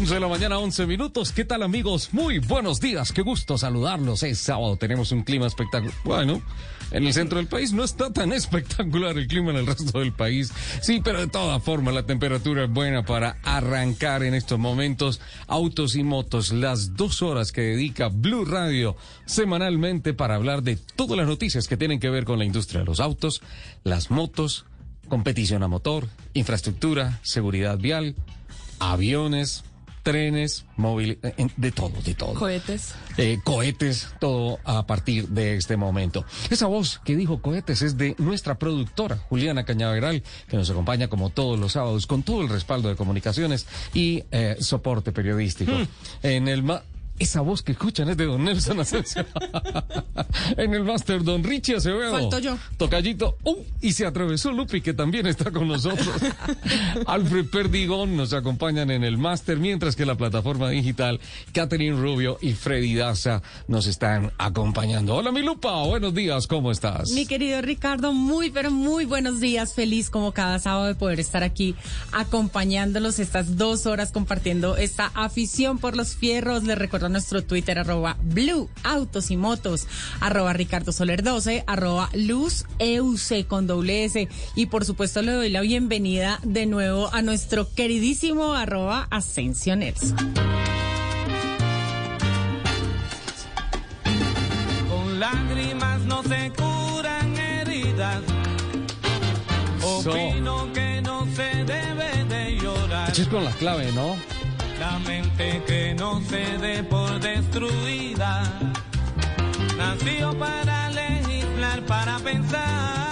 11 de la mañana, 11 minutos. ¿Qué tal, amigos? Muy buenos días. Qué gusto saludarlos. Es sábado, tenemos un clima espectacular. Bueno, en el centro del país no está tan espectacular el clima en el resto del país. Sí, pero de todas formas, la temperatura es buena para arrancar en estos momentos autos y motos. Las dos horas que dedica Blue Radio semanalmente para hablar de todas las noticias que tienen que ver con la industria de los autos, las motos, competición a motor, infraestructura, seguridad vial, aviones, trenes, móviles, eh, de todo, de todo. Cohetes. Eh, cohetes, todo a partir de este momento. Esa voz que dijo cohetes es de nuestra productora, Juliana Cañaveral, que nos acompaña como todos los sábados con todo el respaldo de comunicaciones y eh, soporte periodístico. En el ma- esa voz que escuchan es de Don Nelson Asensio. en el máster Don Richie Acevedo. Falto yo. Tocallito. Uh, y se atravesó Lupi, que también está con nosotros. Alfred Perdigón nos acompañan en el máster, mientras que la plataforma digital, Catherine Rubio y Freddy Daza nos están acompañando. Hola, mi Lupa. Buenos días. ¿Cómo estás? Mi querido Ricardo, muy, pero muy buenos días. Feliz como cada sábado de poder estar aquí acompañándolos estas dos horas compartiendo esta afición por los fierros. Les recuerdo nuestro Twitter, arroba Blue Autos y Motos, arroba Ricardo Soler 12, arroba Luz EUC con doble S. Y por supuesto le doy la bienvenida de nuevo a nuestro queridísimo arroba Ascensioners. Con lágrimas no se curan heridas. Opino que no se debe de llorar. Eches con la clave, ¿no? La mente que no se dé por destruida. Nació para legislar, para pensar.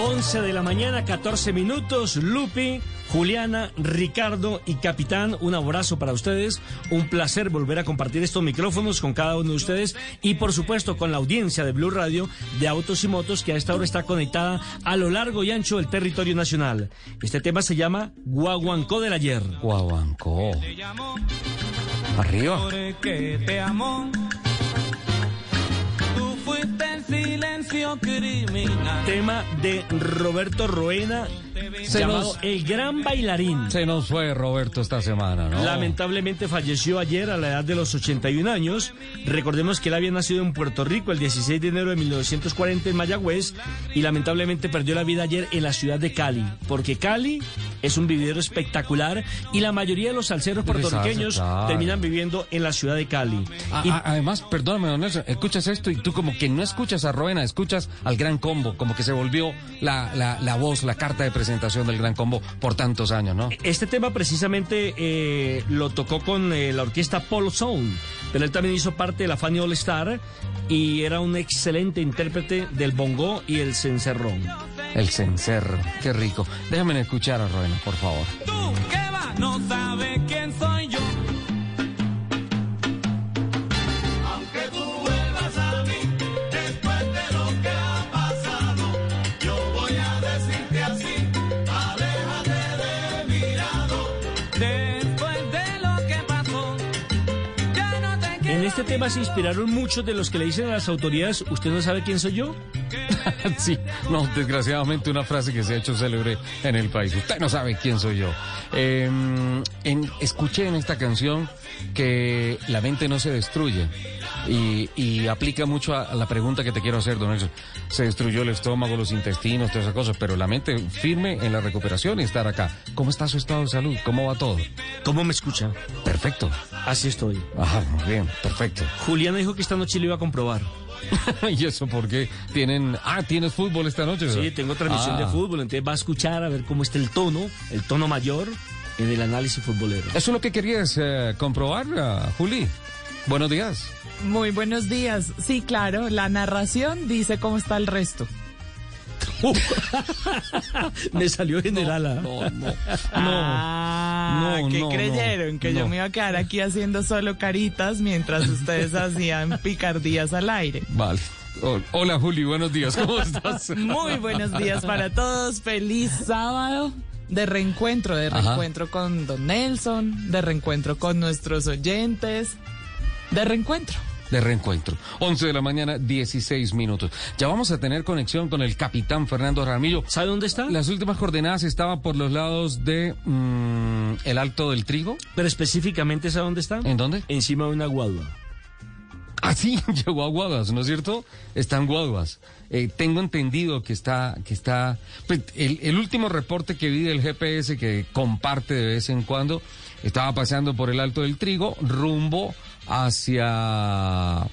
11 de la mañana, 14 minutos. Lupi, Juliana, Ricardo y Capitán, un abrazo para ustedes. Un placer volver a compartir estos micrófonos con cada uno de ustedes y, por supuesto, con la audiencia de Blue Radio de Autos y Motos que a esta hora está conectada a lo largo y ancho del territorio nacional. Este tema se llama Guaguancó del ayer. Guaguancó. Arriba. porque te amó. Silencio criminal. Tema de Roberto Roena, Se llamado nos, El Gran Bailarín. se nos fue Roberto esta semana, ¿no? Lamentablemente falleció ayer a la edad de los 81 años. Recordemos que él había nacido en Puerto Rico el 16 de enero de 1940 en Mayagüez y lamentablemente perdió la vida ayer en la ciudad de Cali, porque Cali es un vividero espectacular y la mayoría de los salseros puertorriqueños claro. terminan viviendo en la ciudad de Cali. A- Y a- además, perdóname, don Nelson, escuchas esto y tú como que no escuchas a Escuchas al Gran Combo, como que se volvió la, la, la voz, la carta de presentación del Gran Combo por tantos años, ¿no? Este tema precisamente eh, lo tocó con eh, la orquesta Polo Sound, pero él también hizo parte de la Fanny All Star y era un excelente intérprete del bongo y el cencerrón. El cencerro, qué rico. Déjame escuchar a Roena, por favor. Tú que vas, no este tema se inspiraron muchos de los que le dicen a las autoridades, ¿usted no sabe quién soy yo? sí, no, desgraciadamente una frase que se ha hecho célebre en el país. Usted no sabe quién soy yo. Eh, en- escuché en esta canción que la mente no se destruye. Y, y aplica mucho a, a la pregunta que te quiero hacer, don Nelson. Se destruyó el estómago, los intestinos, todas esas cosas, pero la mente firme en la recuperación y estar acá. ¿Cómo está su estado de salud? ¿Cómo va todo? ¿Cómo me escucha? Perfecto. Así estoy. Ajá, muy bien, perfecto. Juliana dijo que esta noche lo iba a comprobar. ¿Y eso por qué? Tienen... Ah, ¿tienes fútbol esta noche? Sí, tengo transmisión Ah. de fútbol, entonces va a escuchar a ver cómo está el tono, el tono mayor en el análisis futbolero. ¿Eso es lo que querías eh, comprobar, ah, Juli? Buenos días. Muy buenos días. Sí, claro, la narración dice cómo está el resto. me salió general. ¿ah? No, no. Ah, No, ¿qué no, creyeron? no, que no. yo me iba a quedar aquí haciendo solo caritas mientras ustedes hacían picardías al aire. Vale. Hol- Hola, Juli, buenos días. ¿Cómo estás? Muy buenos días para todos. Feliz sábado de reencuentro, de Ajá. reencuentro con Don Nelson, de reencuentro con nuestros oyentes, de reencuentro. De reencuentro. 11 de la mañana, 16 minutos. Ya vamos a tener conexión con el capitán Fernando Ramillo. ¿Sabe dónde está? Las últimas coordenadas estaban por los lados de mm, el Alto del Trigo. Pero específicamente, ¿sabe dónde está? ¿En dónde? Encima de una guadua. Ah, sí, llegó a Guaduas, ¿no es cierto? Está en Guaduas. Eh, tengo entendido que está, que está, pues, el, el último reporte que vi del GPS que comparte de vez en cuando, estaba paseando por el Alto del Trigo, rumbo hacia,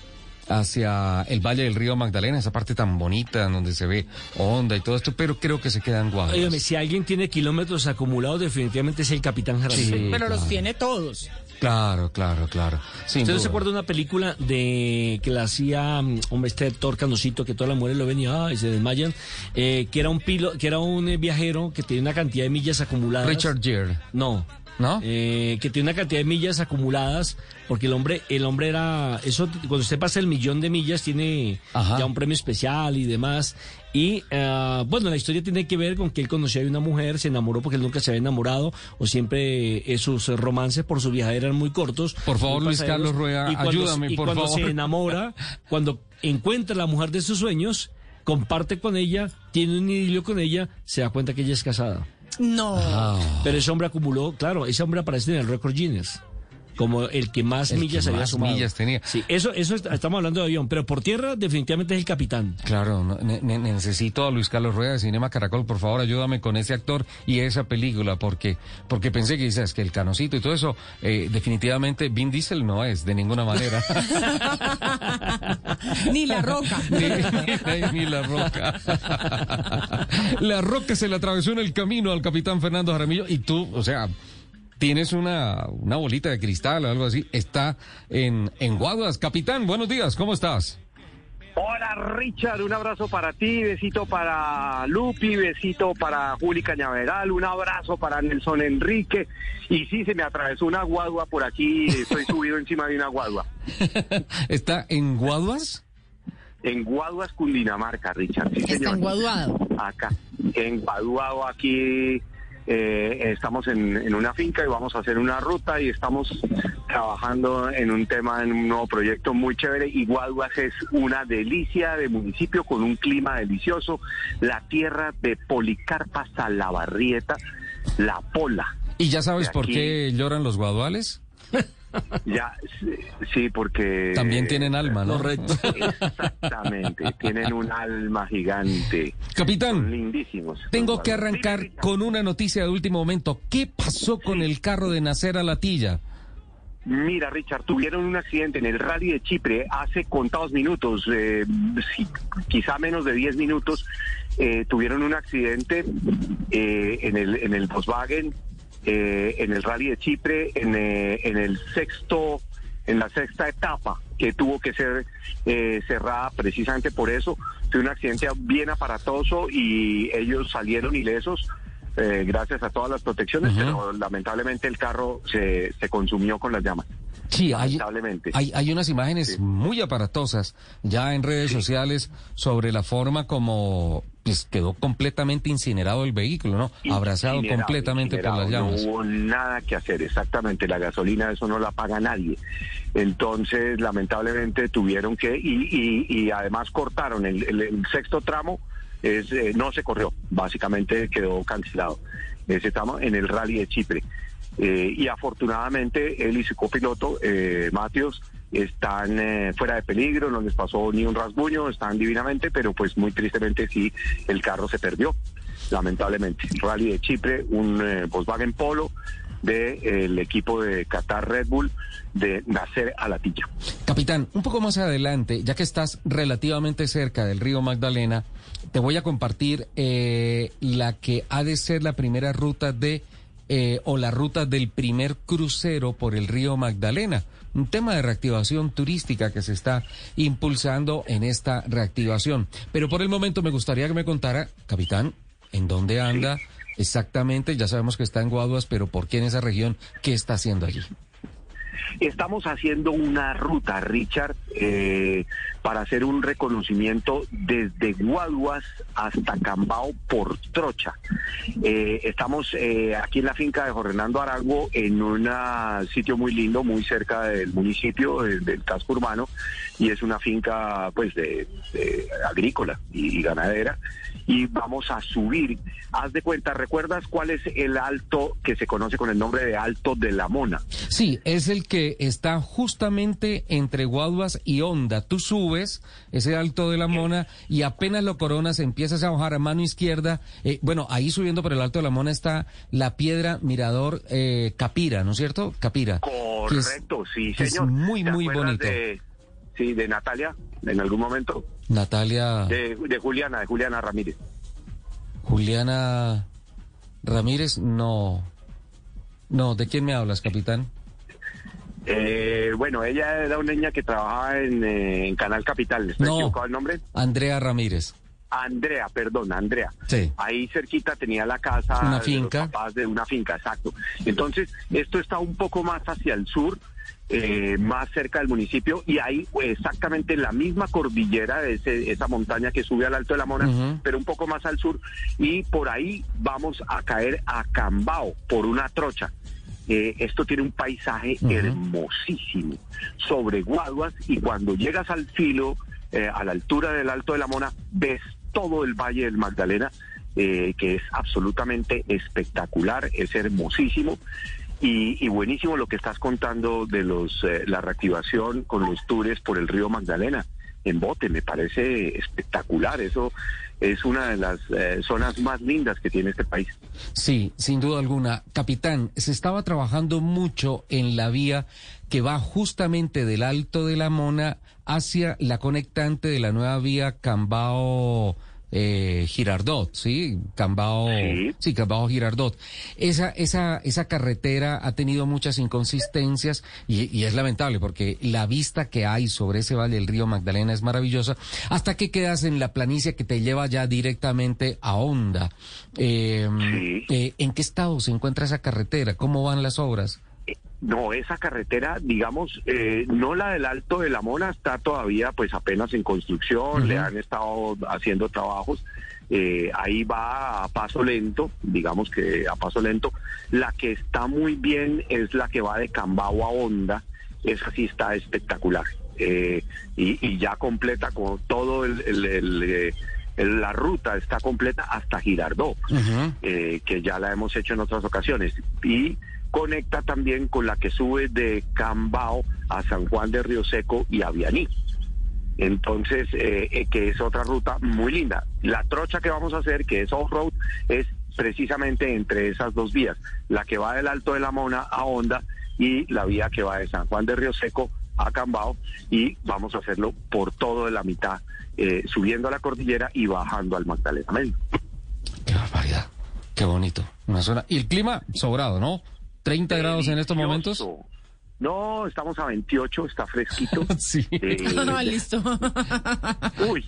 hacia el Valle del Río Magdalena, esa parte tan bonita donde se ve onda y todo esto, pero creo que se queda en Guaduas. Óigame, si alguien tiene kilómetros acumulados, definitivamente es el capitán Jaramillo. Sí. Pero los tiene todos. Claro, claro, claro. Sin ¿Usted no se acuerda de una película de que la hacía mm, hombre este actor canocito que todas las mujeres lo ven y, se desmayan? Eh, que era un pilo, que era un eh, viajero que tenía una cantidad de millas acumuladas. Richard Gere, No. ¿No? Eh, que tiene una cantidad de millas acumuladas porque el hombre el hombre era eso cuando usted pasa el millón de millas tiene Ajá. ya un premio especial y demás y eh, bueno la historia tiene que ver con que él conoció a una mujer se enamoró porque él nunca se había enamorado o siempre eh, sus romances por su viajera eran muy cortos Por favor, Luis. Carlos Rueda, y cuando, ayúdame, y por cuando favor. se enamora cuando encuentra la mujer de sus sueños comparte con ella tiene un idilio con ella se da cuenta que ella es casada No. Ah. pero ese hombre acumuló, claro, ese hombre aparece en el récord Guinness como el que más El millas que había más sumado. millas tenía. Sí, eso, eso est- estamos hablando de avión, pero por tierra definitivamente es el capitán. Claro, no, ne- ne- necesito a Luis Carlos Rueda de Cinema Caracol, por favor, ayúdame con ese actor y esa película, porque porque pensé que dices que el canocito y todo eso, eh, definitivamente Vin Diesel no es, de ninguna manera. Ni la roca. ni, ni- ni la roca. la roca se le atravesó en el camino al capitán Fernando Jaramillo y tú, o sea, tienes una, una bolita de cristal o algo así, está en, en Guaduas. Capitán, buenos días, ¿cómo estás? Hola Richard, un abrazo para ti, besito para Lupi, besito para Juli Cañaveral, un abrazo para Nelson Enrique. Y sí, se me atravesó una guadua por aquí, estoy subido encima de una guadua. ¿Está en Guaduas? En Guaduas, Cundinamarca, Richard. Sí, Está señor. enguaduado. Acá, en Guaduado, aquí eh, estamos en, en una finca y vamos a hacer una ruta y estamos trabajando en un tema, en un nuevo proyecto muy chévere. Y Guaduas es una delicia de municipio con un clima delicioso. La tierra de Policarpa Salabarrieta, La Pola. ¿Y ya sabes por qué lloran los guaduales? Ya, sí, porque... También tienen alma, ¿no? Correcto. Exactamente, tienen un alma gigante. Son Capitán, lindísimos. tengo que arrancar con una noticia de último momento. ¿Qué pasó con el carro de Nacer a Latilla? Mira, Richard, tuvieron un accidente en el rally de Chipre hace contados minutos, eh, sí, quizá menos de 10 minutos. eh, tuvieron un accidente eh, en, el, en el Volkswagen, eh, en el rally de Chipre, en, eh, en el sexto, en la sexta etapa que tuvo que ser eh, cerrada precisamente por eso. Fue un accidente bien aparatoso y ellos salieron ilesos. eh, gracias a todas las protecciones, pero lamentablemente el carro se, se consumió con las llamas. Sí, hay, Lamentablemente. hay, hay unas imágenes Sí. muy aparatosas ya en redes sociales sobre la forma como pues, quedó completamente incinerado el vehículo, ¿no? Abrazado Incinerado, completamente por las llamas. No hubo nada que hacer, exactamente. La gasolina, eso no la paga nadie. Entonces, lamentablemente tuvieron que, y, y, y además cortaron el, el- el sexto tramo, es, eh, no se corrió, básicamente quedó cancelado. Ese tramo en el rally de Chipre. Eh, y afortunadamente él y su copiloto, eh, Matios, están eh, fuera de peligro, no les pasó ni un rasguño, están divinamente, pero pues muy tristemente sí, el carro se perdió, lamentablemente. Rally de Chipre, un eh, Volkswagen Polo del equipo de Qatar Red Bull de Nacer a la Tilla. Capitán, un poco más adelante, ya que estás relativamente cerca del río Magdalena, te voy a compartir eh, la que ha de ser la primera ruta de, eh, o la ruta del primer crucero por el río Magdalena. Un tema de reactivación turística que se está impulsando en esta reactivación. Pero por el momento me gustaría que me contara, capitán, en dónde anda exactamente. Ya sabemos que está en Guaduas, pero ¿por qué en esa región? ¿Qué está haciendo allí? Estamos haciendo una ruta, Richard, eh, para hacer un reconocimiento desde Guaduas hasta Cambao por Trocha. Eh, estamos eh, aquí en la finca de Jorge Hernando en un sitio muy lindo, muy cerca del municipio, del, casco urbano, y es una finca pues de, agrícola y ganadera. Y vamos a subir. Haz de cuenta, ¿recuerdas cuál es el alto que se conoce con el nombre de Alto de la Mona? Sí, es el que está justamente entre Guaduas y Honda. Tú subes ese alto de la Mona y apenas lo coronas, empiezas a bajar a mano izquierda. Eh, bueno, ahí subiendo por el alto de la Mona está la piedra mirador eh, Capira, ¿no es cierto? Capira. es- Correcto, sí, que es señor. muy, ¿Te muy bonito. de- sí, de Natalia, en algún momento. Natalia De, de Juliana, de Juliana Ramírez. Juliana Ramírez, no. No, ¿de quién me hablas, capitán? Eh, bueno, ella era una niña que trabajaba en, eh, en Canal Capital. ¿Estoy No. equivocado el nombre? Andrea Ramírez. Andrea, perdón, Andrea. Sí. Ahí cerquita tenía la casa Una de los finca. papás de una finca, exacto. Entonces, esto está un poco más hacia el sur, eh, más cerca del municipio, y ahí eh, exactamente en la misma cordillera de ese- esa montaña que sube al Alto de la Mona, pero un poco más al sur, y por ahí vamos a caer a Cambao, por una trocha. Eh, esto tiene un paisaje hermosísimo sobre Guaduas y cuando llegas al filo, eh, a la altura del Alto de la Mona, ves todo el Valle del Magdalena, eh, que es absolutamente espectacular, es hermosísimo. Y, buenísimo lo que estás contando de los eh, la reactivación con los tours por el río Magdalena en bote, me parece espectacular. Eso es una de las eh, zonas más lindas que tiene este país. Sí, sin duda alguna. Capitán, se estaba trabajando mucho en la vía que va justamente del Alto de la Mona hacia la conectante de la nueva vía Cambao eh, Girardot, ¿sí? Cambao, Sí. sí, Cambao Girardot. Esa, esa, esa carretera ha tenido muchas inconsistencias y, y es lamentable porque la vista que hay sobre ese valle del río Magdalena es maravillosa. Hasta que quedas en la planicie que te lleva ya directamente a Honda. Eh, Sí. eh, ¿En qué estado se encuentra esa carretera? ¿Cómo van las obras? No, esa carretera, digamos, eh, no la del Alto de la Mona, está todavía pues apenas en construcción, le han estado haciendo trabajos, eh, ahí va a paso lento, digamos que a paso lento. La que está muy bien es la que va de Cambao a Honda, esa sí está espectacular. Eh, y, y ya completa con todo el, el- el, eh, el- la ruta está completa hasta Girardot eh, que ya la hemos hecho en otras ocasiones. Y conecta también con la que sube de Cambao a San Juan de Río Seco y a Vianí. Entonces, eh, eh, que es otra ruta muy linda. La trocha que vamos a hacer, que es off-road, es precisamente entre esas dos vías, la que va del Alto de la Mona a Honda y la vía que va de San Juan de Río Seco a Cambao y vamos a hacerlo por todo de la mitad, eh, subiendo a la cordillera y bajando al Magdalena. Qué barbaridad. Qué bonito. Una zona. Y el clima sobrado, ¿no? 30 grados en estos momentos. No, estamos a 28, está fresquito. Sí. Eh, Ah, listo. uy,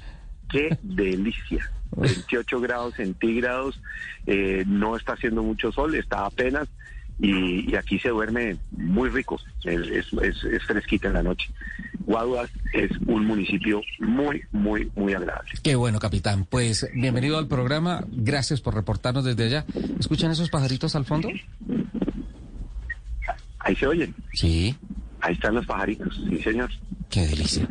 qué delicia. 28 grados centígrados, eh, no está haciendo mucho sol, está apenas, y, y aquí se duerme muy rico, es, es, es- es fresquita en la noche. Guaduas es un municipio muy, muy, muy agradable. Qué bueno, capitán. Pues bienvenido al programa. Gracias por reportarnos desde allá. ¿Escuchan esos pajaritos al fondo? Ahí se oyen, Sí. ahí están los pajaritos, sí señor. Qué delicia.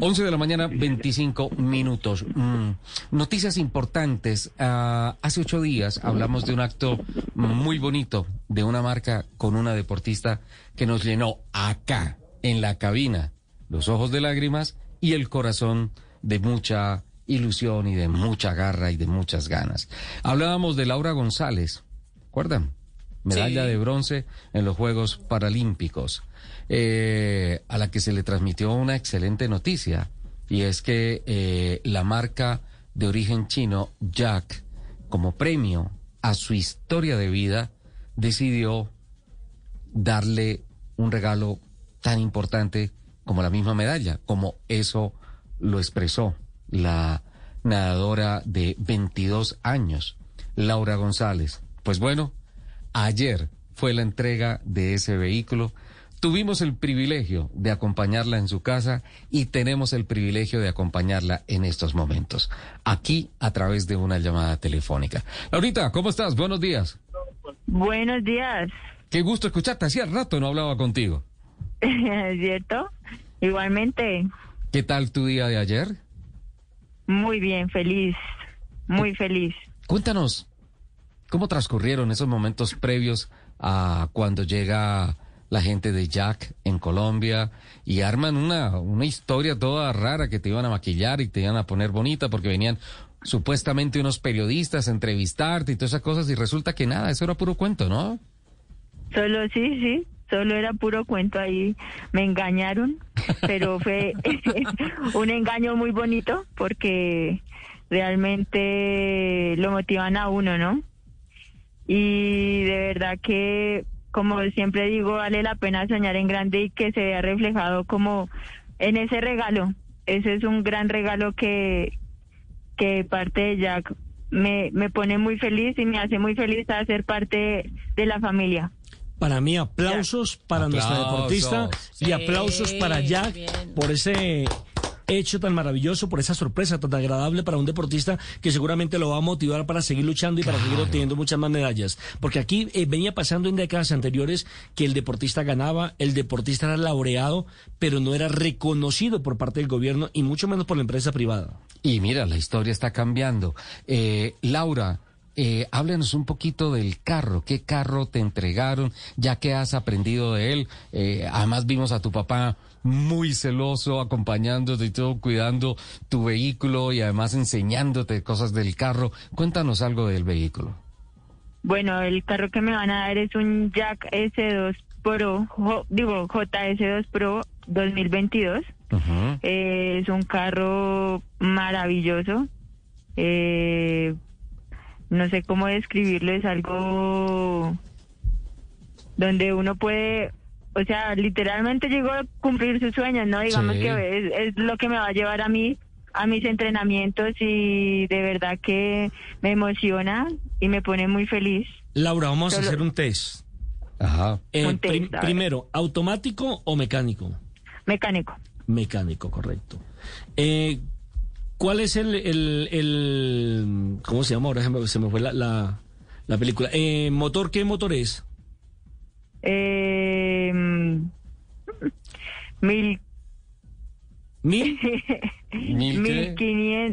11 de la mañana, 25 minutos. Mm, Noticias importantes. Ah, hace ocho días hablamos de un acto muy bonito de una marca con una deportista que nos llenó acá, en la cabina, los ojos de lágrimas y el corazón de mucha ilusión y de mucha garra y de muchas ganas. Hablábamos de Laura González, ¿recuerdan? Medalla Sí. de bronce en los Juegos Paralímpicos, eh, a la que se le transmitió una excelente noticia, y es que eh, la marca de origen chino, Jack, como premio a su historia de vida, decidió darle un regalo tan importante como la misma medalla, como eso lo expresó la nadadora de 22 años, Laura González. Pues bueno, ayer fue la entrega de ese vehículo, tuvimos el privilegio de acompañarla en su casa y tenemos el privilegio de acompañarla en estos momentos, aquí a través de una llamada telefónica. Laurita, ¿cómo estás? Buenos días. Buenos días, Qué gusto escucharte. Hacía rato no hablaba contigo. ¿cierto? Igualmente, ¿Qué tal tu día de ayer? muy bien, feliz, muy feliz. Cuéntanos, ¿cómo transcurrieron esos momentos previos a cuando llega la gente de Jack en Colombia y arman una, una historia toda rara que te iban a maquillar y te iban a poner bonita porque venían supuestamente unos periodistas a entrevistarte y todas esas cosas y resulta que nada, eso era puro cuento, ¿no? Solo sí, sí, solo era puro cuento ahí. Me engañaron, pero fue un engaño muy bonito porque realmente lo motivan a uno, ¿no? Y de verdad que, como siempre digo, vale la pena soñar en grande y que se vea reflejado como en ese regalo. Ese es un gran regalo que, que parte de Jack me, me pone muy feliz y me hace muy feliz a ser parte de la familia. Para mí, aplausos para nuestra deportista y aplausos para Jack bien. por ese hecho tan maravilloso, por esa sorpresa tan agradable para un deportista que seguramente lo va a motivar para seguir luchando y para seguir obteniendo muchas más medallas. Porque aquí eh, venía pasando en décadas anteriores que el deportista ganaba, el deportista era laureado, pero no era reconocido por parte del gobierno y mucho menos por la empresa privada. Y mira, la historia está cambiando. Eh, Laura, eh, háblanos un poquito del carro. ¿Qué carro te entregaron? Ya que has aprendido de él. Eh, además vimos a tu papá muy celoso, acompañándote y todo, cuidando tu vehículo y además enseñándote cosas del carro. Cuéntanos algo del vehículo. Bueno, el carro que me van a dar es un Jack S2 Pro, jo- digo JS2 Pro 2022. Ujú. Eh, es un carro maravilloso. Eh, no sé cómo describirlo, es algo donde uno puede, o sea, literalmente llegó a cumplir sus sueños, ¿no? Digamos Sí. que es, es lo que me va a llevar a mí a mis entrenamientos y de verdad que me emociona y me pone muy feliz. Laura, vamos a hacer un test. Ajá. Eh, Un test, prim- a ver. primero, ¿automático o mecánico? Mecánico. Mecánico, correcto. Eh, ¿Cuál es el, el, el- ¿Cómo se llama ahora? Se me, se me fue la, la, la película. Eh, ¿Motor qué motor es? Eh, mil ¿Mil? ¿Mil qué?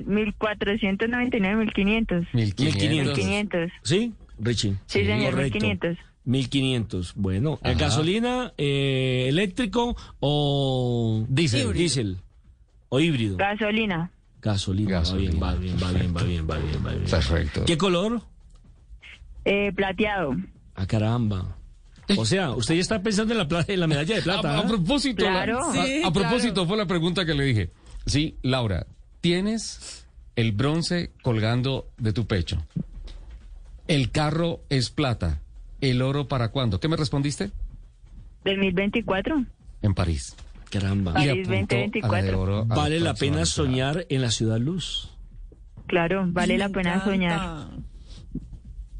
1500, 1499, 1500. 1500. 1500. ¿Sí, Richie? Sí, señor, correcto. 1500. 1500. Bueno, ¿eh, Ajá. ¿gasolina, eh, eléctrico o Diésel. diésel? ¿O híbrido? Gasolina. Gasolina. Gasolina. Va bien, va bien, va bien, va bien, va bien, va bien. Perfecto. ¿Qué color? Eh, plateado. Ah, caramba. O sea, usted ya está pensando en la, pla- en la medalla de plata. A, a ¿ah? propósito, la- Claro. a- Sí, a, propósito claro. fue la pregunta que le dije. Sí, Laura, tienes el bronce colgando de tu pecho. El carro es plata. ¿El oro para cuándo? ¿Qué me respondiste? 2024. En París. Caramba. París Y apuntó a la de 2024. oro al Vale la pena soñar en la ciudad luz. Claro, vale la pena encanta. soñar.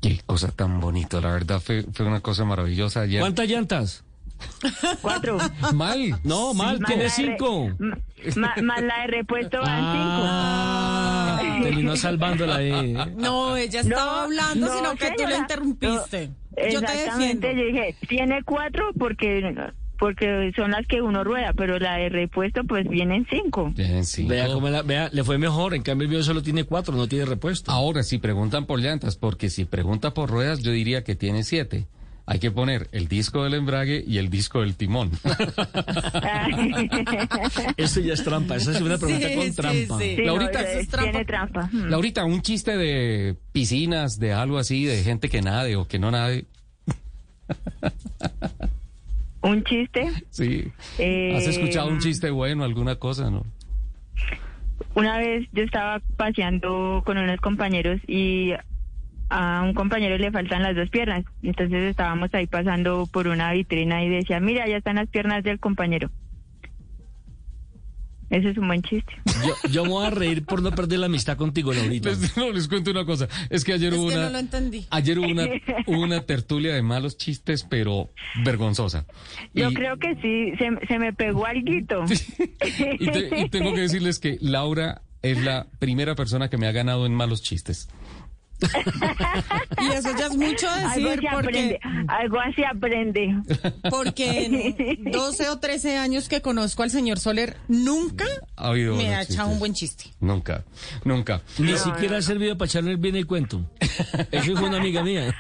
Qué cosa tan bonita, la verdad fue, fue una cosa maravillosa. Ayer. ¿Cuántas llantas? Cuatro. Mal. No, mal, tiene cinco. ma- Más la de repuesto van Ah, terminó salvándola eh. No, ella estaba No, hablando, no, sino que tú la interrumpiste. cinco. Yo te defiendo. Exactamente, yo dije, tiene cuatro porque porque son las que uno rueda, pero la de repuesto pues vienen cinco. Bien, sí. Vea cómo la, vea, le fue mejor. En cambio, el mío solo tiene cuatro, no tiene repuesto. Ahora, si preguntan por llantas, porque si pregunta por ruedas, yo diría que tiene siete. Hay que poner el disco del embrague y el disco del timón. Eso ya es trampa. Esa es una pregunta Sí, con sí, trampa. sí. Sí, Laurita, no, es tiene trampa. trampa. Mm. Laurita, un chiste de piscinas, de algo así, de gente que nade o que no nade. Un chiste. Sí. Eh, ¿Has escuchado un chiste bueno, alguna cosa, no? Una vez yo estaba paseando con unos compañeros y a un compañero le faltan las dos piernas. Entonces estábamos ahí pasando por una vitrina y decía, mira, ya están las piernas del compañero. Ese es un buen chiste. Yo, yo me voy a reír por no perder la amistad contigo, Laurita. Les, no, les cuento una cosa. Es que ayer Es hubo que una. no lo entendí. Ayer hubo una, una tertulia de malos chistes, pero vergonzosa. Yo Y- creo que sí, se, se me pegó alguito. y, te- y tengo que decirles que Laura es la primera persona que me ha ganado en malos chistes. Y eso ya es mucho algo decir así aprende, porque, algo así aprende. porque en 12 o 13 años que conozco al señor Soler, nunca Ha me ha echado chistes. un buen chiste. Nunca, nunca. Ni siquiera ha servido para echarle bien el cuento. Eso fue una amiga mía.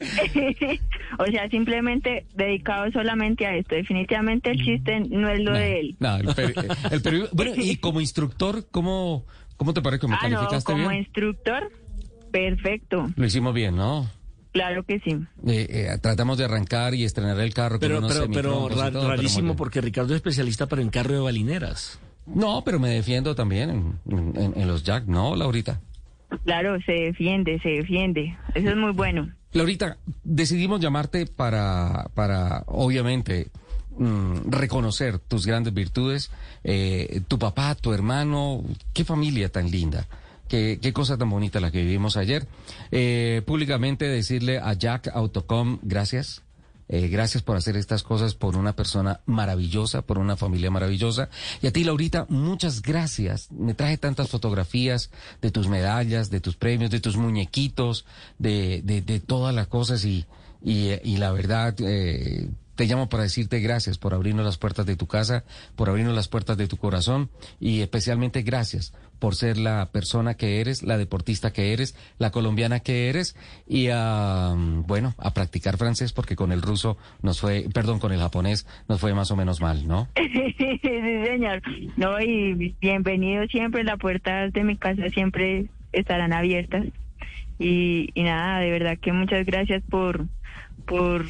o sea, simplemente dedicado solamente a esto. Definitivamente el chiste no es lo de él. No, el peri- el peri- bueno, y como instructor, ¿cómo, cómo te parece que me Ah, no, calificaste como bien? instructor, perfecto. Lo hicimos bien, ¿no? Claro que sí. Eh, eh, tratamos de arrancar y estrenar el carro con Pero, unos pero, pero todo, pero rarísimo porque Ricardo es especialista para en carro de balineras. No, pero me defiendo también en, en- en los Jack, ¿no, Laurita? Claro, se defiende, se defiende. Eso es muy bueno. Laurita, decidimos llamarte para, para obviamente, mm, reconocer tus grandes virtudes. Eh, tu papá, tu hermano, qué familia tan linda. Qué, cosa tan bonita la que vivimos ayer. Eh, públicamente decirle a Jack Autocom gracias. Eh, gracias por hacer estas cosas por una persona maravillosa, por una familia maravillosa. Y a ti, Laurita, muchas gracias. Me traje tantas fotografías de tus medallas, de tus premios, de tus muñequitos, de, de, de todas las cosas y, y, y la verdad, eh, te llamo para decirte gracias por abrirnos las puertas de tu casa, por abrirnos las puertas de tu corazón y especialmente gracias por ser la persona que eres, la deportista que eres, la colombiana que eres y a, bueno, a practicar francés porque con el ruso nos fue, perdón, con el japonés nos fue más o menos mal, ¿no? sí, señor. No, y bienvenido siempre. Las puertas de mi casa siempre estarán abiertas. Y, y nada, de verdad que muchas gracias por, por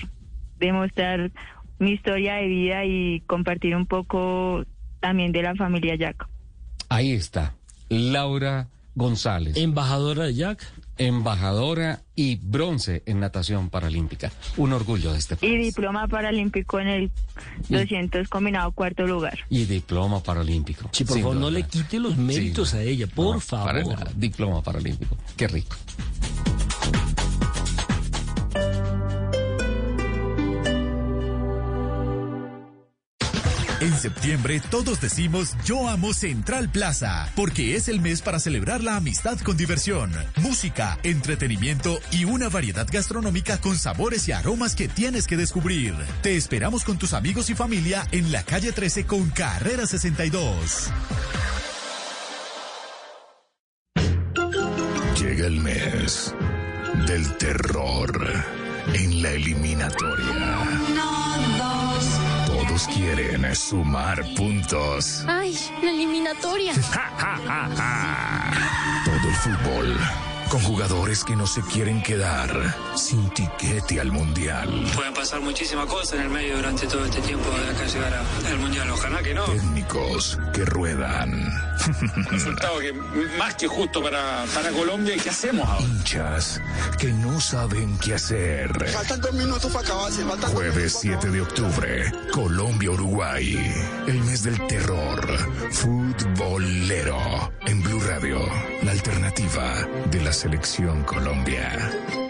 demostrar mi historia de vida y compartir un poco también de la familia Jack. Ahí está, Laura González, Embajadora de Jack. embajadora y bronce en natación paralímpica. Un orgullo de este Y país. diploma paralímpico en el 200 combinado cuarto lugar. Y diploma paralímpico. Sí, por favor, no le quite los méritos Sí. a ella, por No, favor. para nada. Diploma paralímpico. Qué rico. Septiembre todos decimos yo amo Central Plaza, porque es el mes para celebrar la amistad con diversión, música, entretenimiento y una variedad gastronómica con sabores y aromas que tienes que descubrir. Te esperamos con tus amigos y familia en la calle 13 con Carrera 62. Llega el mes del terror en la eliminatoria. Todos quieren sumar puntos. Ay, la eliminatoria. Todo el fútbol con jugadores que no se quieren quedar sin tiquete al mundial. Pueden pasar muchísimas cosas en el medio durante todo este tiempo de acá llegar a- al Mundial. Ojalá que no. Técnicos que ruedan. Resultado que más que justo para, para Colombia. ¿Y qué hacemos ahora? Hinchas que no saben qué hacer. Faltan dos minutos para acabarse. Faltan Jueves 7 de octubre, Colombia-Uruguay. El mes del terror. Futbolero. En Blue Radio, la alternativa de la selección Colombia.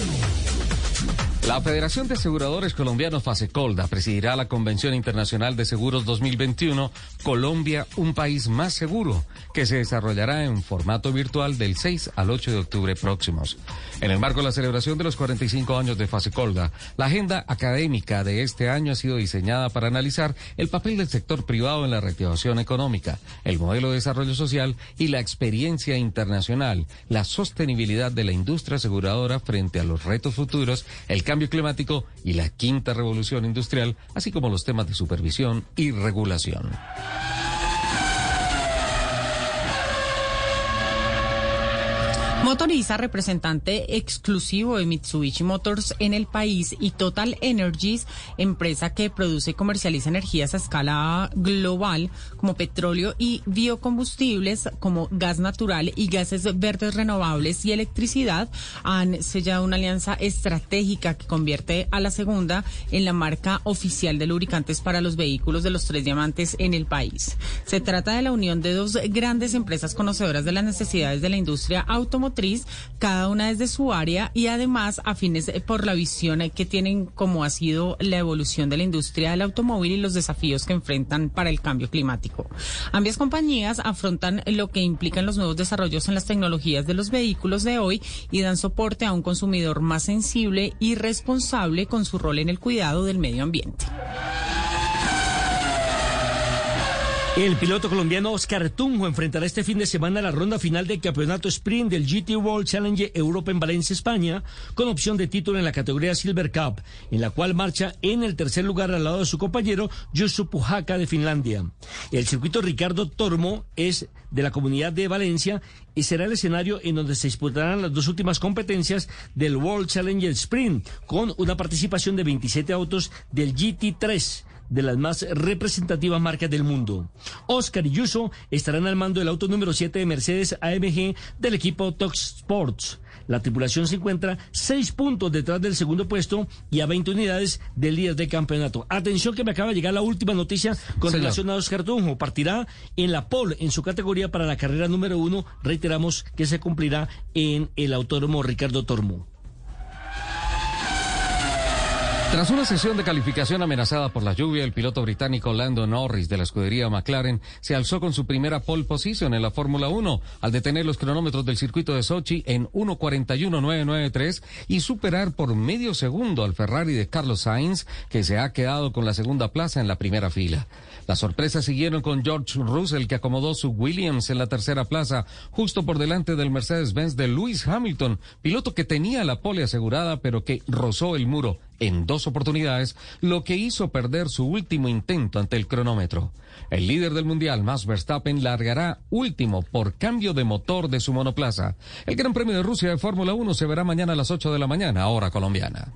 La Federación de Aseguradores Colombianos Fasecolda presidirá la Convención Internacional de Seguros 2021 Colombia, un país más seguro, que se desarrollará en formato virtual del 6 al 8 de octubre próximos. En el marco de la celebración de los 45 años de Fasecolda, la agenda académica de este año ha sido diseñada para analizar el papel del sector privado en la reactivación económica, el modelo de desarrollo social y la experiencia internacional, la sostenibilidad de la industria aseguradora frente a los retos futuros, el cambio climático y la quinta revolución industrial, así como los temas de supervisión y regulación. Motoriza, representante exclusivo de Mitsubishi Motors en el país, y Total Energies, empresa que produce y comercializa energías a escala global como petróleo y biocombustibles como gas natural y gases verdes renovables y electricidad, han sellado una alianza estratégica que convierte a la segunda en la marca oficial de lubricantes para los vehículos de los tres diamantes en el país. Se trata de la unión de dos grandes empresas conocedoras de las necesidades de la industria automotriz cada una desde su área y además afines por la visión que tienen como ha sido la evolución de la industria del automóvil y los desafíos que enfrentan para el cambio climático. Ambas compañías afrontan lo que implican los nuevos desarrollos en las tecnologías de los vehículos de hoy y dan soporte a un consumidor más sensible y responsable con su rol en el cuidado del medio ambiente. El piloto colombiano Oscar Tunjo enfrentará este fin de semana la ronda final del campeonato sprint del GT World Challenge Europa en Valencia, España, con opción de título en la categoría Silver Cup, en la cual marcha en el tercer lugar al lado de su compañero Josu Pujaca de Finlandia. El circuito Ricardo Tormo es de la comunidad de Valencia y será el escenario en donde se disputarán las dos últimas competencias del World Challenge Sprint, con una participación de 27 autos del GT3 de las más representativas marcas del mundo. Oscar y Yuso estarán al mando del auto número 7 de Mercedes AMG del equipo Tox Sports. La tripulación se encuentra seis puntos detrás del segundo puesto y a 20 unidades del líder del campeonato. Atención que me acaba de llegar la última noticia con Señor. relación a Oscar Tunjo. Partirá en la pole en su categoría para la carrera número uno. Reiteramos que se cumplirá en el autódromo Ricardo Tormo. Tras una sesión de calificación amenazada por la lluvia, el piloto británico Lando Norris de la escudería McLaren se alzó con su primera pole position en la Fórmula 1 al detener los cronómetros del circuito de Sochi en 1.41.993 y superar por medio segundo al Ferrari de Carlos Sainz, que se ha quedado con la segunda plaza en la primera fila. Las sorpresas siguieron con George Russell, que acomodó su Williams en la tercera plaza, justo por delante del Mercedes-Benz de Lewis Hamilton, piloto que tenía la pole asegurada, pero que rozó el muro en dos oportunidades, lo que hizo perder su último intento ante el cronómetro. El líder del mundial, Max Verstappen, largará último por cambio de motor de su monoplaza. El Gran Premio de Rusia de Fórmula 1 se verá mañana a las 8 de la mañana, hora colombiana.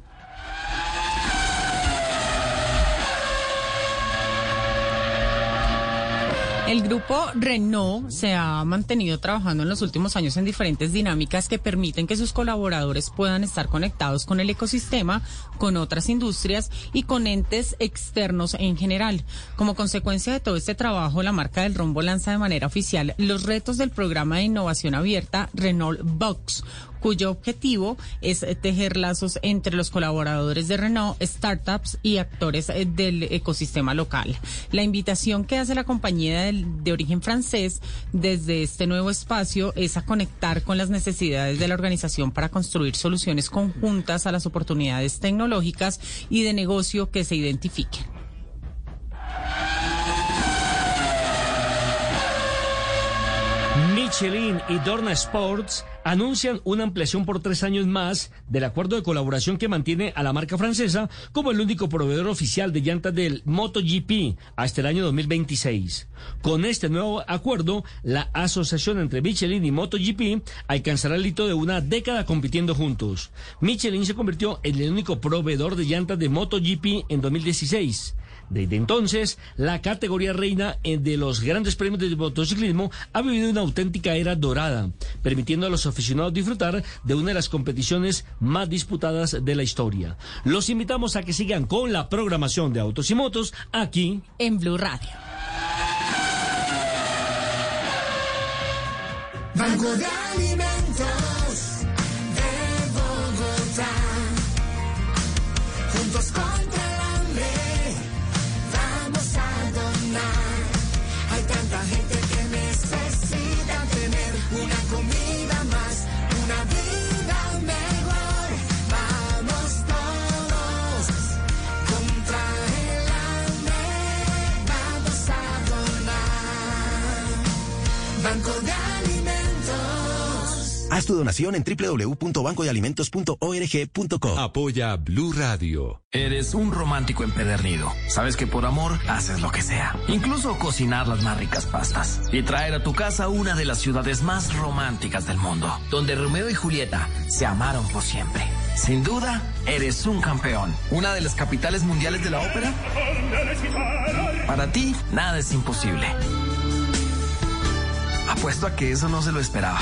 El grupo Renault se ha mantenido trabajando en los últimos años en diferentes dinámicas que permiten que sus colaboradores puedan estar conectados con el ecosistema, con otras industrias y con entes externos en general. Como consecuencia de todo este trabajo, la marca del rombo lanza de manera oficial los retos del programa de innovación abierta Renault Box cuyo objetivo es eh, tejer lazos entre los colaboradores de Renault, startups y actores eh, del ecosistema local. La invitación que hace la compañía de origen francés desde este nuevo espacio es a conectar con las necesidades de la organización para construir soluciones conjuntas a las oportunidades tecnológicas y de negocio que se identifiquen. Michelin y Dorna Sports anuncian una ampliación por tres años más del acuerdo de colaboración que mantiene a la marca francesa como el único proveedor oficial de llantas del MotoGP hasta el año 2026. Con este nuevo acuerdo, la asociación entre Michelin y MotoGP alcanzará el hito de una década compitiendo juntos. Michelin se convirtió en el único proveedor de llantas de MotoGP en 2016. Desde entonces, la categoría reina eh, de los grandes premios de motociclismo ha vivido una auténtica era dorada, permitiendo a los aficionados disfrutar de una de las competiciones más disputadas de la historia. Los invitamos a que sigan con la programación de Autos y Motos aquí en Blue Radio. Haz tu donación en www.bancodealimentos.org.co. Apoya Blue Radio. Eres un romántico empedernido. Sabes que por amor haces lo que sea. Incluso cocinar las más ricas pastas. Y traer a tu casa una de las ciudades más románticas del mundo. Donde Romeo y Julieta se amaron por siempre. Sin duda, eres un campeón. Una de las capitales mundiales de la ópera. Para ti, nada es imposible. Apuesto a que eso no se lo esperaba.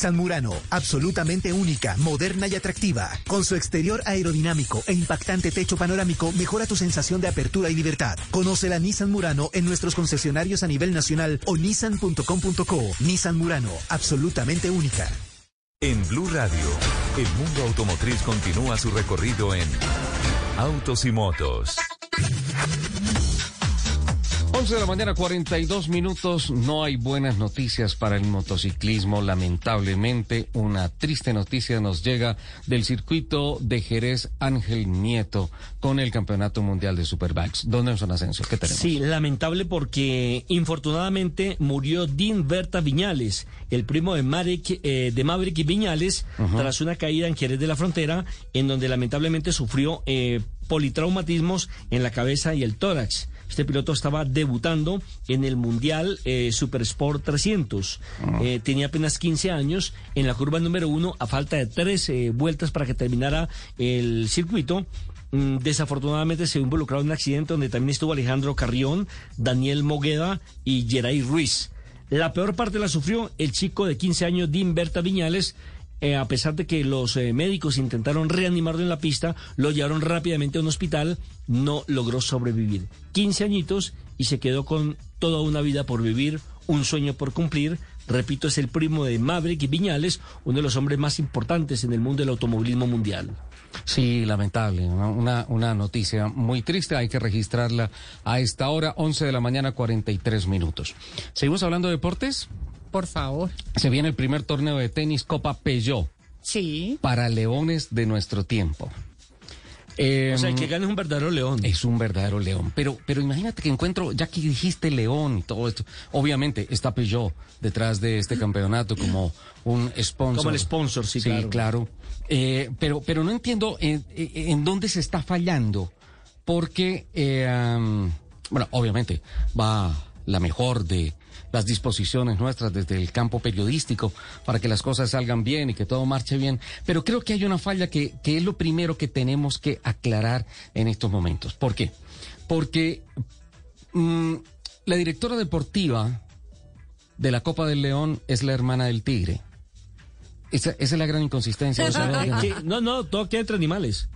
Nissan Murano, absolutamente única, moderna y atractiva. Con su exterior aerodinámico e impactante techo panorámico, mejora tu sensación de apertura y libertad. Conoce la Nissan Murano en nuestros concesionarios a nivel nacional o nissan.com.co. Nissan Murano, absolutamente única. En Blue Radio, el mundo automotriz continúa su recorrido en Autos y Motos. 11 de la mañana, 42 minutos. No hay buenas noticias para el motociclismo. Lamentablemente, una triste noticia nos llega del circuito de Jerez Ángel Nieto con el Campeonato Mundial de Superbikes. Don Nelson Asensio, ¿qué tenemos? Sí, lamentable porque infortunadamente murió Dean Berta Viñales, el primo de, Marek, eh, de Maverick Viñales, Ujú. tras una caída en Jerez de la Frontera, en donde lamentablemente sufrió eh, politraumatismos en la cabeza y el tórax. Este piloto estaba debutando en el Mundial eh, Super Sport 300. Eh, tenía apenas 15 años. En la curva número uno, a falta de tres eh, vueltas para que terminara el circuito, mm, desafortunadamente se involucrado en un accidente donde también estuvo Alejandro Carrión, Daniel Mogueda y Geray Ruiz. La peor parte la sufrió el chico de 15 años, Dean Berta Viñales, eh, a pesar de que los eh, médicos intentaron reanimarlo en la pista, lo llevaron rápidamente a un hospital, no logró sobrevivir. 15 añitos y se quedó con toda una vida por vivir, un sueño por cumplir. Repito, es el primo de Maverick Viñales, uno de los hombres más importantes en el mundo del automovilismo mundial. Sí, lamentable. Una, una noticia muy triste. Hay que registrarla a esta hora, 11 de la mañana, 43 minutos. ¿Seguimos hablando de deportes? Por favor. Se viene el primer torneo de tenis Copa Peugeot Sí. para leones de nuestro tiempo. Eh, O sea, el que gane es un verdadero león. Es un verdadero león. Pero, pero imagínate que encuentro, ya que dijiste león y todo esto, obviamente está Peugeot detrás de este campeonato como un sponsor. Como el sponsor, sí, Sí, claro. claro. Eh, pero, pero no entiendo en, dónde se está fallando. Porque, eh, bueno, obviamente va la mejor de las disposiciones nuestras desde el campo periodístico para que las cosas salgan bien y que todo marche bien. Pero creo que hay una falla que, que es lo primero que tenemos que aclarar en estos momentos. ¿Por qué? Porque mm, la directora deportiva de la Copa del León es la hermana del Tigre. Esa, esa es la gran inconsistencia. de no, no, todo queda entre animales.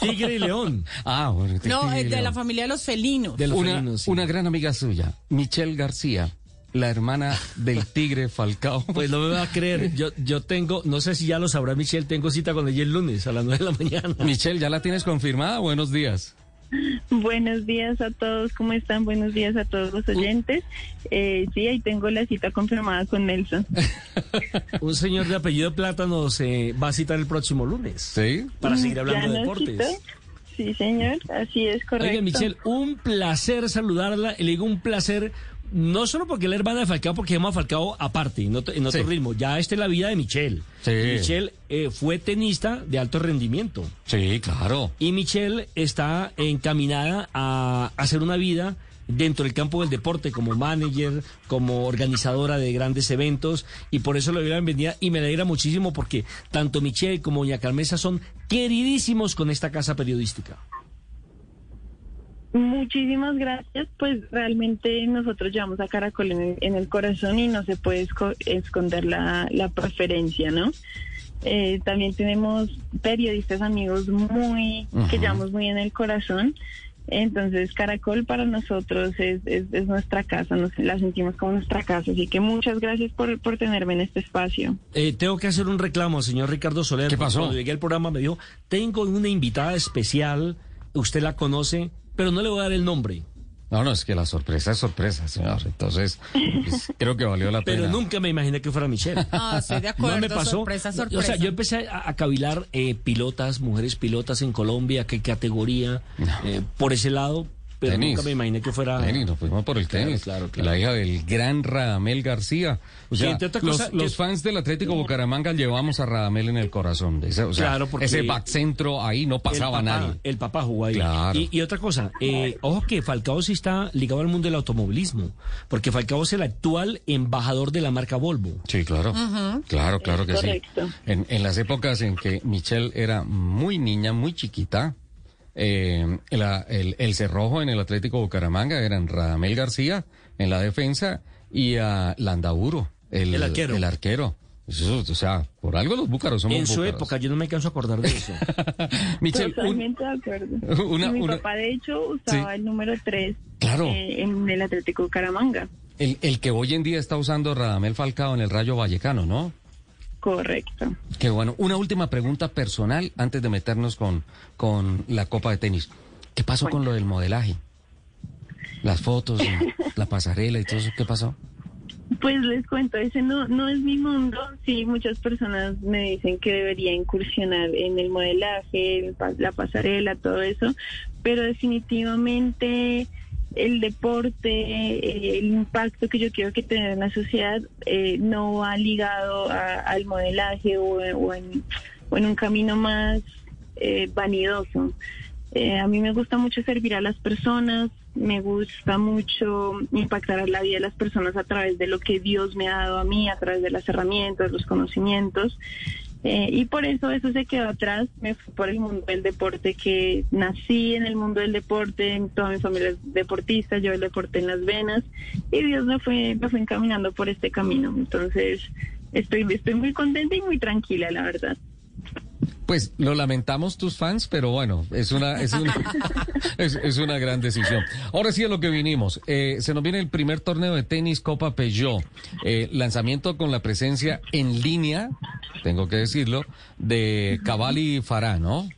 Tigre y león. Ah, bueno. No, tigre y es de la familia de los felinos. una, una gran amiga suya, Michelle García, la hermana del tigre Falcao. Pues no me va a creer. Yo, yo tengo, no sé si ya lo sabrá Michelle, tengo cita con ella el lunes a las 9 de la mañana. Michelle, ¿ya la tienes confirmada? Buenos días. Buenos días a todos, ¿cómo están? Buenos días a todos los oyentes. Eh, sí, ahí tengo la cita confirmada con Nelson. Un señor de apellido Plátano se va a citar el próximo lunes. Sí. Para seguir hablando ¿Ya de deportes. Sí, señor, así es correcto. Oiga, Michelle, un placer saludarla. Le digo un placer, no solo porque es la hermana de Falcao, porque hemos Falcao aparte, en otro, en otro Sí. ritmo. Ya esta es la vida de Michelle. Sí. Michelle eh, fue tenista de alto rendimiento. Sí, claro. Y Michelle está encaminada a hacer una vida dentro del campo del deporte como manager, como organizadora de grandes eventos y por eso le doy la bienvenida y me alegra muchísimo porque tanto Michelle como Doña Carmesa son queridísimos con esta casa periodística. Muchísimas gracias. Pues realmente nosotros llevamos a Caracol en el, en el corazón y no se puede esco- esconder la, la preferencia, ¿no? Eh, también tenemos periodistas amigos muy que llevamos muy en el corazón Entonces, Caracol para nosotros es, es, es nuestra casa, nos la sentimos como nuestra casa. Así que muchas gracias por, por tenerme en este espacio. Eh, tengo que hacer un reclamo, señor Ricardo Soler. ¿Qué pasó? Cuando llegué al programa me dijo, tengo una invitada especial, usted la conoce, pero no le voy a dar el nombre. No, no, es que la sorpresa es sorpresa, señor. Entonces, pues, creo que valió la Pero pena. nunca me imaginé que fuera Michelle. Ah, estoy de acuerdo. No me pasó. Sorpresa, sorpresa. O sea, yo empecé a, a cavilar eh, pilotas, mujeres pilotas en Colombia, qué categoría, eh, por ese lado, pero Tenis. nunca me imaginé que fuera... Tenis, nos fuimos por el Claro, tenis. claro, claro. La hija del gran Radamel García. O Sí, sea, los, cosas, los fans del Atlético Bucaramanga llevamos a Radamel en el corazón. Ese, o sea, Claro, porque- ese back centro ahí no pasaba el papá, nadie. El papá jugó ahí. Claro. Y, y otra cosa, eh, ojo que Falcao sí está ligado al mundo del automovilismo, porque Falcao es el actual embajador de la marca Volvo. Sí, claro. Claro, claro que correcto. sí. En, en las épocas en que Michelle era muy niña, muy chiquita, eh, la- el, el cerrojo en el Atlético Bucaramanga eran Radamel García en la defensa y a Landauro, el, El arquero. el arquero. Eso, o sea, por algo los búcaros somos En su búcaros. época, yo no me canso a acordar de eso. Michelle, un- Totalmente de acuerdo. una- mi una- papá, de hecho, usaba el número 3 Claro. en el Atlético Bucaramanga. el, el que hoy en día está usando Radamel Falcao en el Rayo Vallecano, ¿no? Correcto. Qué bueno. Una última pregunta personal antes de meternos con, con la Copa de Tenis. ¿Qué pasó con lo del modelaje? Las fotos, la pasarela y todo eso, ¿qué pasó? Pues les cuento, ese no, no es mi mundo. Sí, muchas personas me dicen que debería incursionar en el modelaje, la pasarela, todo eso, pero definitivamente el deporte, eh, el impacto que yo quiero que tenga en la sociedad eh, no va ligado a- al modelaje o, en, un camino más eh, vanidoso. Eh, a mí me gusta mucho servir a las personas, me gusta mucho impactar la vida de las personas a través de lo que Dios me ha dado a mí, a través de las herramientas, los conocimientos. Eh, y por eso eso se quedó atrás, me fui por el mundo del deporte, que nací en el mundo del deporte, toda mi familia es deportista, yo el deporte en las venas, y Dios me fue, me fue encaminando por este camino. Entonces, estoy, estoy muy contenta y muy tranquila, la verdad. Pues lo lamentamos tus fans, pero bueno, es una, es una, es, es una gran decisión. Ahora sí a lo que vinimos. Eh, se nos viene el primer torneo de tenis Copa Peugeot. Eh, lanzamiento con la presencia en línea, tengo que decirlo, de Cavalli y Farah, ¿no?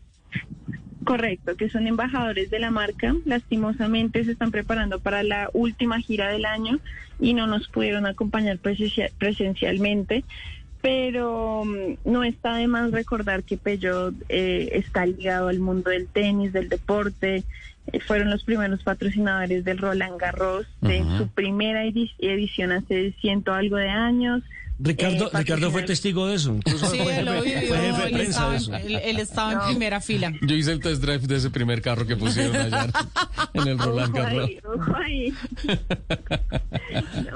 Correcto, que son embajadores de la marca. Lastimosamente se están preparando para la última gira del año y no nos pudieron acompañar presencia- presencialmente. Pero mm, no está de más recordar que Peugeot eh, está ligado al mundo del tenis, del deporte. Eh, fueron los primeros patrocinadores del Roland Garros de Ujú. su primera edi- edición hace ciento algo de años. Ricardo, Eh, Ricardo fue testigo de eso. Incluso Sí, fue él lo jefe, vivió, fue jefe de él estaba, de eso. él, él estaba en primera fila. Yo hice el test drive de ese primer carro que pusieron allá en el Roland Ojo Garros.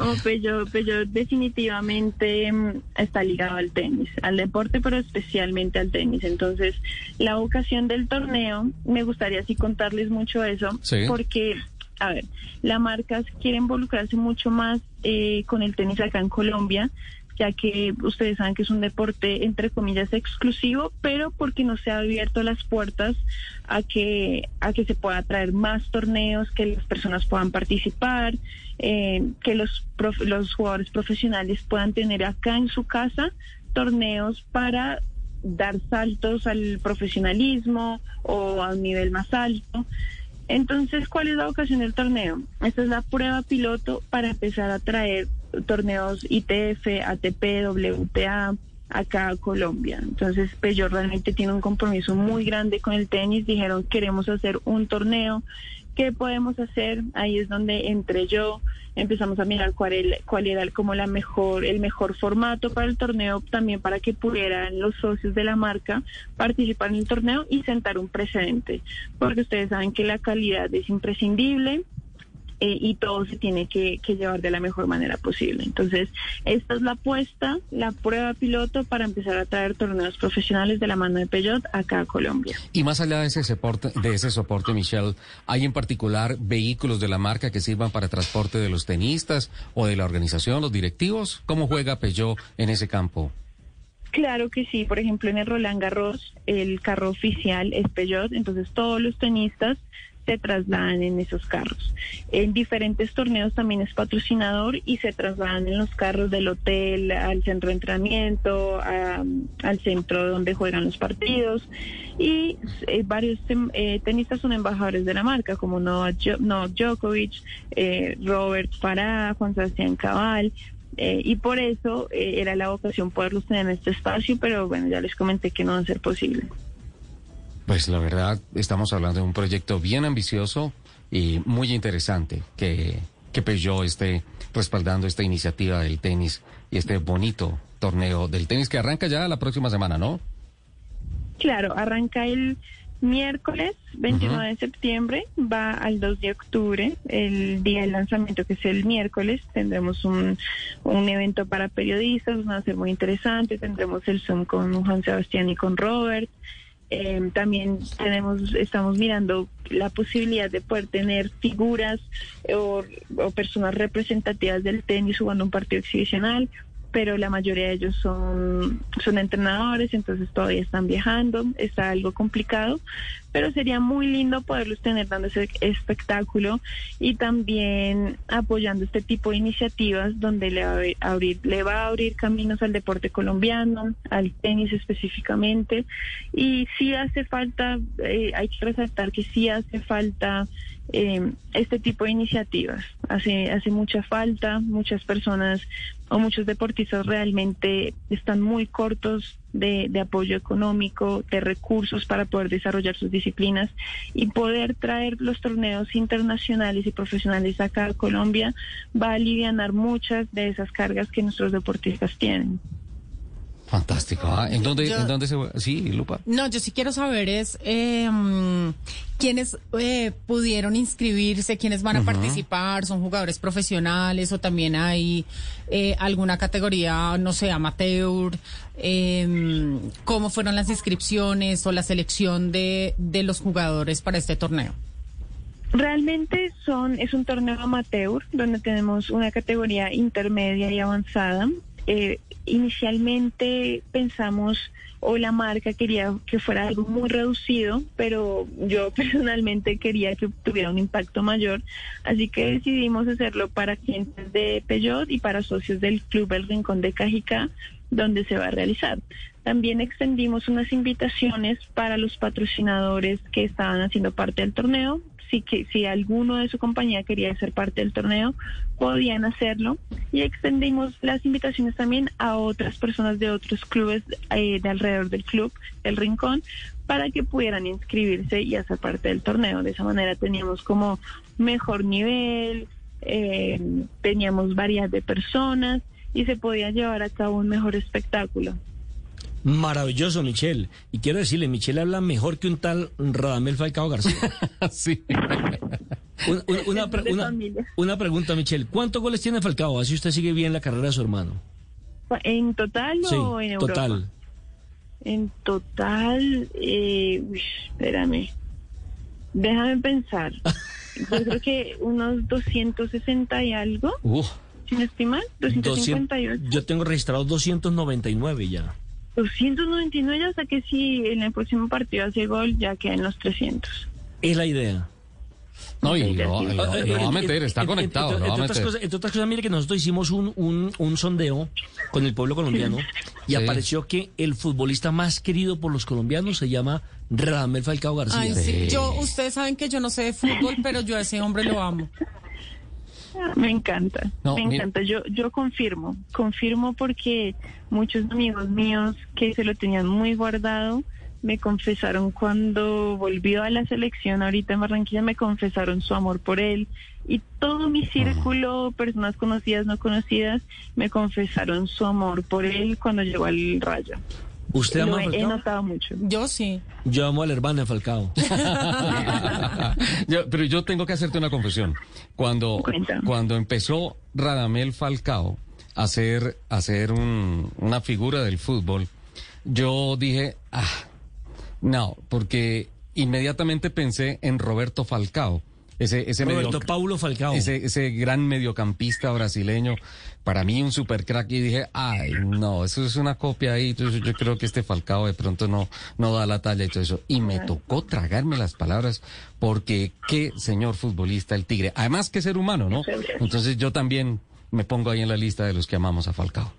ahí, ojo ahí. No, Peugeot, Peugeot definitivamente mm, está ligado al tenis, al deporte, pero especialmente al tenis. Entonces, la vocación del torneo, me gustaría así contarles mucho eso, Sí. porque, a ver, la marca quiere involucrarse mucho más eh, con el tenis acá en Colombia ya que ustedes saben que es un deporte entre comillas exclusivo, pero porque no se ha abierto las puertas a que a que se pueda traer más torneos, que las personas puedan participar, eh, que los prof- los jugadores profesionales puedan tener acá en su casa torneos para dar saltos al profesionalismo o a un nivel más alto. Entonces, ¿cuál es la vocación del torneo? Esta es la prueba piloto para empezar a traer torneos ITF, ATP, WTA acá Colombia. Entonces, Peugeot realmente tiene un compromiso muy grande con el tenis. Dijeron, queremos hacer un torneo. ¿Qué podemos hacer? Ahí es donde entré yo. Empezamos a mirar cuál, el- cuál era como la mejor, el mejor formato para el torneo, también para que pudieran los socios de la marca participar en el torneo y sentar un precedente. Porque ustedes saben que la calidad es imprescindible eh, y todo se tiene que, que llevar de la mejor manera posible. Entonces, esta es la apuesta, la prueba piloto para empezar a traer torneos profesionales de la mano de Peugeot acá a Colombia. Y más allá de ese soporte, de ese soporte, Michelle, ¿hay en particular vehículos de la marca que sirvan para transporte de los tenistas o de la organización, los directivos? ¿Cómo juega Peugeot en ese campo? Claro que sí, por ejemplo en el Roland Garros el carro oficial es Peugeot, entonces todos los tenistas se trasladan en esos carros. En diferentes torneos también es patrocinador y se trasladan en los carros del hotel al centro de entrenamiento, a- al centro donde juegan los partidos. Y eh, varios eh, tenistas son embajadores de la marca, como Novak Djokovic, eh, Robert Farah, Juan Sebastián Cabal. eh, y por eso eh, era la vocación poderlos tener en este espacio, pero bueno, ya les comenté que no va a ser posible. Pues la verdad, estamos hablando de un proyecto bien ambicioso y muy interesante que, que Peugeot esté respaldando esta iniciativa del tenis y este bonito torneo del tenis que arranca ya la próxima semana, ¿no? Claro, arranca el miércoles 29 de septiembre, va al 2 de octubre, el día del lanzamiento que es el miércoles, tendremos un, un evento para periodistas, va a ser muy interesante, tendremos el Zoom con Juan Sebastián y con Robert. Eh, también tenemos, estamos mirando la posibilidad de poder tener figuras o, o personas representativas del tenis jugando un partido exhibicional, pero la mayoría de ellos son, son entrenadores, entonces todavía están viajando, está algo complicado, pero sería muy lindo poderlos tener dando ese espectáculo y también apoyando este tipo de iniciativas donde le va a abrir, le va a abrir caminos al deporte colombiano, al tenis específicamente, y sí hace falta, eh, hay que resaltar que sí hace falta eh, este tipo de iniciativas. Hace, hace mucha falta, muchas personas o muchos deportistas realmente están muy cortos de, de apoyo económico, de recursos para poder desarrollar sus disciplinas y poder traer los torneos internacionales y profesionales acá a Colombia va a aliviar muchas de esas cargas que nuestros deportistas tienen. Fantástico. ¿ah? ¿En dónde, Yo- ¿En dónde se? Sí, Lupa. No, yo sí quiero saber es eh, mm, quiénes eh, pudieron inscribirse, quiénes van a participar, son jugadores profesionales o también hay eh, alguna categoría, no sé, amateur, eh, cómo fueron las inscripciones o la selección de, de los jugadores para este torneo. Realmente son es un torneo amateur donde tenemos una categoría intermedia y avanzada. Eh, inicialmente pensamos o la marca quería que fuera algo muy reducido, pero yo personalmente quería que tuviera un impacto mayor, así que decidimos hacerlo para clientes de Peugeot y para socios del Club El Rincón de Cajicá, donde se va a realizar. También extendimos unas invitaciones para los patrocinadores que estaban haciendo parte del torneo. Si, que, si alguno de su compañía quería ser parte del torneo, podían hacerlo. Y extendimos las invitaciones también a otras personas de otros clubes eh, de alrededor del club, el Rincón, para que pudieran inscribirse y hacer parte del torneo. De esa manera teníamos como mejor nivel, eh, teníamos variedad de personas y se podía llevar a cabo un mejor espectáculo. Maravilloso, Michelle. Y quiero decirle, Michelle habla mejor que un tal Radamel Falcao García. sí. Una, una- una pre- De una- familia. una pregunta, Michelle. ¿Cuántos goles tiene Falcao? Así usted sigue bien la carrera de su hermano. ¿En total Sí, o en Europa? total. En total, eh, uy, espérame. Déjame pensar. Yo creo que unos 260 y algo, Uf. si no estoy mal, 258. 200 yo tengo registrado 299 ya. 299, ya hasta que si en el próximo partido hace gol, ya queda en los 300. Es la idea. No, y lo, y lo- lo va a meter, está conectado, entre- lo va a entre otras meter. cosas- entre otras cosas, mire que nosotros hicimos un, un, un sondeo con el pueblo colombiano y Sí. apareció que el futbolista más querido por los colombianos se llama Radamel Falcao García. Ay, sí, Yo, ustedes saben que yo no sé de fútbol, pero yo a ese hombre lo amo. Me encanta, No, me mira- encanta. Yo, yo confirmo, confirmo porque muchos amigos míos que se lo tenían muy guardado me confesaron cuando volvió a la selección ahorita en Barranquilla, me confesaron su amor por él y todo mi círculo, personas conocidas, no conocidas, me confesaron su amor por él cuando llegó al Rayo. ¿Usted ama a he, notado mucho. Yo sí. Yo amo al hermano de Falcao. Yo- pero yo tengo que hacerte una confesión. Cuando, Cuéntame. cuando empezó Radamel Falcao a ser, a ser un- una figura del fútbol, yo dije, ah, no, porque inmediatamente pensé en Roberto Falcao, Ese, ese Roberto medio- Paulo Falcao. Ese, ese gran mediocampista brasileño, para mí un super crack y dije, ay, no, eso es una copia ahí, entonces yo creo que este Falcao de pronto no, no da la talla y todo eso. Y me tocó tragarme las palabras porque qué señor futbolista el Tigre. Además que ser humano, ¿no? Entonces yo también me pongo ahí en la lista de los que amamos a Falcao.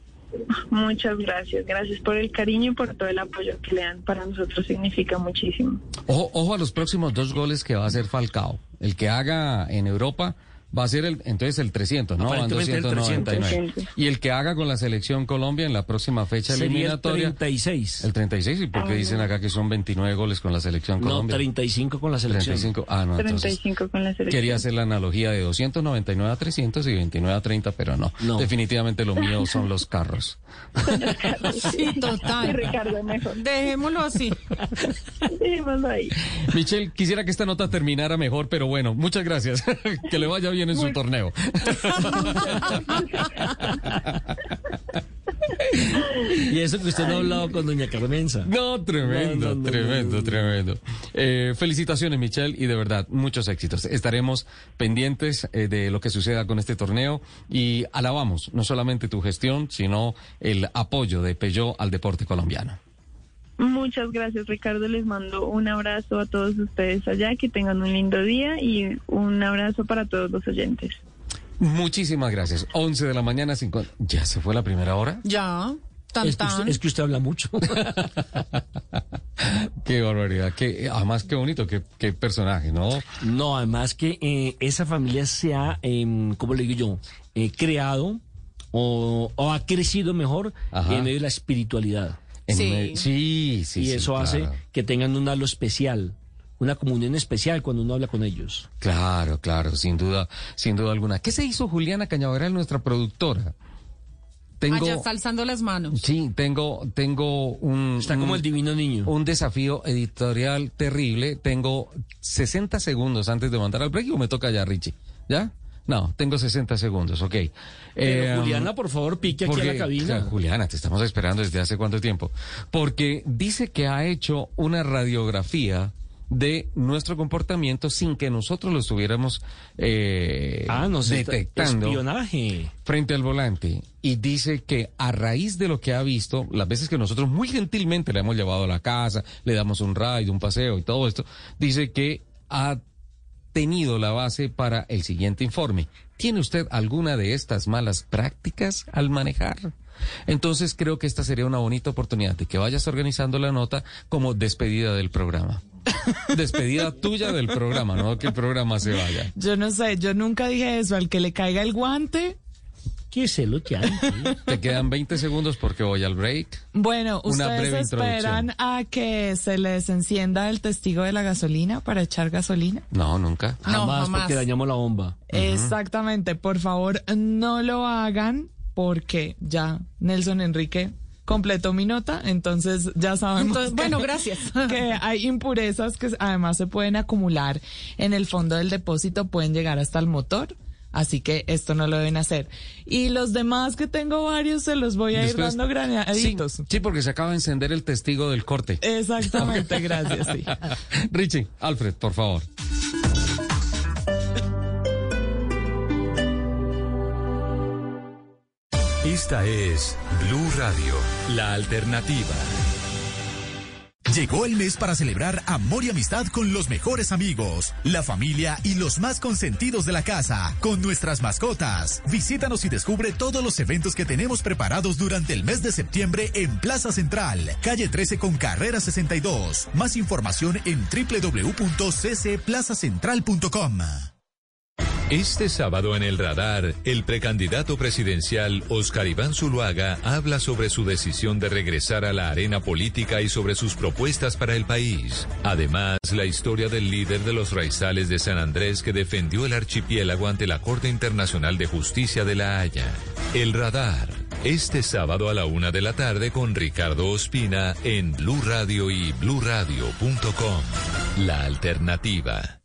Muchas gracias. Gracias por el cariño y por todo el apoyo que le dan. Para nosotros significa muchísimo. Ojo, ojo a los próximos dos goles que va a hacer Falcao. El que haga en Europa va a ser el, entonces el 300, ¿no? Van Aparentemente el 299. 300. Y el que haga con la selección Colombia en la próxima fecha Sería el eliminatoria. 36. El 36, ¿y por qué dicen acá que son 29 goles con la selección No, Colombia? 35 con la selección. 35. Ah, no, entonces 35 con la selección. quería hacer la analogía de 299 a 300 y 29 a 30, pero no. No. Definitivamente lo mío son los carros. Sí, Sí, total. Ricardo, mejor. Dejémoslo así. Dejémoslo ahí. Michelle, quisiera que esta nota terminara mejor, pero bueno, muchas gracias. que le vaya bien en su torneo. Y eso que usted no ha hablado con doña Carmenza. No, tremendo, No, no, no, tremendo, no, no. tremendo. Eh, felicitaciones, Michelle, y de verdad, muchos éxitos. Estaremos pendientes eh, de lo que suceda con este torneo y alabamos no solamente tu gestión, sino el apoyo de Peugeot al deporte colombiano. Muchas gracias, Ricardo. Les mando un abrazo a todos ustedes allá. Que tengan un lindo día y un abrazo para todos los oyentes. Muchísimas gracias. 11 de la mañana, 5. ¿Ya se fue la primera hora? Ya. Tan, Es que, usted, tan. es que usted habla mucho. Qué barbaridad. Qué, además, qué bonito, qué, qué personaje, ¿no? No, además que eh, esa familia se ha, em, ¿cómo le digo yo? Eh, creado o, o ha crecido mejor Ajá. en medio de la espiritualidad. En Sí. sí, sí. y sí, eso hace claro. que tengan un halo especial, una comunión especial cuando uno habla con ellos. Claro, claro, sin duda, sin duda alguna. ¿Qué se hizo Juliana Cañaveral, nuestra productora? Tengo, Allá está alzando las manos. sí, tengo, tengo un, Está como un- el divino niño. un desafío editorial terrible. Tengo 60 segundos antes de mandar al break o me toca ya, Richie. ¿Ya? No, tengo 60 segundos, ok. Pero Eh, Juliana, por favor, pique aquí a porque, la cabina. o sea, Juliana, te estamos esperando desde hace cuánto tiempo. Porque dice que ha hecho una radiografía de nuestro comportamiento sin que nosotros lo estuviéramos eh, ah, detectando espionaje. frente al volante y dice que a raíz de lo que ha visto, las veces que nosotros muy gentilmente le hemos llevado a la casa, le damos un ride, un paseo y todo esto, dice que ha tenido la base para el siguiente informe. ¿Tiene usted alguna de estas malas prácticas al manejar? Entonces creo que esta sería una bonita oportunidad de que vayas organizando la nota como despedida del programa. Despedida tuya del programa, no que el programa se vaya. Yo no sé, yo nunca dije eso. Al que le caiga el guante. ¿Qué es lo que hay? Te quedan 20 segundos porque voy al break. Bueno, Una ¿ustedes breve esperan a que se les encienda el testigo de la gasolina para echar gasolina? No, nunca. No, Jamás, jamás. porque dañamos la bomba. Exactamente, por favor, no lo hagan porque ya Nelson Enrique completó mi nota, entonces ya sabemos. Entonces, que- bueno, gracias. Que hay impurezas que además se pueden acumular en el fondo del depósito, pueden llegar hasta el motor. Así que esto no lo deben hacer. Y los demás que tengo varios se los voy a ir dando granaditos. Sí, sí, porque se acaba de encender el testigo del corte. Exactamente, gracias. Sí. Richie, Alfred, por favor. Esta es Blue Radio, la alternativa. Llegó el mes para celebrar amor y amistad con los mejores amigos, la familia y los más consentidos de la casa, con nuestras mascotas. Visítanos y descubre todos los eventos que tenemos preparados durante el mes de septiembre en Plaza Central, calle 13 con carrera 62. Más información en www.ccplazacentral.com. Este sábado en el radar, el precandidato presidencial Oscar Iván Zuluaga habla sobre su decisión de regresar a la arena política y sobre sus propuestas para el país. Además, la historia del líder de los raizales de San Andrés que defendió el archipiélago ante la Corte Internacional de Justicia de La Haya. El radar, este sábado a la una de la tarde con Ricardo Ospina en Blue Radio y bluradio.com. La alternativa.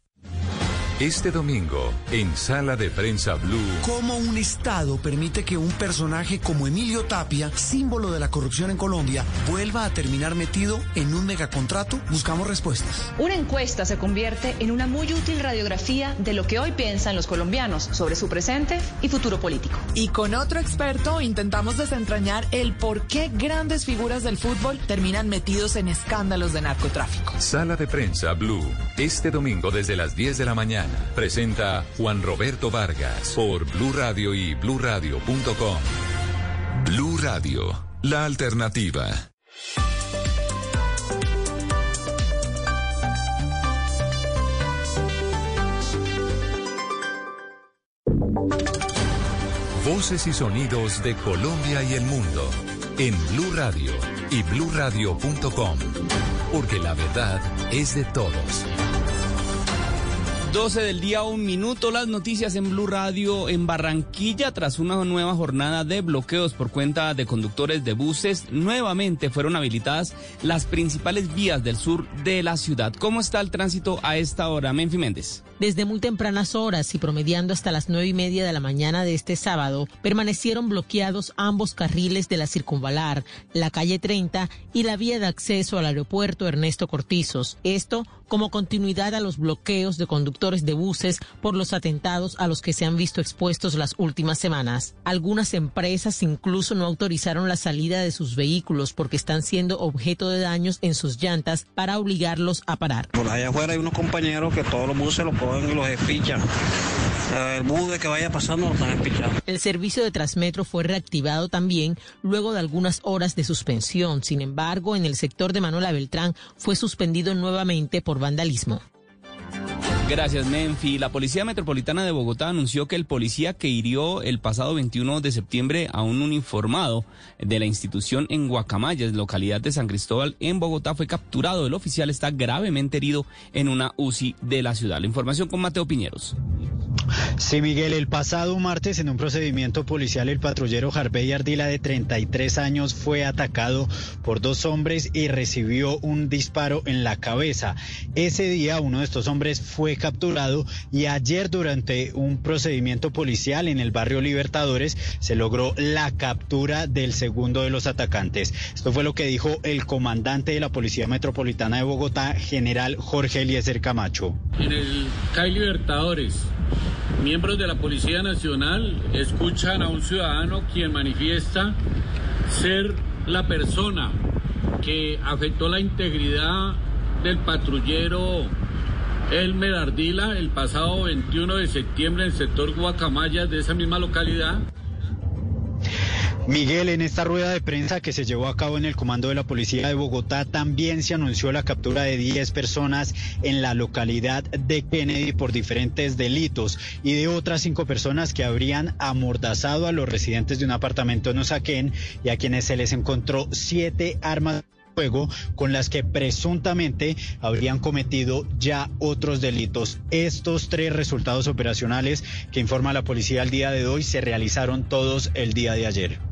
Este domingo, en Sala de Prensa Blue. ¿Cómo un Estado permite que un personaje como Emilio Tapia, símbolo de la corrupción en Colombia, vuelva a terminar metido en un megacontrato? Buscamos respuestas. Una encuesta se convierte en una muy útil radiografía de lo que hoy piensan los colombianos sobre su presente y futuro político. Y con otro experto intentamos desentrañar el por qué grandes figuras del fútbol terminan metidos en escándalos de narcotráfico. Sala de Prensa Blue. Este domingo desde las 10 de la mañana. Presenta Juan Roberto Vargas por Blue Radio y bluradio.com. Blue Radio, la alternativa. Voces y sonidos de Colombia y el mundo en Blue Radio y bluradio.com, porque la verdad es de todos. 12 del día, un minuto. Las noticias en Blue Radio en Barranquilla tras una nueva jornada de bloqueos por cuenta de conductores de buses. Nuevamente fueron habilitadas las principales vías del sur de la ciudad. ¿Cómo está el tránsito a esta hora, Menfi Méndez? Desde muy tempranas horas y promediando hasta las nueve y media de la mañana de este sábado, permanecieron bloqueados ambos carriles de la circunvalar, la calle 30 y la vía de acceso al aeropuerto Ernesto Cortizos. Esto como continuidad a los bloqueos de conductores de buses por los atentados a los que se han visto expuestos las últimas semanas. Algunas empresas incluso no autorizaron la salida de sus vehículos porque están siendo objeto de daños en sus llantas para obligarlos a parar. Por allá afuera hay unos compañeros que todos los buses los los. El bus de que vaya pasando lo están. El servicio de Transmetro fue reactivado también luego de algunas horas de suspensión. Sin embargo, en el sector de Manuela Beltrán fue suspendido nuevamente por vandalismo. Gracias, Menfi. La Policía Metropolitana de Bogotá anunció que el policía que hirió el pasado 21 de septiembre a un uniformado de la institución en Guacamayas, localidad de San Cristóbal, en Bogotá, fue capturado. El oficial está gravemente herido en una UCI de la ciudad. La información con Mateo Piñeros. Sí, Miguel, el pasado martes en un procedimiento policial el patrullero Harvey Ardila de 33 años fue atacado por dos hombres y recibió un disparo en la cabeza. Ese día uno de estos hombres fue capturado y ayer durante un procedimiento policial en el barrio Libertadores se logró la captura del segundo de los atacantes. Esto fue lo que dijo el comandante de la Policía Metropolitana de Bogotá, general Jorge Eliezer Camacho. En el CAI Libertadores, miembros de la Policía Nacional escuchan a un ciudadano quien manifiesta ser la persona que afectó la integridad del patrullero Elmer Ardila el pasado 21 de septiembre en el sector Guacamayas de esa misma localidad. Miguel, en esta rueda de prensa que se llevó a cabo en el Comando de la Policía de Bogotá también se anunció la captura de 10 personas en la localidad de Kennedy por diferentes delitos y de otras cinco personas que habrían amordazado a los residentes de un apartamento en Osaquén y a quienes se les encontró siete armas fuego con las que presuntamente habrían cometido ya otros delitos. Estos tres resultados operacionales que informa la policía al día de hoy se realizaron todos el día de ayer.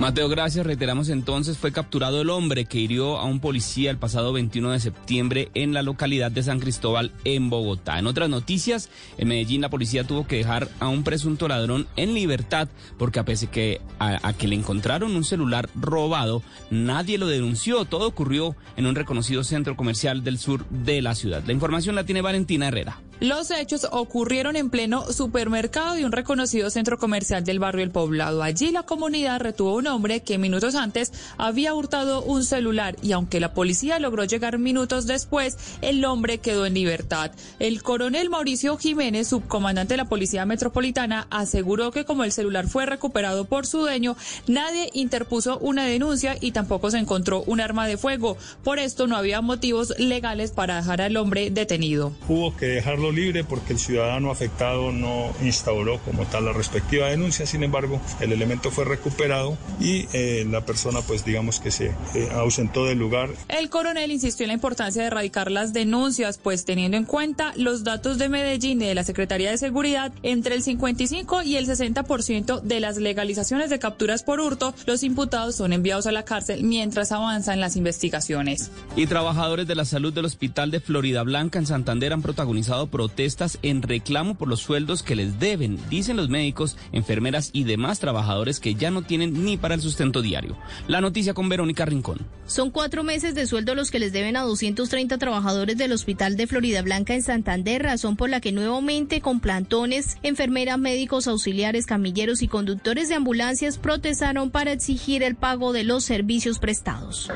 Mateo, gracias. Reiteramos entonces, fue capturado el hombre que hirió a un policía el pasado 21 de septiembre en la localidad de San Cristóbal, en Bogotá. En otras noticias, en Medellín la policía tuvo que dejar a un presunto ladrón en libertad porque a pesar que a, a que le encontraron un celular robado, nadie lo denunció. Todo ocurrió en un reconocido centro comercial del sur de la ciudad. La información la tiene Valentina Herrera. Los hechos ocurrieron en pleno supermercado de un reconocido centro comercial del barrio El Poblado. Allí la comunidad retuvo un hombre que minutos antes había hurtado un celular y aunque la policía logró llegar minutos después, el hombre quedó en libertad. El coronel Mauricio Jiménez, subcomandante de la Policía Metropolitana, aseguró que como el celular fue recuperado por su dueño, nadie interpuso una denuncia y tampoco se encontró un arma de fuego. Por esto no había motivos legales para dejar al hombre detenido. Que libre porque el ciudadano afectado no instauró como tal la respectiva denuncia. Sin embargo, el elemento fue recuperado y eh, la persona, pues digamos que se eh, ausentó del lugar. El coronel insistió en la importancia de erradicar las denuncias, pues teniendo en cuenta los datos de Medellín y de la Secretaría de Seguridad, entre el 55 y el 60% de las legalizaciones de capturas por hurto, los imputados son enviados a la cárcel mientras avanzan las investigaciones. Y trabajadores de la salud del Hospital de Florida Blanca en Santander han protagonizado protestas en reclamo por los sueldos que les deben, dicen los médicos, enfermeras y demás trabajadores que ya no tienen ni para el sustento diario. La noticia con Verónica Rincón. Son cuatro meses de sueldo los que les deben a 230 trabajadores del Hospital de Florida Blanca en Santander, razón por la que nuevamente con plantones, enfermeras, médicos, auxiliares, camilleros y conductores de ambulancias protestaron para exigir el pago de los servicios prestados.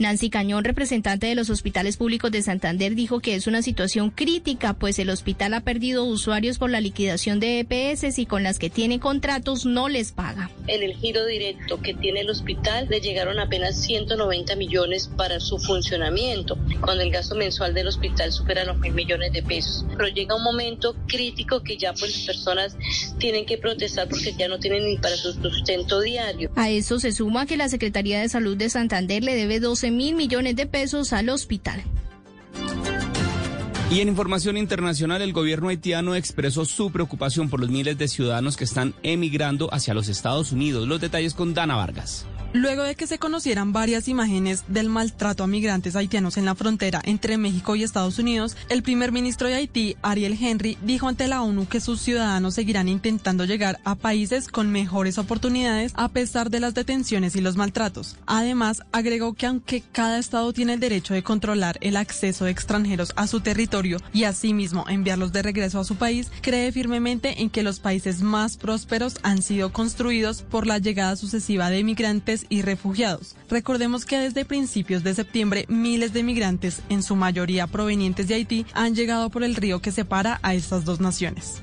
Nancy Cañón, representante de los hospitales públicos de Santander, dijo que es una situación crítica, pues el hospital ha perdido usuarios por la liquidación de EPS y con las que tiene contratos no les paga. En el giro directo que tiene el hospital le llegaron apenas 190 millones para su funcionamiento, cuando el gasto mensual del hospital supera los mil millones de pesos. Pero llega un momento crítico que ya pues las personas tienen que protestar porque ya no tienen ni para su sustento diario. A eso se suma que la Secretaría de Salud de Santander le debe 12 mil millones de pesos al hospital. Y en información internacional, el gobierno haitiano expresó su preocupación por los miles de ciudadanos que están emigrando hacia los Estados Unidos. Los detalles con Dana Vargas. Luego de que se conocieran varias imágenes del maltrato a migrantes haitianos en la frontera entre México y Estados Unidos, el primer ministro de Haití, Ariel Henry, dijo ante la ONU que sus ciudadanos seguirán intentando llegar a países con mejores oportunidades a pesar de las detenciones y los maltratos. Además, agregó que aunque cada estado tiene el derecho de controlar el acceso de extranjeros a su territorio y asimismo enviarlos de regreso a su país, cree firmemente en que los países más prósperos han sido construidos por la llegada sucesiva de migrantes y refugiados. Recordemos que desde principios de septiembre miles de migrantes, en su mayoría provenientes de Haití, han llegado por el río que separa a estas dos naciones.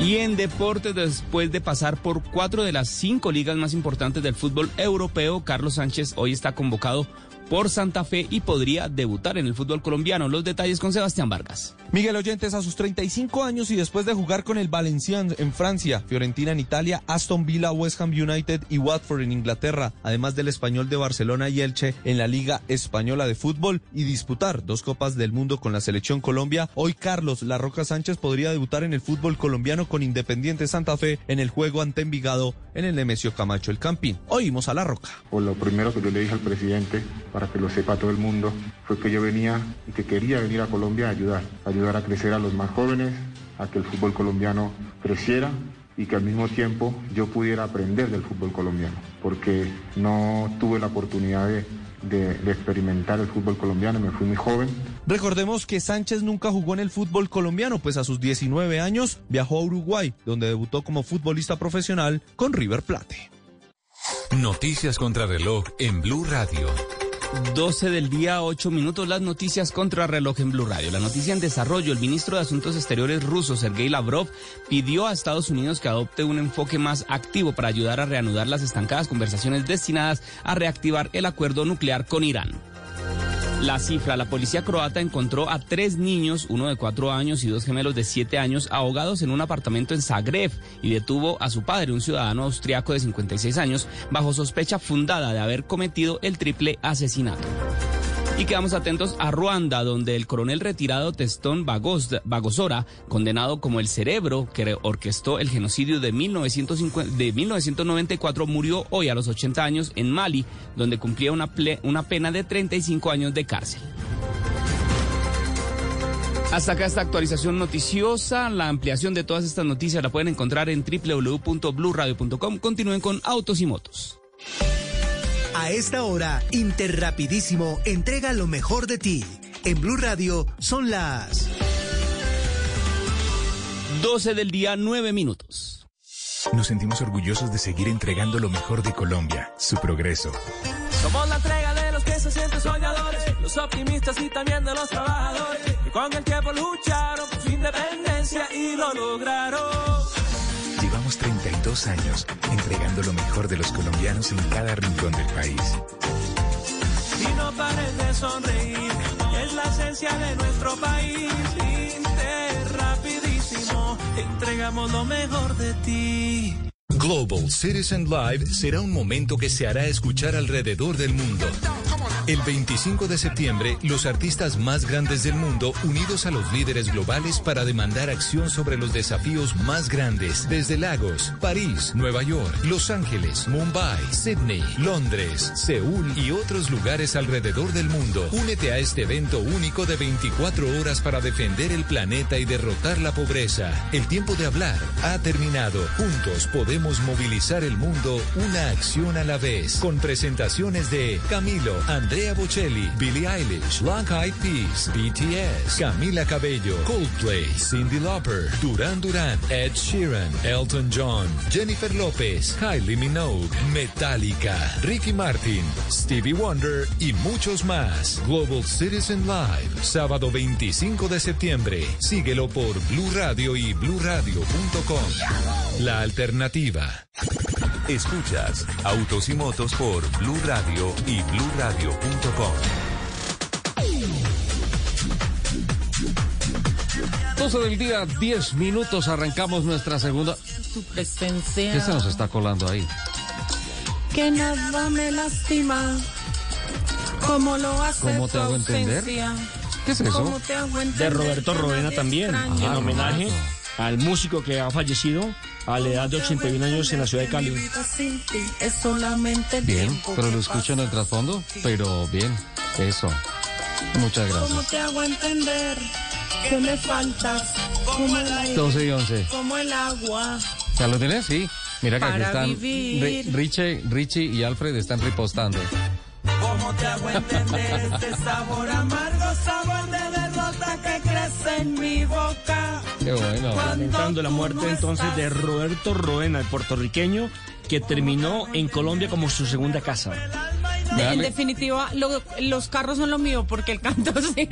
Y en deportes, después de pasar por cuatro de las cinco ligas más importantes del fútbol europeo, Carlos Sánchez hoy está convocado por Santa Fe y podría debutar en el fútbol colombiano. Los detalles con Sebastián Vargas. Miguel Oyentes a sus 35 años y después de jugar con el Valenciennes en Francia, Fiorentina en Italia, Aston Villa, West Ham United y Watford en Inglaterra, además del español de Barcelona y Elche en la Liga Española de Fútbol y disputar dos Copas del Mundo con la selección Colombia, hoy Carlos La Roca Sánchez podría debutar en el fútbol colombiano con Independiente Santa Fe en el juego ante Envigado en el Nemesio Camacho El Campín. Oímos a La Roca. Por lo primero que yo le dije al presidente, para que lo sepa todo el mundo, fue que yo venía y que quería venir a Colombia a ayudar, a ayudar a crecer a los más jóvenes, a que el fútbol colombiano creciera y que al mismo tiempo yo pudiera aprender del fútbol colombiano, porque no tuve la oportunidad de, de, de experimentar el fútbol colombiano, me fui muy joven. Recordemos que Sánchez nunca jugó en el fútbol colombiano, pues a sus 19 años viajó a Uruguay, donde debutó como futbolista profesional con River Plate. Noticias contra reloj en Blue Radio. 12 del día, 8 minutos, las noticias contra reloj en Blue Radio. La noticia en desarrollo, el ministro de Asuntos Exteriores ruso, Sergei Lavrov, pidió a Estados Unidos que adopte un enfoque más activo para ayudar a reanudar las estancadas conversaciones destinadas a reactivar el acuerdo nuclear con Irán. La cifra, la policía croata encontró a tres niños, uno de cuatro años y dos gemelos de siete años, ahogados en un apartamento en Zagreb y detuvo a su padre, un ciudadano austriaco de 56 años, bajo sospecha fundada de haber cometido el triple asesinato. Y quedamos atentos a Ruanda, donde el coronel retirado Testón Bagos- Bagosora, condenado como el cerebro que orquestó el genocidio de, 1950 de 1994, murió hoy a los 80 años en Mali, donde cumplía una, ple- una pena de 35 años de cárcel. Hasta acá esta actualización noticiosa. La ampliación de todas estas noticias la pueden encontrar en www.bluradio.com. Continúen con Autos y Motos. A esta hora, Interrapidísimo entrega lo mejor de ti. En Blue Radio son las 12 del día, 9 minutos. Nos sentimos orgullosos de seguir entregando lo mejor de Colombia, su progreso. Somos la entrega de los que se sienten soñadores, los optimistas y también de los trabajadores, que con el tiempo lucharon por su independencia y lo lograron. Llevamos 32 años entregando lo mejor de los colombianos en cada rincón del país. Y no pares de sonreír, es la esencia de nuestro país. Interrapidísimo, entregamos lo mejor de ti. Global Citizen Live será un momento que se hará escuchar alrededor del mundo. El 25 de septiembre, los artistas más grandes del mundo unidos a los líderes globales para demandar acción sobre los desafíos más grandes desde Lagos, París, Nueva York, Los Ángeles, Mumbai, Sydney, Londres, Seúl y otros lugares alrededor del mundo. Únete a este evento único de 24 horas para defender el planeta y derrotar la pobreza. El tiempo de hablar ha terminado. Juntos podemos movilizar el mundo una acción a la vez. Con presentaciones de Camilo, Andrea Bocelli, Billie Eilish, Long Eyed Peas, BTS, Camila Cabello, Coldplay, Cindy Lauper, Duran Duran, Ed Sheeran, Elton John, Jennifer López, Kylie Minogue, Metallica, Ricky Martin, Stevie Wonder y muchos más. Global Citizen Live, sábado 25 de septiembre. Síguelo por Blue Radio y bluradio.com. La alternativa. Escuchas Autos y Motos por Blue Radio y bluradio.com. 12 del día, 10 minutos, arrancamos nuestra segunda... Tu presencia. ¿Qué se nos está colando ahí? Que nada me lastima. ¿Cómo lo hace ¿Cómo te hago entender? ¿Qué es eso? ¿Cómo te hago de Roberto nadie también, extraña? en Ah, homenaje Roberto. Al músico que ha fallecido a la edad de 81 años en la ciudad de Cali. Bien, pero lo escucho en el trasfondo, pero bien, eso. Muchas ¿Cómo gracias. te hago entender que me faltas? Como el aire, 12 y 11. como el agua. ¿Ya lo tienes? Sí. Mira que aquí están. Ri- Richie, Richie y Alfred están ripostando. ¿Cómo te hago entender este sabor amargo, sabor de derrota que crece en mi boca? Qué bueno. Lamentando la muerte entonces de Roberto Roena, el puertorriqueño, que terminó en Colombia como su segunda casa. De- en definitiva, lo- los carros son lo mío porque el canto sí.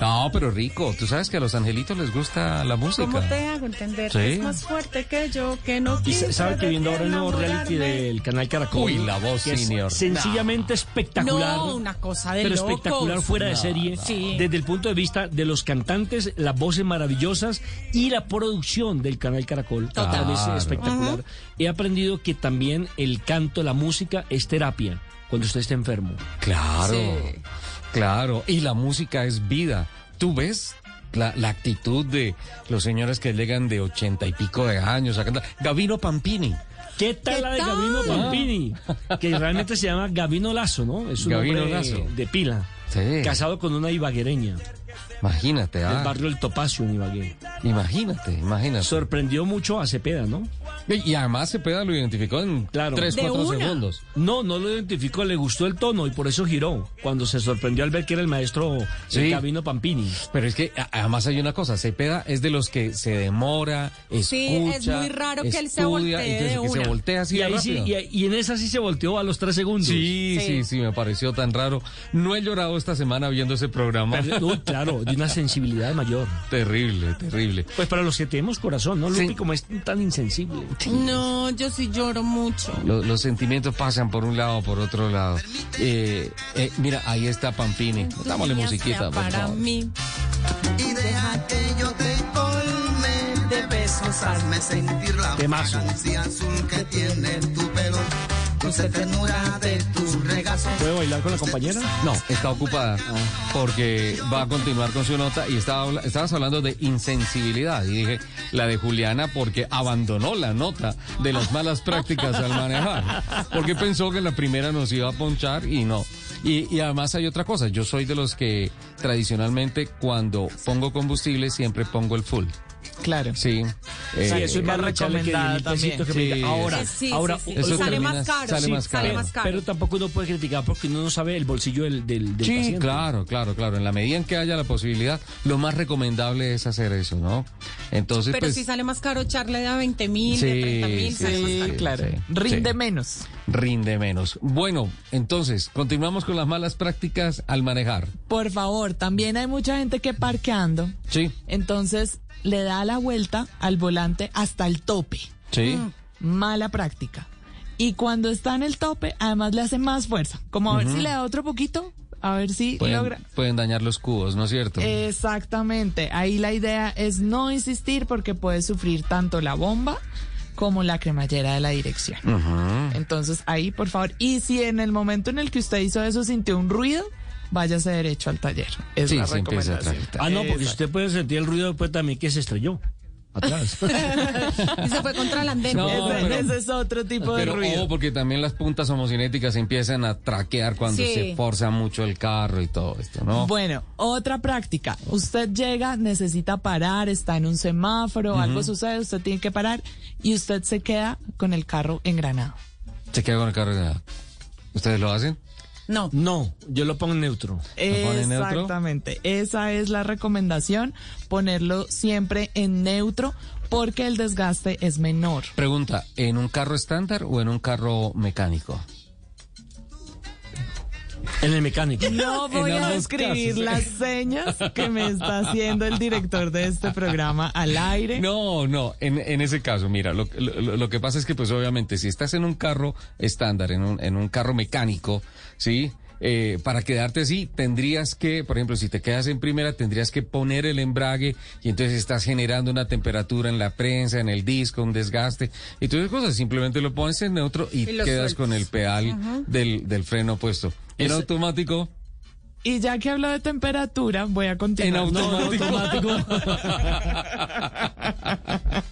No, pero rico. Tú sabes que a los angelitos les gusta la música. ¿Cómo te hago entender? Sí. Es más fuerte que yo, que no Y sabe que viendo ahora el nuevo reality del canal Caracol. Uy, la voz que es senior. Sencillamente espectacular. No, una cosa de pero locos. espectacular fuera de serie no. Sí. desde el punto de vista de los cantantes, las voces maravillosas y la producción del canal Caracol. Total. También es espectacular. He aprendido que también el canto, la música es terapia cuando usted está enfermo. Claro, Sí. claro. Y la música es vida. ¿Tú ves? La, la actitud de los señores que llegan de ochenta y pico de años a cantar. Gavino Pampini. ¿Qué tal ¿Qué la de tal? Gabino Pampini? Que realmente se llama Gabino Lazo, ¿no? Es un hombre Lazo. de pila. Sí. Casado con una ibaguereña Imagínate, del ah. barrio El Topacio en Ibagué. Imagínate, imagínate. Sorprendió mucho a Cepeda, ¿no? Y además Cepeda lo identificó en Claro. 3, De 4 una. segundos. No, no lo identificó, le gustó el tono y por eso giró. Cuando se sorprendió al ver que era el maestro Sí. Gabino Pampini. Pero es que además hay una cosa, Cepeda es de los que se demora, escucha, Sí, es muy raro que él se voltee y de se voltea así Y, ahí sí, y, y en esa sí se volteó a los tres segundos. Sí, sí, sí, me pareció tan raro. No he llorado esta semana viendo ese programa. Pero, uy, claro, de una sensibilidad mayor. terrible, terrible. Pues para los que tenemos corazón, ¿no? Sí. Lupi, como es tan insensible. No, yo sí lloro mucho. Lo- los sentimientos pasan por un lado, por otro lado. Eh, eh, mira, ahí está Pampini. Dámosle musiquita, por para favor. mí. Y deja que yo te colme de besos, hazme sentir la Temazo. fragancia azul que tiene tu pelo, dulce ternura de tus regazos. ¿Puede bailar con la compañera? No, está ocupada porque va a continuar con su nota y estaba, estabas hablando de insensibilidad y dije la de Juliana porque abandonó la nota de las malas prácticas al manejar porque pensó que en la primera nos iba a ponchar y no. Y, y además hay otra cosa, yo soy de los que tradicionalmente cuando pongo combustible siempre pongo el full. Claro. Sí. Sí, eh, eso es más recomendada recomendada también. Que Sí, ahora, Eh, sí, ahora sí, sí. Eso Y sale termina- más caro. sale más más caro. Pero tampoco uno puede criticar porque uno no sabe el bolsillo del, del, del Sí, paciente. claro, claro, claro. En la medida en que haya la posibilidad, lo más recomendable es hacer eso, ¿no? Entonces, Pero pues, si sale más caro echarle de a 20 mil, Sí, de 30 mil, sí, sale más caro. claro. sí, Rinde sí. menos. rinde menos. Bueno, entonces, continuamos con las malas prácticas al manejar. Por favor, también hay mucha gente que parqueando, Sí, entonces le da la vuelta al volante hasta el tope. sí. Mala práctica. Y cuando está en el tope, además le hace más fuerza. Como a ver si le da otro poquito, a ver si Pueden, logra. pueden dañar los cubos, ¿no es cierto? Exactamente. Ahí la idea es no insistir porque puede sufrir tanto la bomba como la cremallera de la dirección. Entonces ahí, por favor, y si en el momento en el que usted hizo eso sintió un ruido, váyase derecho al taller. Es Sí, la sí, empieza a recomendación. Ah, no, porque Exacto. usted puede sentir el ruido después también que se estrelló. Atrás. Y se fue contra el andén. No, ese, pero- ese es otro tipo de Pero ruido. ojo, porque también las puntas homocinéticas empiezan a traquear cuando Sí. se forza mucho el carro y todo esto, ¿no? Bueno, otra práctica. Usted llega, necesita parar, está en un semáforo, algo sucede, usted tiene que parar y usted se queda con el carro engranado. Se queda con el carro. de- ¿Ustedes lo hacen? No. No, yo lo pongo en neutro. pone en neutro? Exactamente. Esa es la recomendación, ponerlo siempre en neutro porque el desgaste es menor. Pregunta, ¿en un carro estándar o en un carro mecánico? En el mecánico. No voy a describir casos. las señas que me está haciendo el director de este programa al aire. No, no, en, en ese caso, mira, lo, lo- lo que pasa es que pues obviamente si estás en un carro estándar, en un, en un carro mecánico, ¿sí? Eh, para quedarte así, tendrías que, por ejemplo, si te quedas en primera, tendrías que poner el embrague y entonces estás generando una temperatura en la prensa, en el disco, un desgaste y todas esas cosas. Simplemente lo pones en neutro y, quedas con el pedal del, del freno puesto. En automático, Y ya que hablo de temperatura, voy a en continuar. automático.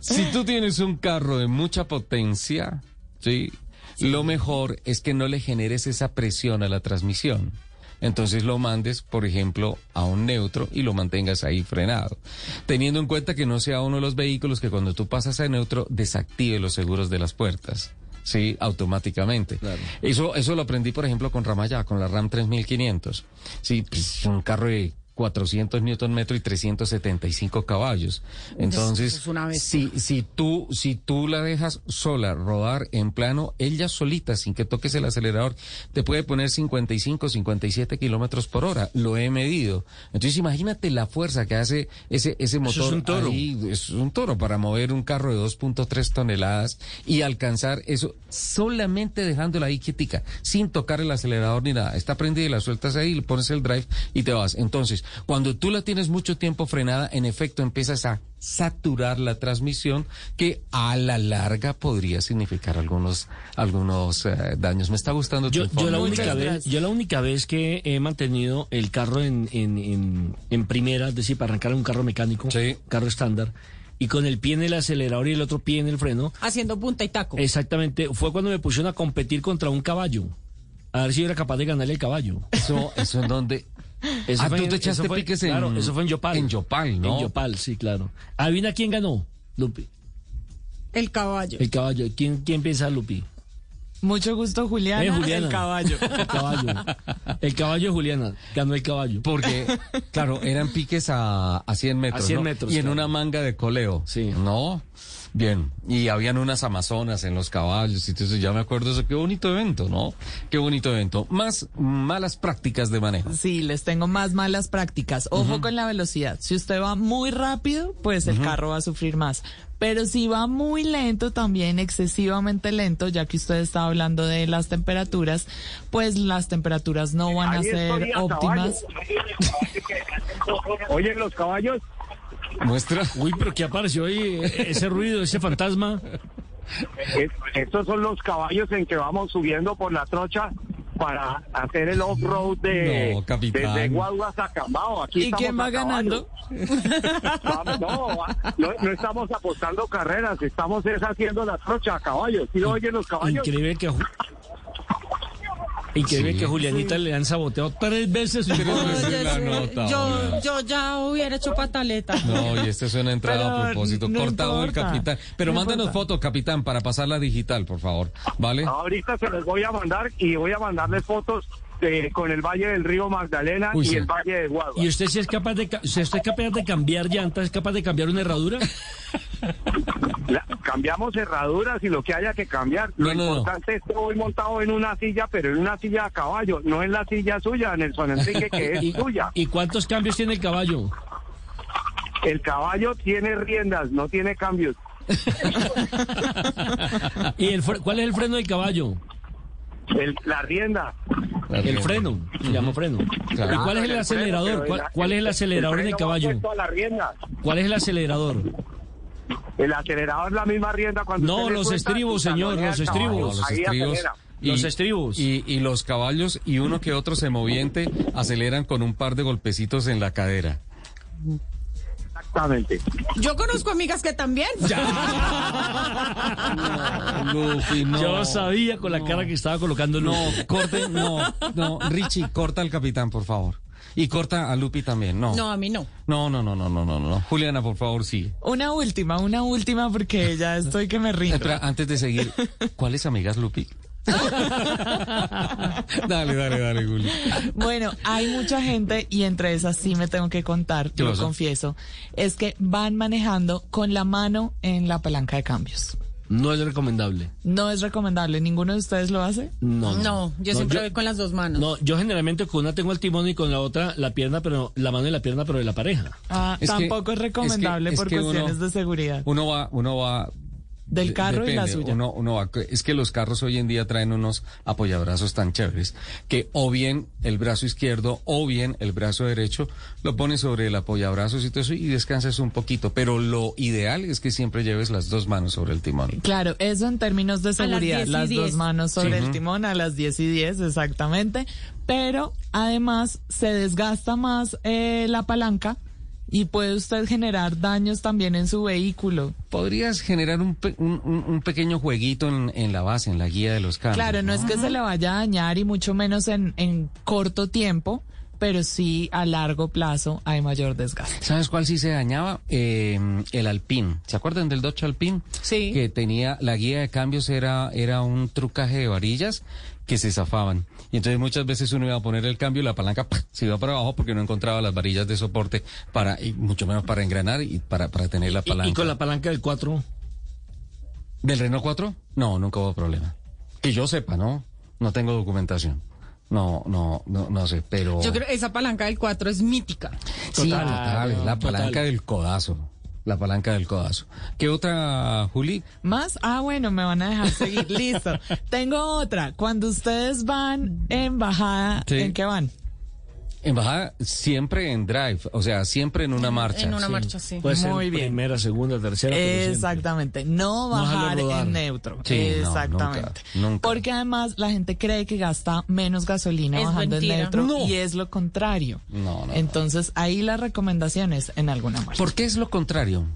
si tú tienes un carro de mucha potencia, ¿sí? Lo mejor es que no le generes esa presión a la transmisión. Entonces lo mandes, por ejemplo, a un neutro y lo mantengas ahí frenado. Teniendo en cuenta que no sea uno de los vehículos que cuando tú pasas a neutro desactive los seguros de las puertas. Sí, automáticamente. Eso, eso lo aprendí, por ejemplo, con Ramaya, con la Ram 3500. Sí, pues, un carro de 400 newton metro y 375 caballos. Entonces, Es una bestia. si, si tú, si tú la dejas sola rodar en plano, ella solita, sin que toques el acelerador, te puede poner 55, 57 kilómetros por hora. Lo he medido. Entonces, imagínate la fuerza que hace ese, ese Eso motor. es un toro. ahí. Es un toro para mover un carro de 2.3 toneladas y alcanzar eso solamente dejándola ahí quietica, sin tocar el acelerador ni nada. Está prendida y la sueltas ahí, le pones el drive y te vas. Entonces, cuando tú la tienes mucho tiempo frenada, en efecto empiezas a saturar la transmisión que a la larga podría significar algunos algunos eh, daños. Me está gustando tu Yo, yo informe. la única vez, yo la única vez que he mantenido el carro en, en, en, en primera, es decir, para arrancar un carro mecánico, carro estándar, y con el pie en el acelerador y el otro pie en el freno, Haciendo punta y taco. exactamente, fue cuando me pusieron a competir contra un caballo. A ver si yo era capaz de ganarle el caballo. Eso, eso en donde. Eso ah, fue tú en- te echaste fue- piques claro, en. eso fue en Yopal. En Yopal, ¿no? En Yopal, sí, claro. ¿Adivina quién ganó, Lupi? El caballo. El caballo. ¿Quién, quién piensa, Lupi? Mucho gusto, Juliana. Eh, Juliana. El caballo. El caballo. El caballo de Juliana. Ganó el caballo. Porque, claro, eran piques a, a 100 metros. A 100 ¿no? metros, Y en claro. una manga de coleo. Sí. ¿No? Bien. Y habían unas amazonas en los caballos. Y entonces ya me acuerdo eso. Qué bonito evento, ¿no? Qué bonito evento. Más malas prácticas de manejo. Sí, les tengo más malas prácticas. Ojo con la velocidad. Si usted va muy rápido, pues el carro va a sufrir más. Pero si va muy lento, también excesivamente lento, ya que usted está hablando de las temperaturas, pues las temperaturas no van a ser óptimas. Oye, los caballos. Muestra. Uy, pero ¿qué apareció ahí? Ese ruido, ese fantasma. Es- Estos son los caballos en que vamos subiendo por la trocha para hacer el off-road de, No, desde Guaduas a Cambao. Aquí ¿Y estamos quién va a ganando? Vamos, no, no, no estamos apostando carreras, estamos es haciendo la trocha a caballos. ¿Sí lo oyen los caballos? Increíble que... Increíble Sí. que a Julianita le han saboteado tres veces Tres la sí, nota, yo, yo ya hubiera hecho pataleta. No, y este es una entrada a propósito. no Cortado el importa. capitán. Pero No mándanos importa. fotos, capitán, para pasarla digital, por favor. ¿Vale? Ahorita se los voy a mandar y voy a mandarles fotos de, con el Valle del Río Magdalena Uy, y sí. el Valle de Guaduas. ¿Y usted si es capaz de si usted es capaz de cambiar llantas, es capaz de cambiar una herradura? La- cambiamos cerraduras y lo que haya que cambiar. Lo No, no, no. importante es que voy montado en una silla, pero en una silla a caballo, no en la silla suya, Nelson Enrique, que es ¿Y, suya. ¿Y cuántos cambios tiene el caballo? El caballo tiene riendas, no tiene cambios. ¿Y el cuál es el freno del caballo? El- la rienda. El freno, se llama freno. Claro. ¿Y cuál es el acelerador? ¿Cuál, cuál es el acelerador freno del caballo? la rienda. ¿Cuál es el acelerador? El acelerador es la misma rienda cuando No, usted los estribos, y señor, los estribos. los Ahí estribos. acelera. Los y- estribos. Y, y los caballos y uno que otro semoviente aceleran con un par de golpecitos en la cadera. Exactamente. Yo conozco amigas que también. Luffy, no. Yo sabía con la cara que estaba colocando No, corte, no, no, Richie, corta al capitán, por favor. Y corta a Lupi también, no. No, a mí no. No, no, no, no, no, no, no. Juliana, por favor, sí. Una última, una última porque ya estoy que me rindo. Espera, antes de seguir, ¿cuáles amigas, Lupi? dale, dale, dale, Juli. Bueno, hay mucha gente y entre esas sí me tengo que contar, ¿Qué lo confieso, es que van manejando con la mano en la palanca de cambios. No es recomendable. No es recomendable, ¿ninguno de ustedes lo hace? No, No, yo siempre voy con las dos manos. No, yo generalmente con una tengo el timón y con la otra la pierna, pero la mano y la pierna, pero de la pareja. Ah, Es que- tampoco es recomendable es que- es por uno- cuestiones de seguridad. Uno va, uno va. Del de- carro y la suya. Uno, uno va, es que los carros hoy en día traen unos apoyabrazos tan chéveres que o bien el brazo izquierdo o bien el brazo derecho lo pones sobre el apoyabrazos y todo eso y descansas un poquito. Pero lo ideal es que siempre lleves las dos manos sobre el timón. Claro, eso en términos de seguridad, 10 y las, 10. dos manos sobre Sí. el timón a las 10 y 10, exactamente. Pero además se desgasta más eh, la palanca y puede usted generar daños también en su vehículo. Podrías generar un, pe- un, pequeño jueguito en, en la base, en la guía de los cambios. Claro, no es que se le vaya a dañar y mucho menos en, en corto tiempo, pero sí a largo plazo hay mayor desgaste. ¿Sabes cuál sí se dañaba? Eh, el Alpine. ¿Se acuerdan del Dodge Alpine? Sí. Que tenía, la guía de cambios era, era un trucaje de varillas que se zafaban. Y entonces muchas veces uno iba a poner el cambio y la palanca se iba para abajo porque no encontraba las varillas de soporte para, y mucho menos para engranar y para, para tener la palanca. y con la palanca del 4. ¿Del Renault 4? No, nunca hubo problema. Que yo sepa, ¿no? No tengo documentación. No, no, no, no sé, pero... Yo creo que esa palanca del 4 es mítica. Sí, Total. total, la Total. palanca del codazo. La palanca del codazo. ¿Qué otra, Juli? ¿Más? Ah, bueno, me van a dejar seguir. Listo. Tengo otra. Cuando ustedes van en bajada, Sí. ¿en qué van? En bajada, siempre en drive, o sea, siempre en una marcha. En una Sí. marcha, sí. Puede ser Muy bien. primera, segunda, tercera. Exactamente, no bajar en neutro. Sí, no, Exactamente. nunca, nunca. Porque además la gente cree que gasta menos gasolina Es bajando en neutro No. y es lo contrario. No, no, Entonces ahí la recomendación es en alguna marcha. ¿Por qué es lo contrario?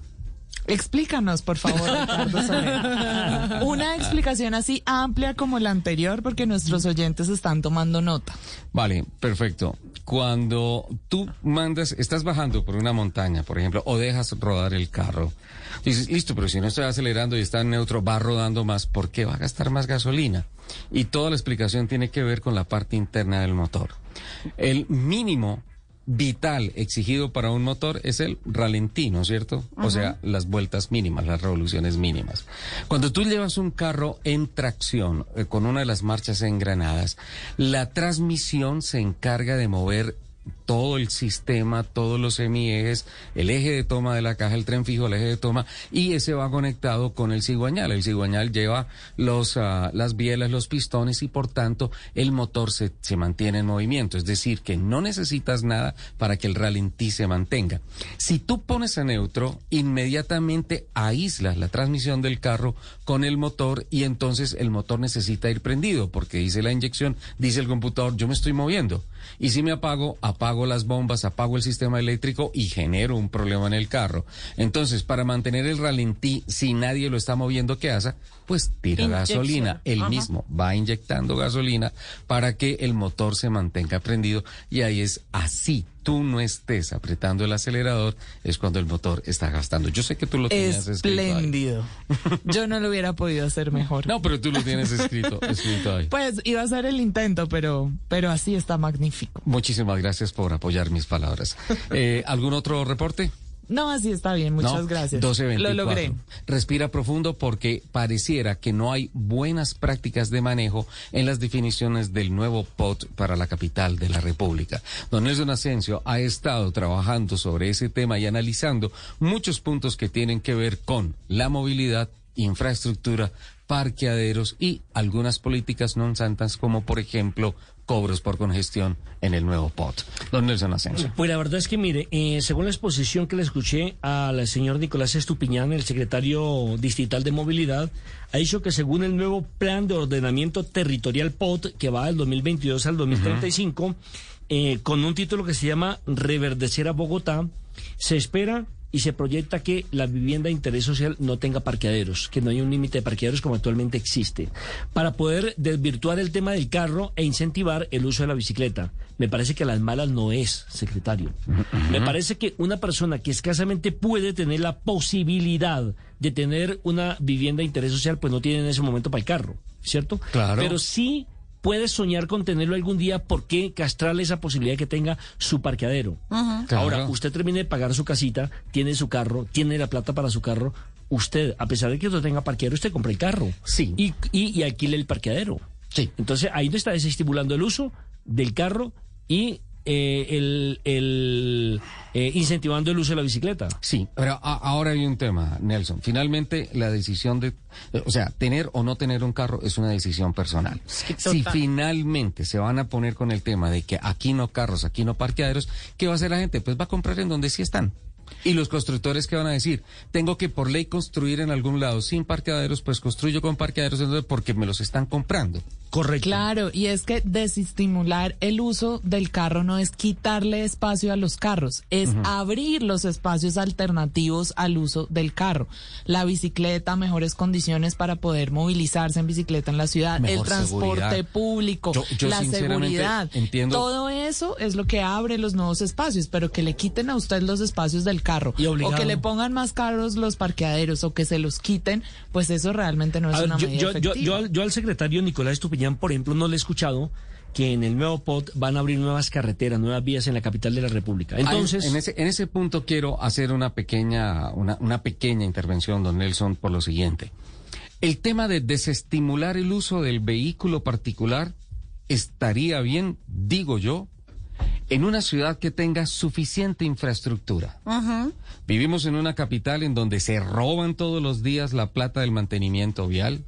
Explícanos, por favor, Ricardo Soler. Una explicación así amplia como la anterior porque nuestros oyentes están tomando nota. Vale, perfecto. Cuando tú mandas, estás bajando por una montaña, por ejemplo, o dejas rodar el carro, dices, listo, pero si no estoy acelerando y está en neutro, va rodando más, ¿por qué va a gastar más gasolina? Y toda la explicación tiene que ver con la parte interna del motor. El mínimo vital exigido para un motor es el ralentí, ¿no es cierto? O sea, las vueltas mínimas, las revoluciones mínimas. Cuando tú llevas un carro en tracción, eh, con una de las marchas engranadas, la transmisión se encarga de mover todo el sistema, todos los semiejes, el eje de toma de la caja, el tren fijo, el eje de toma, y ese va conectado con el cigüeñal. El cigüeñal lleva los, ah, las bielas, los pistones, y por tanto el motor se, se mantiene en movimiento. Es decir, que no necesitas nada para que el ralentí se mantenga. Si tú pones a neutro, inmediatamente aíslas la transmisión del carro con el motor y entonces el motor necesita ir prendido porque dice la inyección, dice el computador, yo me estoy moviendo. Y si me apago, apago las bombas, apago el sistema eléctrico y genero un problema en el carro. Entonces, para mantener el ralentí, si nadie lo está moviendo, ¿qué hace? Pues tira Inyección. gasolina. Él Ajá. mismo va inyectando gasolina para que el motor se mantenga prendido. Y ahí es así. Tú no estés apretando el acelerador, es cuando el motor está gastando. Yo sé que tú lo tenías escrito. Espléndido. Yo no lo hubiera podido hacer mejor. No, pero tú lo tienes escrito, escrito ahí. Pues iba a ser el intento, pero, pero así está magnífico. Muchísimas gracias por apoyar mis palabras. Eh, ¿Algún otro reporte? No, así está bien, muchas No, gracias. 12.24. Lo logré. Respira profundo porque pareciera que no hay buenas prácticas de manejo en las definiciones del nuevo POT para la capital de la República. Don Nelson Asensio ha estado trabajando sobre ese tema y analizando muchos puntos que tienen que ver con la movilidad, infraestructura, parqueaderos y algunas políticas non santas como por ejemplo cobros por congestión en el nuevo POT. Don Nelson Asensio. Pues la verdad es que, mire, eh, según la exposición que le escuché al señor Nicolás Estupiñán, el secretario distrital de movilidad, ha dicho que según el nuevo plan de ordenamiento territorial POT, que va del 2022 al 2035, eh, con un título que se llama Reverdecer a Bogotá, se espera y se proyecta que la vivienda de interés social no tenga parqueaderos, que no haya un límite de parqueaderos como actualmente existe, para poder desvirtuar el tema del carro e incentivar el uso de la bicicleta. Me parece que a las malas no es, secretario. Me parece que una persona que escasamente puede tener la posibilidad de tener una vivienda de interés social, pues no tiene en ese momento para el carro, ¿cierto? Claro. Pero sí puede soñar con tenerlo algún día, ¿por qué castrarle esa posibilidad de que tenga su parqueadero? Claro. Ahora, usted termine de pagar su casita, tiene su carro, tiene la plata para su carro, usted, a pesar de que no tenga parqueadero, usted compra el carro. Sí. Y, y, y alquile el parqueadero. Sí. Entonces, ahí no está desestimulando el uso del carro y eh, el, el, eh, incentivando el uso de la bicicleta. Sí, pero a- ahora hay un tema, Nelson. Finalmente, la decisión de, eh, o sea, tener o no tener un carro es una decisión personal. Si finalmente se van a poner con el tema de que aquí no carros, aquí no parqueaderos, ¿qué va a hacer la gente? Pues va a comprar en donde sí están. Y los constructores que van a decir, tengo que por ley construir en algún lado sin parqueaderos, pues construyo con parqueaderos porque me los están comprando. Correcto. Claro, y es que desestimular el uso del carro no es quitarle espacio a los carros, es abrir los espacios alternativos al uso del carro. La bicicleta, mejores condiciones para poder movilizarse en bicicleta en la ciudad, Mejor el transporte seguridad. público, Yo- yo la sinceramente seguridad. entiendo- Todo eso es lo que abre los nuevos espacios, pero que le quiten a usted los espacios del carro Y o que le pongan más caros los parqueaderos o que se los quiten, pues eso realmente no es A ver, una yo, medida yo, yo, efectiva. yo al- yo al secretario Nicolás Estupiñán, por ejemplo, no le he escuchado que en el nuevo POT van a abrir nuevas carreteras, nuevas vías en la capital de la República. Entonces, en ese, en ese punto quiero hacer una pequeña, una, una pequeña intervención, don Nelson, por lo siguiente. El tema de desestimular el uso del vehículo particular estaría bien, digo yo, en una ciudad que tenga suficiente infraestructura. Vivimos en una capital en donde se roban todos los días la plata del mantenimiento vial,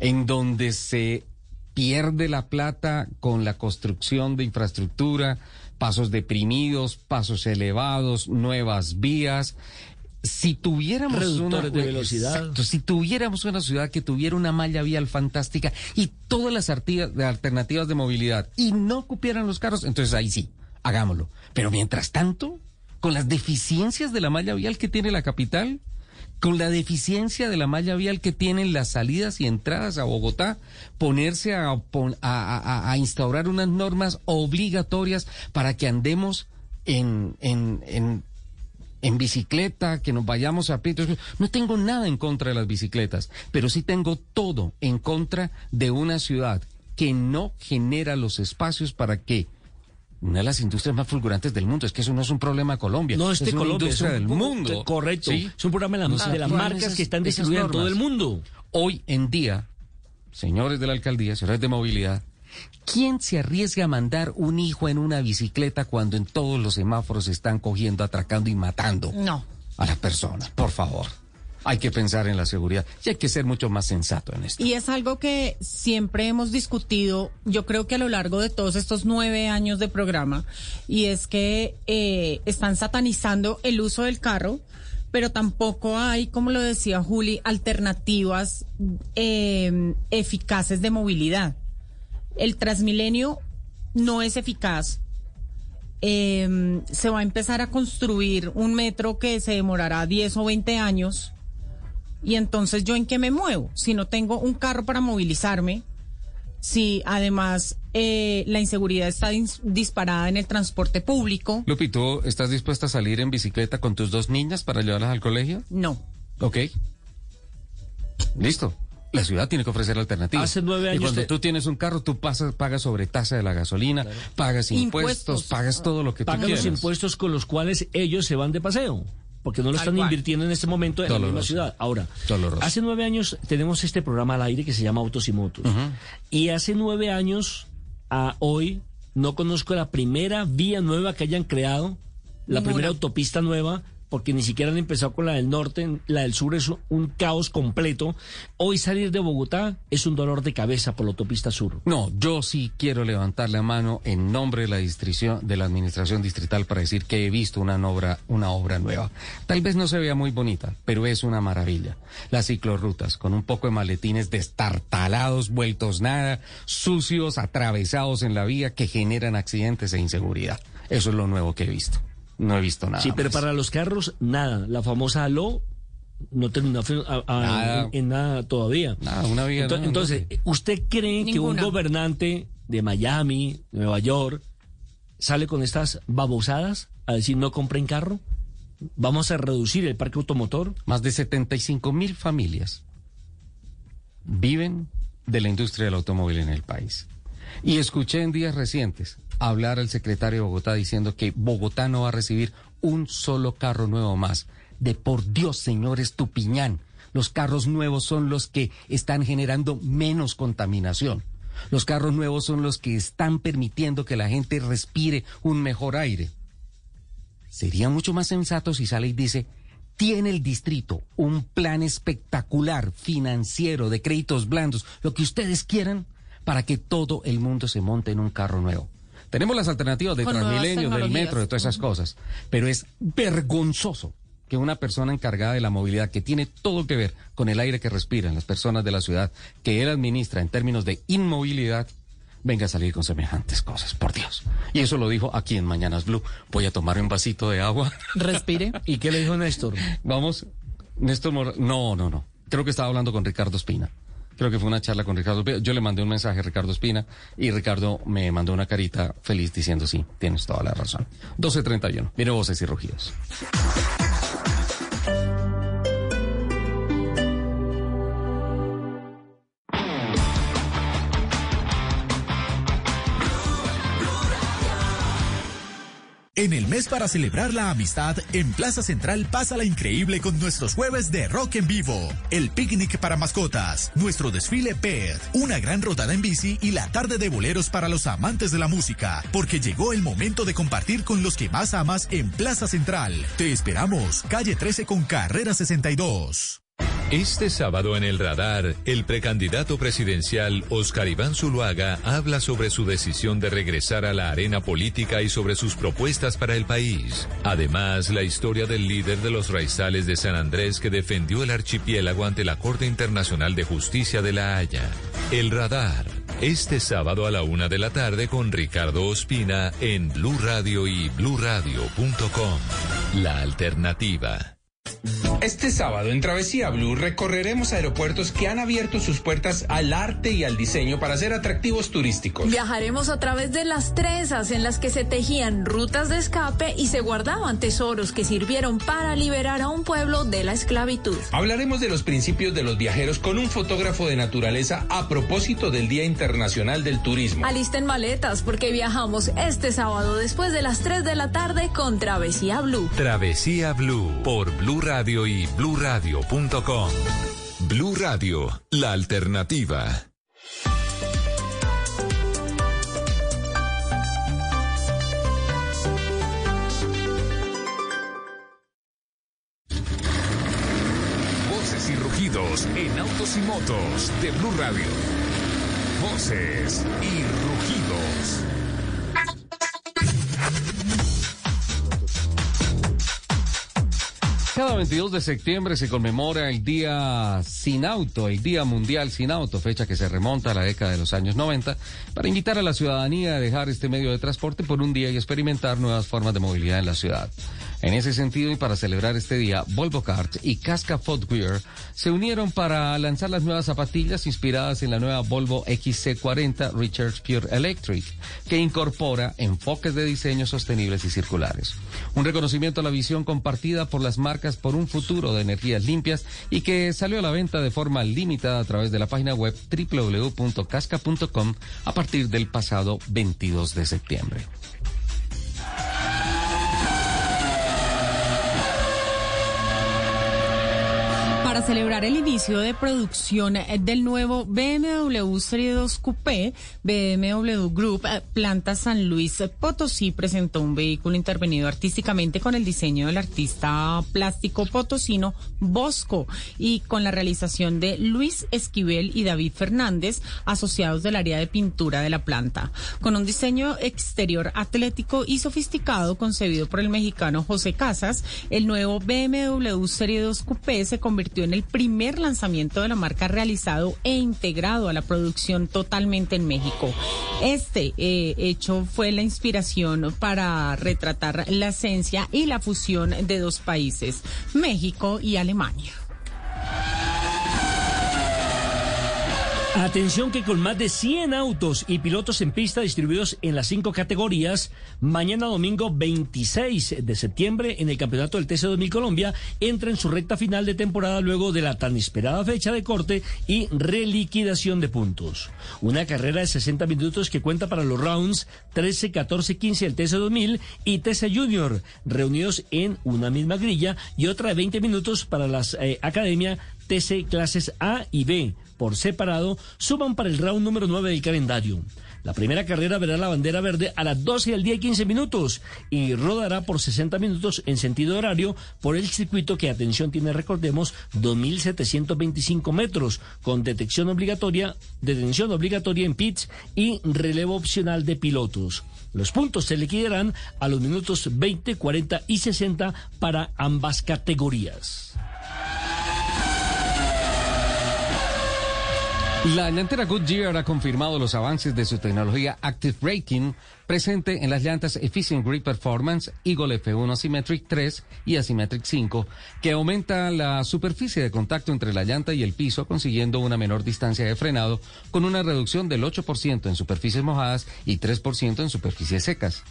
en donde se pierde la plata con la construcción de infraestructura, pasos deprimidos, pasos elevados, nuevas vías. Si tuviéramos Reductores una de velocidad. Exacto, si tuviéramos una ciudad que tuviera una malla vial fantástica y todas las alternativas de movilidad y no cupieran los carros, entonces ahí sí, hagámoslo. Pero mientras tanto, con las deficiencias de la malla vial que tiene la capital, con la deficiencia de la malla vial que tienen las salidas y entradas a Bogotá, ponerse a, pon- a- a- a instaurar unas normas obligatorias para que andemos en, en, en, en bicicleta, que nos vayamos a pie. No tengo nada en contra de las bicicletas, pero sí tengo todo en contra de una ciudad que no genera los espacios para que una de las industrias más fulgurantes del mundo, es que eso no es un problema de Colombia, no es de una Colombia, industria es un- del mundo. Correcto. ¿sí? Es un programa de, la- No se de las marcas esas- que están distribuidas en todo el mundo. Hoy en día, señores de la alcaldía, señores de movilidad, ¿quién se arriesga a mandar un hijo en una bicicleta cuando en todos los semáforos están cogiendo, atracando y matando No. a las personas? Por favor. Hay que pensar en la seguridad y hay que ser mucho más sensato en esto. Y es algo que siempre hemos discutido, yo creo que a lo largo de todos estos nueve años de programa, y es que eh, están satanizando el uso del carro, pero tampoco hay, como lo decía Juli, alternativas eh, eficaces de movilidad. El Transmilenio no es eficaz. Eh, se va a empezar a construir un metro que se demorará 10 o 20 años. Y entonces, ¿yo en qué me muevo? Si no tengo un carro para movilizarme, si además eh, la inseguridad está dis- disparada en el transporte público, Lupi, ¿tú estás dispuesta a salir en bicicleta con tus dos niñas para llevarlas al colegio? no. Ok. Listo. La ciudad tiene que ofrecer alternativas. Hace nueve Y años cuando te- tú tienes un carro, tú pasas, pagas sobre tasa de la gasolina, pagas impuestos, Impuestos. pagas todo lo que tú Pagan los quieras. impuestos con los cuales ellos se van de paseo. Porque no lo están invirtiendo en este momento en la misma ciudad. Ahora, Doloroso. hace nueve años tenemos este programa al aire que se llama Autos y Motos. Y hace nueve años a hoy no conozco la primera vía nueva que hayan creado, la primera autopista nueva porque ni siquiera han empezado con la del norte, la del sur es un caos completo. Hoy salir de Bogotá es un dolor de cabeza por la autopista sur. No, yo sí quiero levantar la mano en nombre de la districión, de la administración distrital para decir que he visto una obra, una obra nueva. Tal vez no se vea muy bonita, pero es una maravilla. Las ciclorrutas, con un poco de maletines destartalados, vueltos nada, sucios, atravesados en la vía, que generan accidentes e inseguridad. Eso es lo nuevo que he visto. No he visto nada. Sí, pero más. para los carros, nada. La famosa ALO no terminó a- a- Nada. en, en nada todavía. Nada, una vía, Ento- no, Entonces, ¿usted cree que un gobernante de Miami, Nueva York, sale con estas babosadas a decir no compren carro? ¿Vamos a reducir el parque automotor? Más de 75 mil familias viven de la industria del automóvil en el país. Y escuché en días recientes hablar al secretario de Bogotá diciendo que Bogotá no va a recibir un solo carro nuevo más. De por Dios, señor Estupiñán, los carros nuevos son los que están generando menos contaminación. Los carros nuevos son los que están permitiendo que la gente respire un mejor aire. Sería mucho más sensato si sale y dice, tiene el distrito un plan espectacular financiero de créditos blandos, lo que ustedes quieran, para que todo el mundo se monte en un carro nuevo. Tenemos las alternativas de Transmilenio, del metro, de todas esas cosas, pero es vergonzoso que una persona encargada de la movilidad, que tiene todo que ver con el aire que respiran las personas de la ciudad, que él administra en términos de inmovilidad, venga a salir con semejantes cosas, por Dios. Y eso lo dijo aquí en Mañanas Blue. Voy a tomar un vasito de agua. Respire. ¿Y qué le dijo Néstor? Vamos, Néstor Mor- No, no, no. Creo que estaba hablando con Ricardo Espina. Creo que fue una charla con Ricardo Espina. Yo le mandé un mensaje a Ricardo Espina y Ricardo me mandó una carita feliz diciendo sí, tienes toda la razón. 12.31. Viene voces y rugidos. En el mes para celebrar la amistad, en Plaza Central pasa la increíble con nuestros jueves de rock en vivo, el picnic para mascotas, nuestro desfile PET, una gran rodada en bici y la tarde de boleros para los amantes de la música, porque llegó el momento de compartir con los que más amas en Plaza Central. Te esperamos, calle 13 con carrera 62. Este sábado en el radar, el precandidato presidencial Oscar Iván Zuluaga habla sobre su decisión de regresar a la arena política y sobre sus propuestas para el país. Además, la historia del líder de los raizales de San Andrés que defendió el archipiélago ante la Corte Internacional de Justicia de La Haya. El radar. Este sábado a la una de la tarde con Ricardo Ospina en Blue Radio y bluradio.com. La alternativa. Este sábado en Travesía Blue recorreremos aeropuertos que han abierto sus puertas al arte y al diseño para ser atractivos turísticos. Viajaremos a través de las trenzas en las que se tejían rutas de escape y se guardaban tesoros que sirvieron para liberar a un pueblo de la esclavitud. Hablaremos de los principios de los viajeros con un fotógrafo de naturaleza a propósito del Día Internacional del Turismo. Alisten maletas porque viajamos este sábado después de las 3 de la tarde con Travesía Blue. Travesía Blue por Blue Radio y bluradio.com. Blue Radio, la alternativa. Voces y rugidos en autos y motos de Blue Radio. Voces y rugidos. Cada 22 de septiembre se conmemora el Día Sin Auto, el Día Mundial Sin Auto, fecha que se remonta a la década de los años 90, para invitar a la ciudadanía a dejar este medio de transporte por un día y experimentar nuevas formas de movilidad en la ciudad. En ese sentido y para celebrar este día, Volvo Cart y Casca Footwear se unieron para lanzar las nuevas zapatillas inspiradas en la nueva Volvo XC40 Recharge Pure Electric, que incorpora enfoques de diseño sostenibles y circulares. Un reconocimiento a la visión compartida por las marcas por un futuro de energías limpias y que salió a la venta de forma limitada a través de la página web www.casca.com a partir del pasado 22 de septiembre. Para celebrar el inicio de producción eh, del nuevo BMW Serie 2 Coupé, BMW Group eh, Planta San Luis Potosí presentó un vehículo intervenido artísticamente con el diseño del artista plástico potosino Bosco y con la realización de Luis Esquivel y David Fernández, asociados del área de pintura de la planta. Con un diseño exterior atlético y sofisticado concebido por el mexicano José Casas, el nuevo BMW Serie 2 Coupé se convirtió el primer lanzamiento de la marca realizado e integrado a la producción totalmente en México. Este eh, hecho fue la inspiración para retratar la esencia y la fusión de dos países, México y Alemania. Atención que con más de 100 autos y pilotos en pista distribuidos en las cinco categorías, mañana domingo 26 de septiembre en el Campeonato del TC2000 Colombia entra en su recta final de temporada luego de la tan esperada fecha de corte y reliquidación de puntos. Una carrera de 60 minutos que cuenta para los rounds 13, 14, 15 del TC2000 y TC Junior, reunidos en una misma grilla y otra de 20 minutos para las eh, Academia TC clases A y B por separado suman para el round número 9 del calendario. La primera carrera verá la bandera verde a las 12 del día y 15 minutos y rodará por 60 minutos en sentido horario por el circuito que, atención, tiene, recordemos, 2.725 metros con detección obligatoria, detención obligatoria en pits y relevo opcional de pilotos. Los puntos se liquidarán a los minutos 20, 40 y 60 para ambas categorías. La llantera Goodyear ha confirmado los avances de su tecnología Active Braking presente en las llantas Efficient Grip Performance Eagle F1 Asymmetric 3 y Asymmetric 5, que aumenta la superficie de contacto entre la llanta y el piso, consiguiendo una menor distancia de frenado, con una reducción del 8% en superficies mojadas y 3% en superficies secas.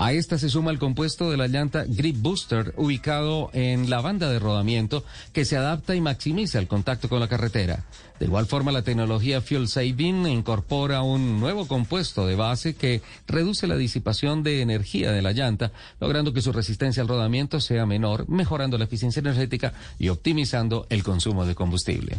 A esta se suma el compuesto de la llanta Grip Booster ubicado en la banda de rodamiento que se adapta y maximiza el contacto con la carretera. De igual forma, la tecnología Fuel Saving incorpora un nuevo compuesto de base que reduce la disipación de energía de la llanta, logrando que su resistencia al rodamiento sea menor, mejorando la eficiencia energética y optimizando el consumo de combustible.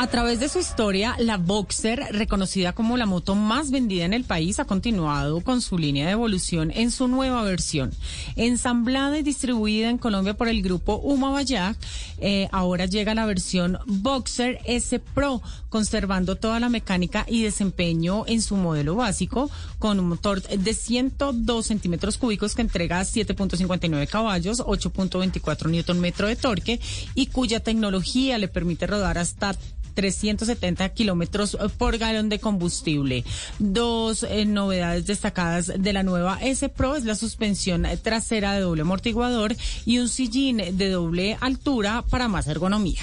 A través de su historia, la Boxer, reconocida como la moto más vendida en el país, ha continuado con su línea de evolución en su nueva versión. Ensamblada y distribuida en Colombia por el grupo Uma Bayak, eh, ahora llega la versión Boxer S Pro, conservando toda la mecánica y desempeño en su modelo básico, con un motor de 102 centímetros cúbicos que entrega 7.59 caballos, 8.24 newton metro de torque y cuya tecnología le permite rodar hasta 370 kilómetros por galón de combustible. Dos eh, novedades destacadas de la nueva S Pro es la suspensión trasera de doble amortiguador y un sillín de doble altura para más ergonomía.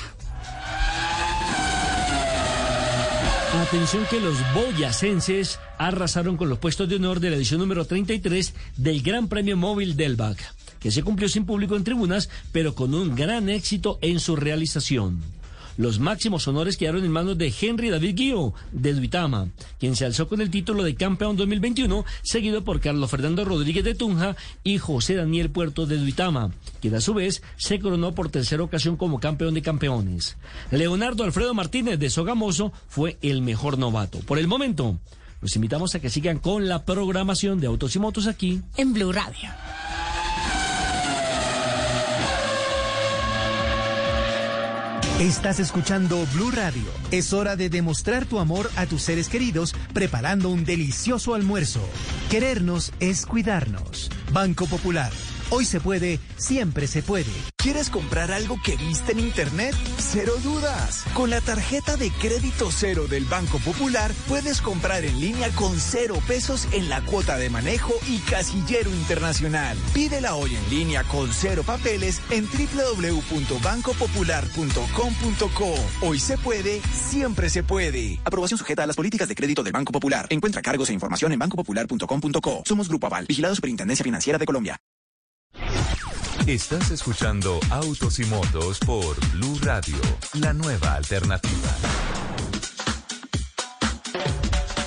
Atención que los boyacenses arrasaron con los puestos de honor de la edición número 33 del Gran Premio Móvil del BAC, que se cumplió sin público en tribunas, pero con un gran éxito en su realización. Los máximos honores quedaron en manos de Henry David Guío, de Duitama, quien se alzó con el título de campeón 2021, seguido por Carlos Fernando Rodríguez de Tunja y José Daniel Puerto de Duitama, quien a su vez se coronó por tercera ocasión como campeón de campeones. Leonardo Alfredo Martínez de Sogamoso fue el mejor novato. Por el momento, los invitamos a que sigan con la programación de Autos y Motos aquí en Blue Radio. Estás escuchando Blue Radio. Es hora de demostrar tu amor a tus seres queridos preparando un delicioso almuerzo. Querernos es cuidarnos. Banco Popular. Hoy se puede, siempre se puede. ¿Quieres comprar algo que viste en internet? Cero dudas. Con la tarjeta de crédito cero del Banco Popular puedes comprar en línea con cero pesos en la cuota de manejo y casillero internacional. Pídela hoy en línea con cero papeles en www.bancopopular.com.co. Hoy se puede, siempre se puede. Aprobación sujeta a las políticas de crédito del Banco Popular. Encuentra cargos e información en bancopopular.com.co. Somos Grupo Aval, vigilado Superintendencia Financiera de Colombia. Estás escuchando Autos y Motos por Blue Radio, la nueva alternativa.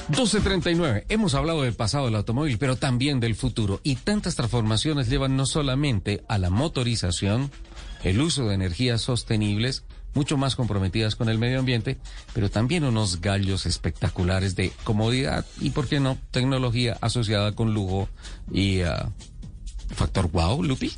1239. Hemos hablado del pasado del automóvil, pero también del futuro. Y tantas transformaciones llevan no solamente a la motorización, el uso de energías sostenibles, mucho más comprometidas con el medio ambiente, pero también unos gallos espectaculares de comodidad y, ¿por qué no?, tecnología asociada con lujo y ah, factor wow, Lupi.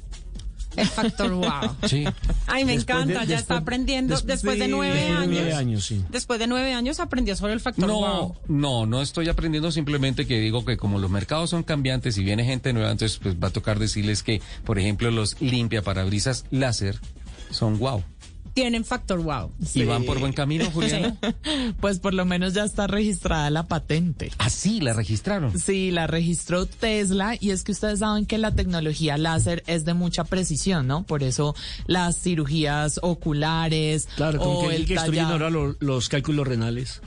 El factor wow. Sí. Ay, me Después de- encanta, ya está aprendiendo. des- Después de nueve después de años. nueve años, sí. Después de nueve años aprendió sobre el factor No, wow. no, no estoy aprendiendo simplemente que digo que como los mercados son cambiantes y viene gente nueva, entonces pues va a tocar decirles que, por ejemplo, los limpia parabrisas láser son wow. Tienen factor wow. Y van por buen camino, Juliana. Pues por lo menos ya está registrada la patente. Ah, sí, la registraron. Sí, la registró Tesla y es que ustedes saben que la tecnología láser es de mucha precisión, ¿no? Por eso las cirugías oculares Claro, como o que, el que ahora lo- los cálculos renales.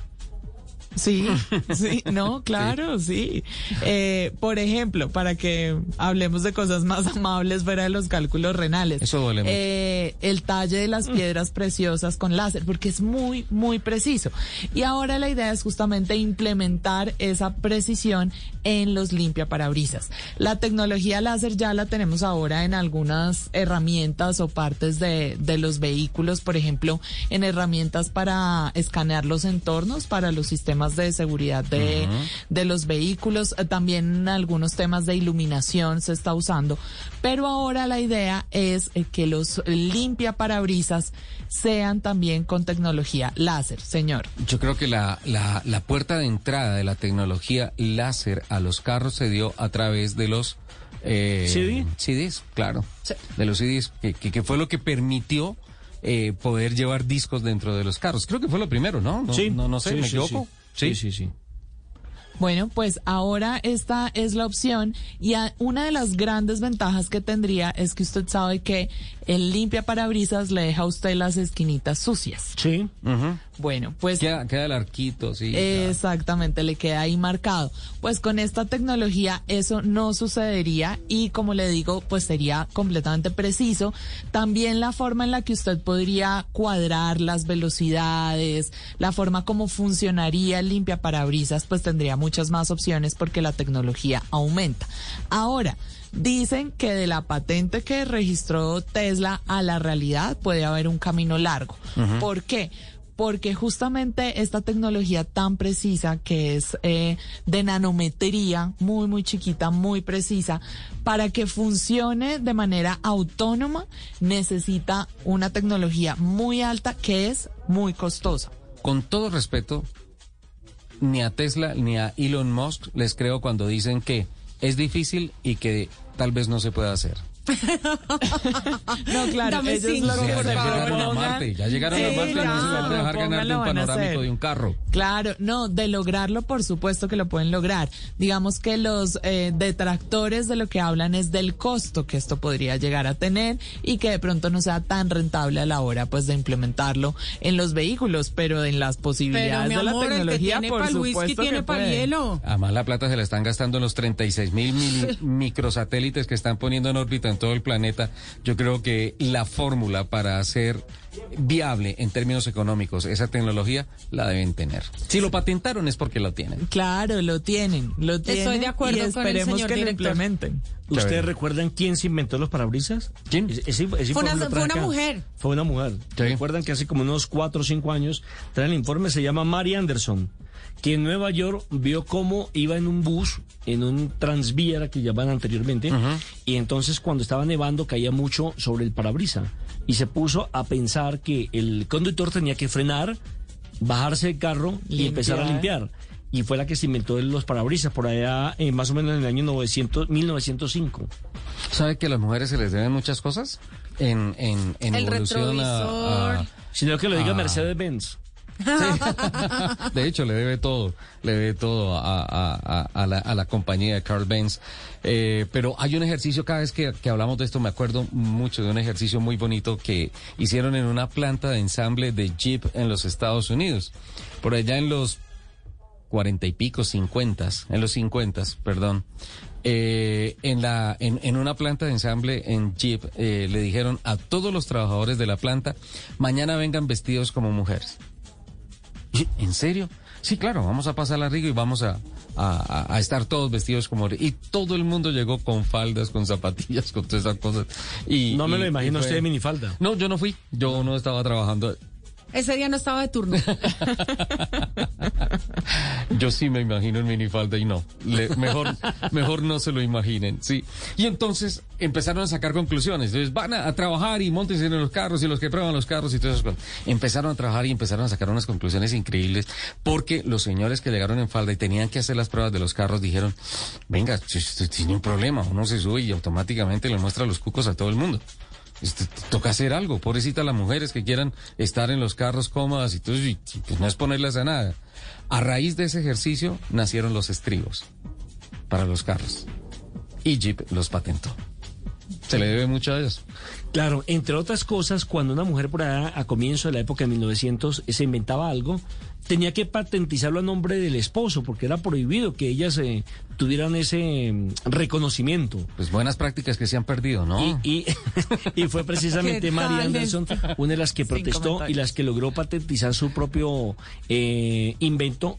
Sí, sí, no, claro, sí. Eh, por ejemplo, para que hablemos de cosas más amables fuera de los cálculos renales. Eso duele mucho. Eh, el talle de las piedras preciosas con láser, porque es muy, muy preciso. Y ahora la idea es justamente implementar esa precisión en los limpiaparabrisas. La tecnología láser ya la tenemos ahora en algunas herramientas o partes de, de los vehículos, por ejemplo, en herramientas para escanear los entornos, para los sistemas de seguridad de, de los vehículos, eh, también en algunos temas de iluminación se está usando, pero ahora la idea es eh, que los limpia parabrisas sean también con tecnología láser, señor. Yo creo que la, la, la puerta de entrada de la tecnología láser a los carros se dio a través de los eh, ¿CD? CDs, claro. De los CDs, que, que, que fue lo que permitió eh, poder llevar discos dentro de los carros. Creo que fue lo primero, ¿no? No, Sí. no, no sé, Sí, ¿me sí, equivoco? Sí, sí, sí. Bueno, pues ahora esta es la opción y una de las grandes ventajas que tendría es que usted sabe que el limpia parabrisas le deja a usted las esquinitas sucias. Sí. Bueno, pues Queda, queda el arquito, sí. Exactamente, le queda ahí marcado. Pues con esta tecnología eso no sucedería y como le digo, pues sería completamente preciso. También la forma en la que usted podría cuadrar las velocidades, la forma como funcionaría el limpia parabrisas, pues tendría muchas más opciones porque la tecnología aumenta. Ahora, Dicen que de la patente que registró Tesla a la realidad puede haber un camino largo. ¿Por qué? Porque justamente esta tecnología tan precisa que es eh, de nanometría, muy, muy chiquita, muy precisa, para que funcione de manera autónoma necesita una tecnología muy alta que es muy costosa. Con todo respeto, ni a Tesla ni a Elon Musk les creo cuando dicen que es difícil y que tal vez no se pueda hacer. No, claro, Dame ellos cinco, lo a Marte, ya llegaron Sí, a Marte, no se van a dejar ganar de un panorámico de un carro. Claro, no, de lograrlo, por supuesto que lo pueden lograr. Digamos que los eh, detractores de lo que hablan es del costo que esto podría llegar a tener y que de pronto no sea tan rentable a la hora, pues, de implementarlo en los vehículos, pero en las Pero posibilidades de la amor, el que tecnología, tiene por para el whisky supuesto tiene que para el puede. hielo. Además, la plata se la están gastando en los 36 mil mili- microsatélites que están poniendo en órbita en todo el planeta. Yo creo que la fórmula para hacer viable en términos económicos esa tecnología la deben tener. Si lo patentaron es porque lo tienen. Claro, lo tienen, lo tienen. de acuerdo y con el esperemos señor que lo implementen. ¿Ustedes recuerdan quién se inventó los parabrisas? Fue una- fue mujer. Fue una mujer. Recuerdan que hace como unos cuatro o cinco años trae el informe, se llama Mary Anderson, que en Nueva York vio cómo iba en un bus, en un transviera que llamaban anteriormente, y entonces cuando estaba nevando caía mucho sobre el parabrisa. Y se puso a pensar que el conductor tenía que frenar, bajarse del carro y empezar a Limpiar. Y fue la que se inventó los parabrisas por allá, eh, más o menos en el año 900, 1905. ¿Sabe que a las mujeres se les deben muchas cosas? En, en, en El evolución retrovisor. a- Sino que lo diga Ah. De hecho, le debe todo, le debe todo a, a- a- a la, a la compañía de Carl Benz. Eh, pero hay un ejercicio, cada vez que, que hablamos de esto, me acuerdo mucho de un ejercicio muy bonito que hicieron en una planta de ensamble de Jeep en los Estados Unidos. Por allá en los cuarenta y pico, cincuentas, en los cincuentas, perdón. Eh, en la en, en una planta de ensamble en Jeep eh, le dijeron a todos los trabajadores de la planta mañana vengan vestidos como mujeres. ¿En serio? Sí, claro, vamos a pasar la rico y vamos a, a, a estar todos vestidos como... Y todo el mundo llegó con faldas, con zapatillas, con todas esas cosas. Y, No me y- lo imagino usted de minifalda. No, yo no fui, yo no estaba trabajando. Ese día no estaba de turno. Yo sí me imagino en minifalda y no. Mejor, mejor no se lo imaginen, sí. Y entonces empezaron a sacar conclusiones. Entonces van a, a trabajar y montense en los carros y los que prueban los carros y todas esas cosas. Empezaron a trabajar y empezaron a sacar unas conclusiones increíbles porque los señores que llegaron en falda y tenían que hacer las pruebas de los carros dijeron, venga, tiene un problema, uno se sube y automáticamente le muestra los cucos a todo el mundo. Este, toca hacer algo, pobrecita las mujeres que quieran estar en los carros cómodas y todo, y, pues no es ponerlas a nada. A raíz de ese ejercicio nacieron los estribos para los carros. Y Jeep los patentó. Se le debe mucho a eso. Claro, entre otras cosas, cuando una mujer por allá a comienzo de la época de 1900 se inventaba algo, tenía que patentizarlo a nombre del esposo, porque era prohibido que ellas eh, tuvieran ese mm, reconocimiento. Pues buenas prácticas que se han perdido, ¿no? Y, y, y fue precisamente ¿Qué María Anderson una de las que protestó y las que logró patentizar su propio eh, invento.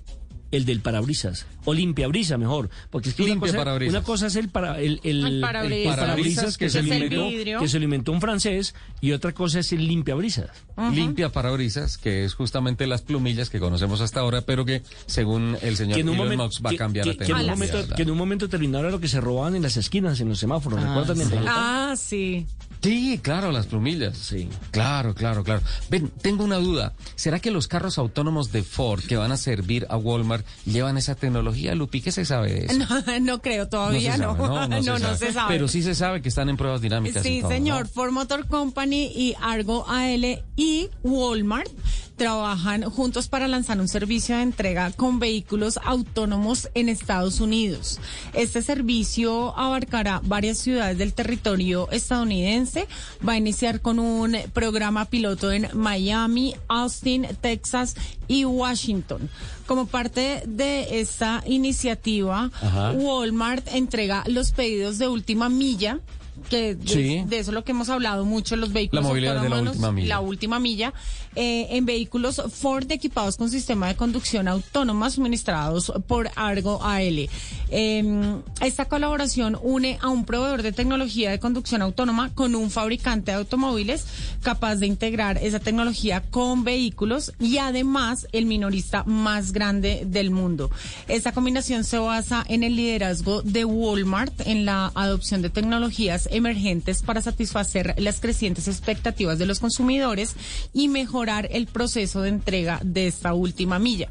El del parabrisas, o limpiabrisa mejor, porque es que una Limpia cosa, parabrisas. una cosa es el, para, el, el, El parabrisas. el parabrisas que, Que se inventó, vidrio. que se inventó un francés y otra cosa es el limpiabrisas. Limpia parabrisas, que es justamente las plumillas que conocemos hasta ahora, pero que según el señor que en un Elon momento, Musk va a cambiar que- la que en un tecnología. momento, que en un momento terminó era lo que se robaban en las esquinas, en los semáforos, ¿recuerdan? Bogotá? Ah, sí. Sí, claro, las plumillas. Sí. Claro, claro, claro. Ven, tengo una duda. ¿Será que los carros autónomos de Ford que van a servir a Walmart llevan esa tecnología, Lupi? ¿Qué se sabe de eso? No, no creo, todavía se no. sabe, No, no, se sabe. Pero sí se sabe que están en pruebas dinámicas. y Sí, todo, ¿no? señor. Ford Motor Company y Argo AL y Walmart trabajan juntos para lanzar un servicio de entrega con vehículos autónomos en Estados Unidos. Este servicio abarcará varias ciudades del territorio estadounidense. Va a iniciar con un programa piloto en Miami, Austin, Texas y Washington. Como parte de esta iniciativa, Ajá. Walmart entrega los pedidos de última milla que de, Sí. de eso es lo que hemos hablado mucho, los vehículos La movilidad de la última milla. la última milla, eh, en vehículos Ford equipados con sistema de conducción autónoma suministrados por Argo AL. Eh, esta colaboración une a un proveedor de tecnología de conducción autónoma con un fabricante de automóviles capaz de integrar esa tecnología con vehículos y además el minorista más grande del mundo. Esta combinación se basa en el liderazgo de Walmart en la adopción de tecnologías emergentes para satisfacer las crecientes expectativas de los consumidores y mejorar el proceso de entrega de esta última milla.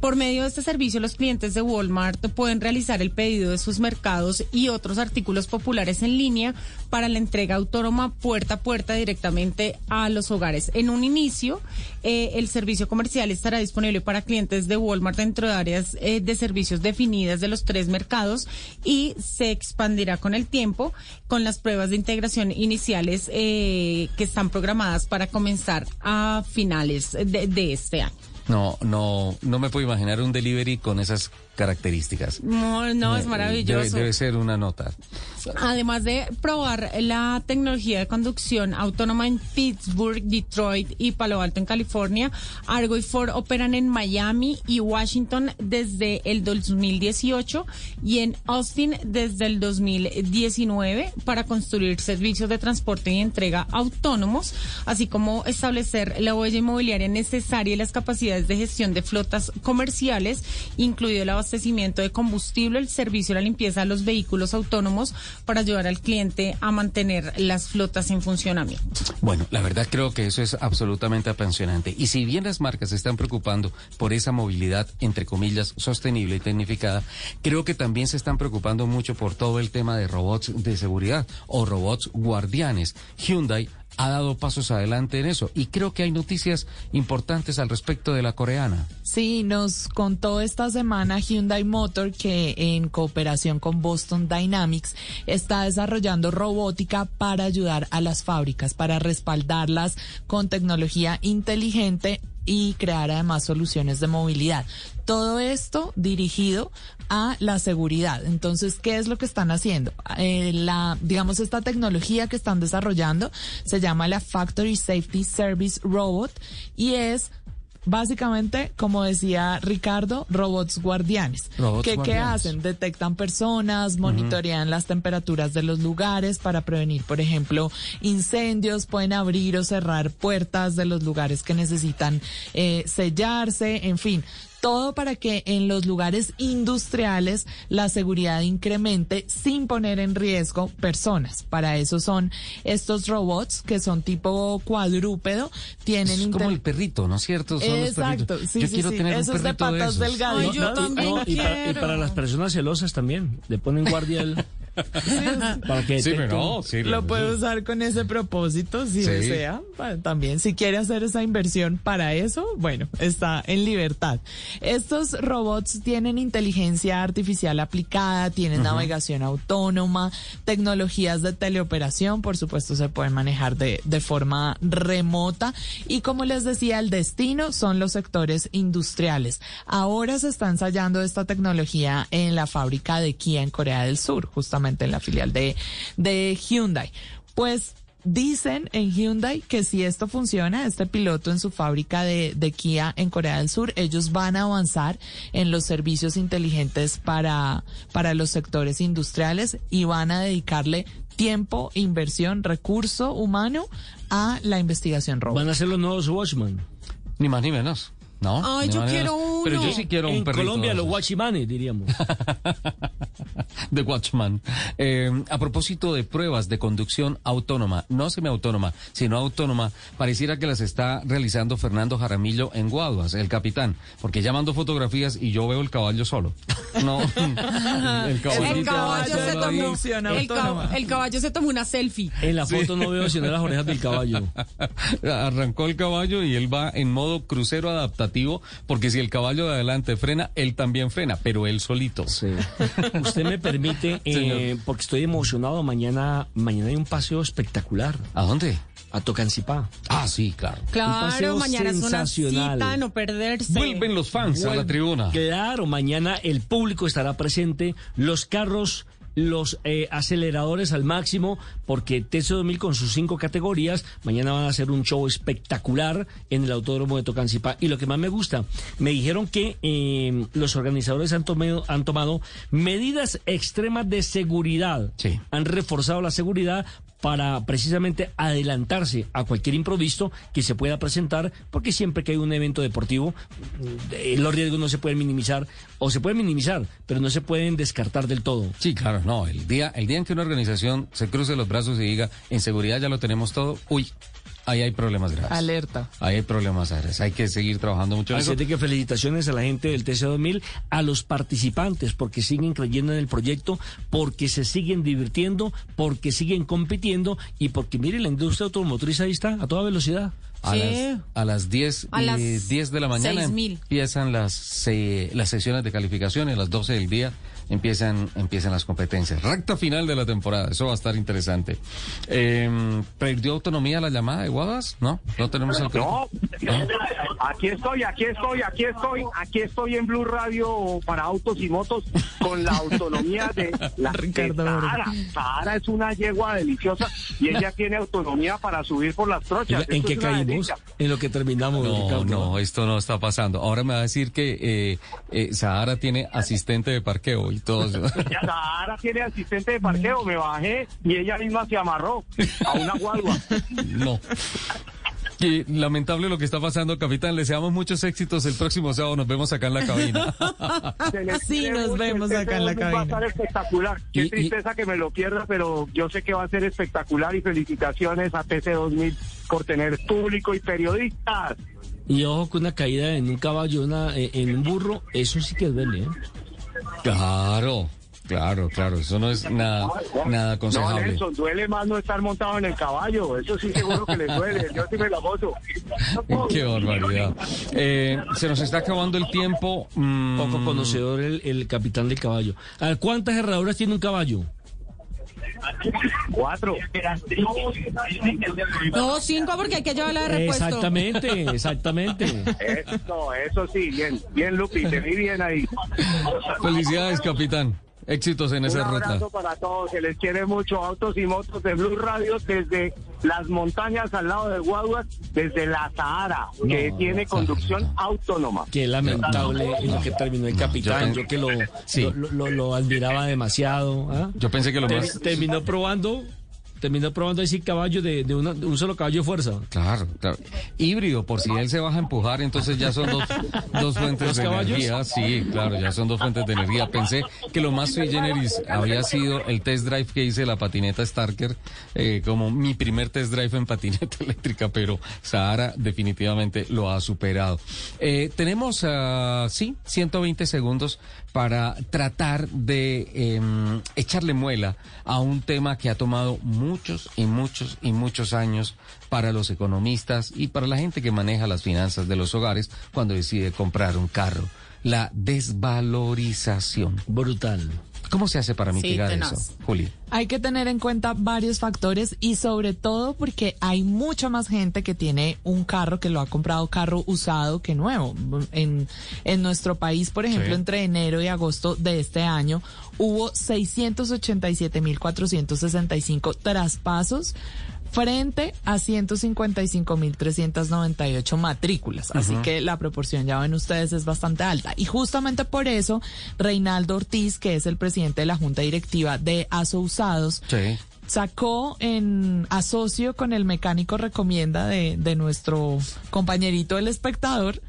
Por medio de este servicio, los clientes de Walmart pueden realizar el pedido de sus mercados y otros artículos populares en línea para la entrega autónoma puerta a puerta directamente a los hogares. En un inicio, eh, el servicio comercial estará disponible para clientes de Walmart dentro de áreas eh, de servicios definidas de los tres mercados y se expandirá con el tiempo con las pruebas de integración iniciales eh, que están programadas para comenzar a finales de- de este año. No, no, no me puedo imaginar un delivery con esas características. No, no, es Eh, maravilloso. Debe, debe ser una nota. Además de probar la tecnología de conducción autónoma en Pittsburgh, Detroit y Palo Alto en California, Argo y Ford operan en Miami y Washington desde el 2018 y en Austin desde el 2019 para construir servicios de transporte y entrega autónomos, así como establecer la huella inmobiliaria necesaria y las capacidades de gestión de flotas comerciales, incluido el abastecimiento de combustible, el servicio y la limpieza de los vehículos autónomos para ayudar al cliente a mantener las flotas en funcionamiento. Bueno, la verdad creo que eso es absolutamente apasionante. Y si bien las marcas se están preocupando por esa movilidad, entre comillas, sostenible y tecnificada, creo que también se están preocupando mucho por todo el tema de robots de seguridad o robots guardianes. Hyundai ha dado pasos adelante en eso y creo que hay noticias importantes al respecto de la coreana. Sí, nos contó esta semana Hyundai Motor que en cooperación con Boston Dynamics está desarrollando robótica para ayudar a las fábricas, para respaldarlas con tecnología inteligente y crear además soluciones de movilidad. Todo esto dirigido a la seguridad. Entonces, ¿qué es lo que están haciendo? Eh, la, digamos, esta tecnología que están desarrollando se llama la Factory Safety Service Robot y es básicamente, como decía Ricardo, robots guardianes. Robots que, ¿Qué guardianes. hacen? Detectan personas, monitorean las temperaturas de los lugares para prevenir, por ejemplo, incendios, pueden abrir o cerrar puertas de los lugares que necesitan eh, sellarse, en fin. Todo para que en los lugares industriales la seguridad incremente sin poner en riesgo personas. Para eso son estos robots que son tipo cuadrúpedo, tienen Es como el perrito, ¿no es cierto? Son los Exacto, perritos. sí, Yo sí, quiero sí. tener un Esos de perrito de patas esos. delgadas. No, no, y, para, y para las personas celosas también. Le ponen guardia el- para que Sí, no, sí, lo puede usar con ese propósito si Sí. desea. También, si quiere hacer esa inversión para eso, bueno, está en libertad. Estos robots tienen inteligencia artificial aplicada, tienen navegación autónoma, tecnologías de teleoperación, por supuesto, se pueden manejar de, de forma remota. Y como les decía, el destino son los sectores industriales. Ahora se está ensayando esta tecnología en la fábrica de Kia en Corea del Sur, justamente en la filial de, de Hyundai. Pues Dicen en Hyundai que si esto funciona, este piloto en su fábrica de, de Kia en Corea del Sur, ellos van a avanzar en los servicios inteligentes para, para los sectores industriales y van a dedicarle tiempo, inversión, recurso humano a la investigación robótica. Van a ser los nuevos Watchman. Ni más ni menos. ¿No? Ay, yo quiero menos. Pero yo uno. sí quiero un En perrito. Colombia de los esos. Watchmanes, diríamos. The Watchman. Eh, a propósito de pruebas de conducción autónoma, no semiautónoma, sino autónoma, pareciera que las está realizando Fernando Jaramillo en Guaduas, el capitán, porque ya mando fotografías y yo veo el caballo solo. No, el caballito El caballo, se tomó, el, cab- el caballo se tomó una selfie. En la foto no veo sino las orejas del caballo. Arrancó el caballo y él va en modo crucero adaptativo, porque si el caballo de adelante frena, él también frena, pero él solito. Usted me permite, eh, porque estoy emocionado, mañana, mañana hay un paseo espectacular. ¿A dónde? A Tocancipá. Ah, sí, claro. Un Claro, paseo mañana es una cita, no perderse. Vuelven los fans a la tribuna. Claro, mañana el público estará presente, los carros, los eh, aceleradores al máximo, porque TC2000 con sus cinco categorías, mañana van a hacer un show espectacular en el Autódromo de Tocancipá. Y lo que más me gusta, me dijeron que eh, los organizadores han tomado, han tomado medidas extremas de seguridad. Han reforzado la seguridad para precisamente adelantarse a cualquier improviso que se pueda presentar, porque siempre que hay un evento deportivo, eh, los riesgos no se pueden minimizar, o se pueden minimizar, pero no se pueden descartar del todo. Sí, claro, no. El día, el día en que una organización se cruce los brazos y diga, en seguridad ya lo tenemos todo, uy, ahí hay problemas graves. Alerta. Ahí hay problemas graves. Hay que seguir trabajando mucho en Así eso. es de que felicitaciones a la gente del TC2000, a los participantes, porque siguen creyendo en el proyecto, porque se siguen divirtiendo, porque siguen compitiendo y porque, mire, la industria automotriz ahí está, a toda velocidad. A, las, a las 10 A y las 10 de la mañana 6.000. empiezan las, se- las sesiones de calificación y a las 12 del día empiezan, empiezan las competencias. Recta final de la temporada, eso va a estar interesante. Eh, ¿Perdió autonomía la llamada de Guadas? ¿No? ¿No tenemos el No, aquí estoy, aquí estoy, aquí estoy, aquí estoy en Blue Radio para autos y motos con la autonomía de la Ricardo de. Sahara. Sahara es una yegua deliciosa y ella tiene autonomía para subir por las trochas. ¿En Esto qué caímos? En lo que terminamos, No, Ricardo. no, esto no está pasando. Ahora me va a decir que eh, eh, Sahara tiene asistente de parqueo y todo eso. Sahara tiene asistente de parqueo, me bajé y ella misma se amarró a una guagua. No. Y lamentable lo que está pasando, capitán. Le deseamos muchos éxitos el próximo sábado. Nos vemos acá en la cabina. Sí, nos vemos el acá en la TC2000 Va a cabina. estar espectacular. Qué Y- y- tristeza que me lo pierda, pero yo sé que va a ser espectacular y felicitaciones a TC2000 por tener público y periodistas. Y ojo que una caída en un caballo, una, eh, en un burro, eso sí que duele, ¿eh? Claro, claro, claro. Eso no es nada, nada No, aconsejable. Nelson, duele más no estar montado en el caballo. Eso sí seguro que le duele. Yo sí me la gozo. Qué barbaridad. Eh, se nos está acabando el tiempo. Mm, Poco conocedor el, el capitán del caballo. A ¿Cuántas herraduras tiene un caballo? Cuatro. No, cinco porque hay que llevarla de repuesto. Exactamente, exactamente. Eso, eso sí, bien, bien, Lupi, te vi bien ahí. Felicidades, capitán. Éxitos en Un esa abrazo ruta. para todos, se les quiere mucho Autos y Motos de Blue Radio desde las montañas al lado de Guaduas, desde la Sahara, que tiene conducción autónoma. Qué lamentable en lo que terminó el capitán. Yo, que lo, lo, lo- lo admiraba demasiado. ¿ah? Yo pensé que lo Ter- más- Terminó probando, terminó probando decir caballo de, de, una- de un solo caballo de fuerza. Claro, claro. Híbrido, por si él se baja a empujar, entonces ya son dos, dos fuentes ¿Dos de caballos? energía. Sí, claro, ya son dos fuentes de energía. Pensé que lo más sui generis había sido el test drive que hice de la patineta Starker, eh, como mi primer test drive en patineta eléctrica, pero Sahara definitivamente lo ha superado. Eh, tenemos, ah, sí, 120 segundos para tratar de em, echarle muela a un tema que ha tomado muchos y muchos y muchos años para los economistas y para la gente que maneja las finanzas de los hogares cuando decide comprar un carro. La desvalorización. Brutal. ¿Cómo se hace para mitigar eso, Juli? Hay que tener en cuenta varios factores y sobre todo porque hay mucha más gente que tiene un carro que lo ha comprado carro usado que nuevo. En, en nuestro país, por ejemplo, Sí. entre enero y agosto de este año hubo 687.465 traspasos frente a 155.398 matrículas. Así que la proporción, ya ven ustedes, es bastante alta. Y justamente por eso, Reinaldo Ortiz, que es el presidente de la Junta Directiva de ASO Usados, Sí. sacó en asocio con el mecánico recomienda de, de nuestro compañerito el espectador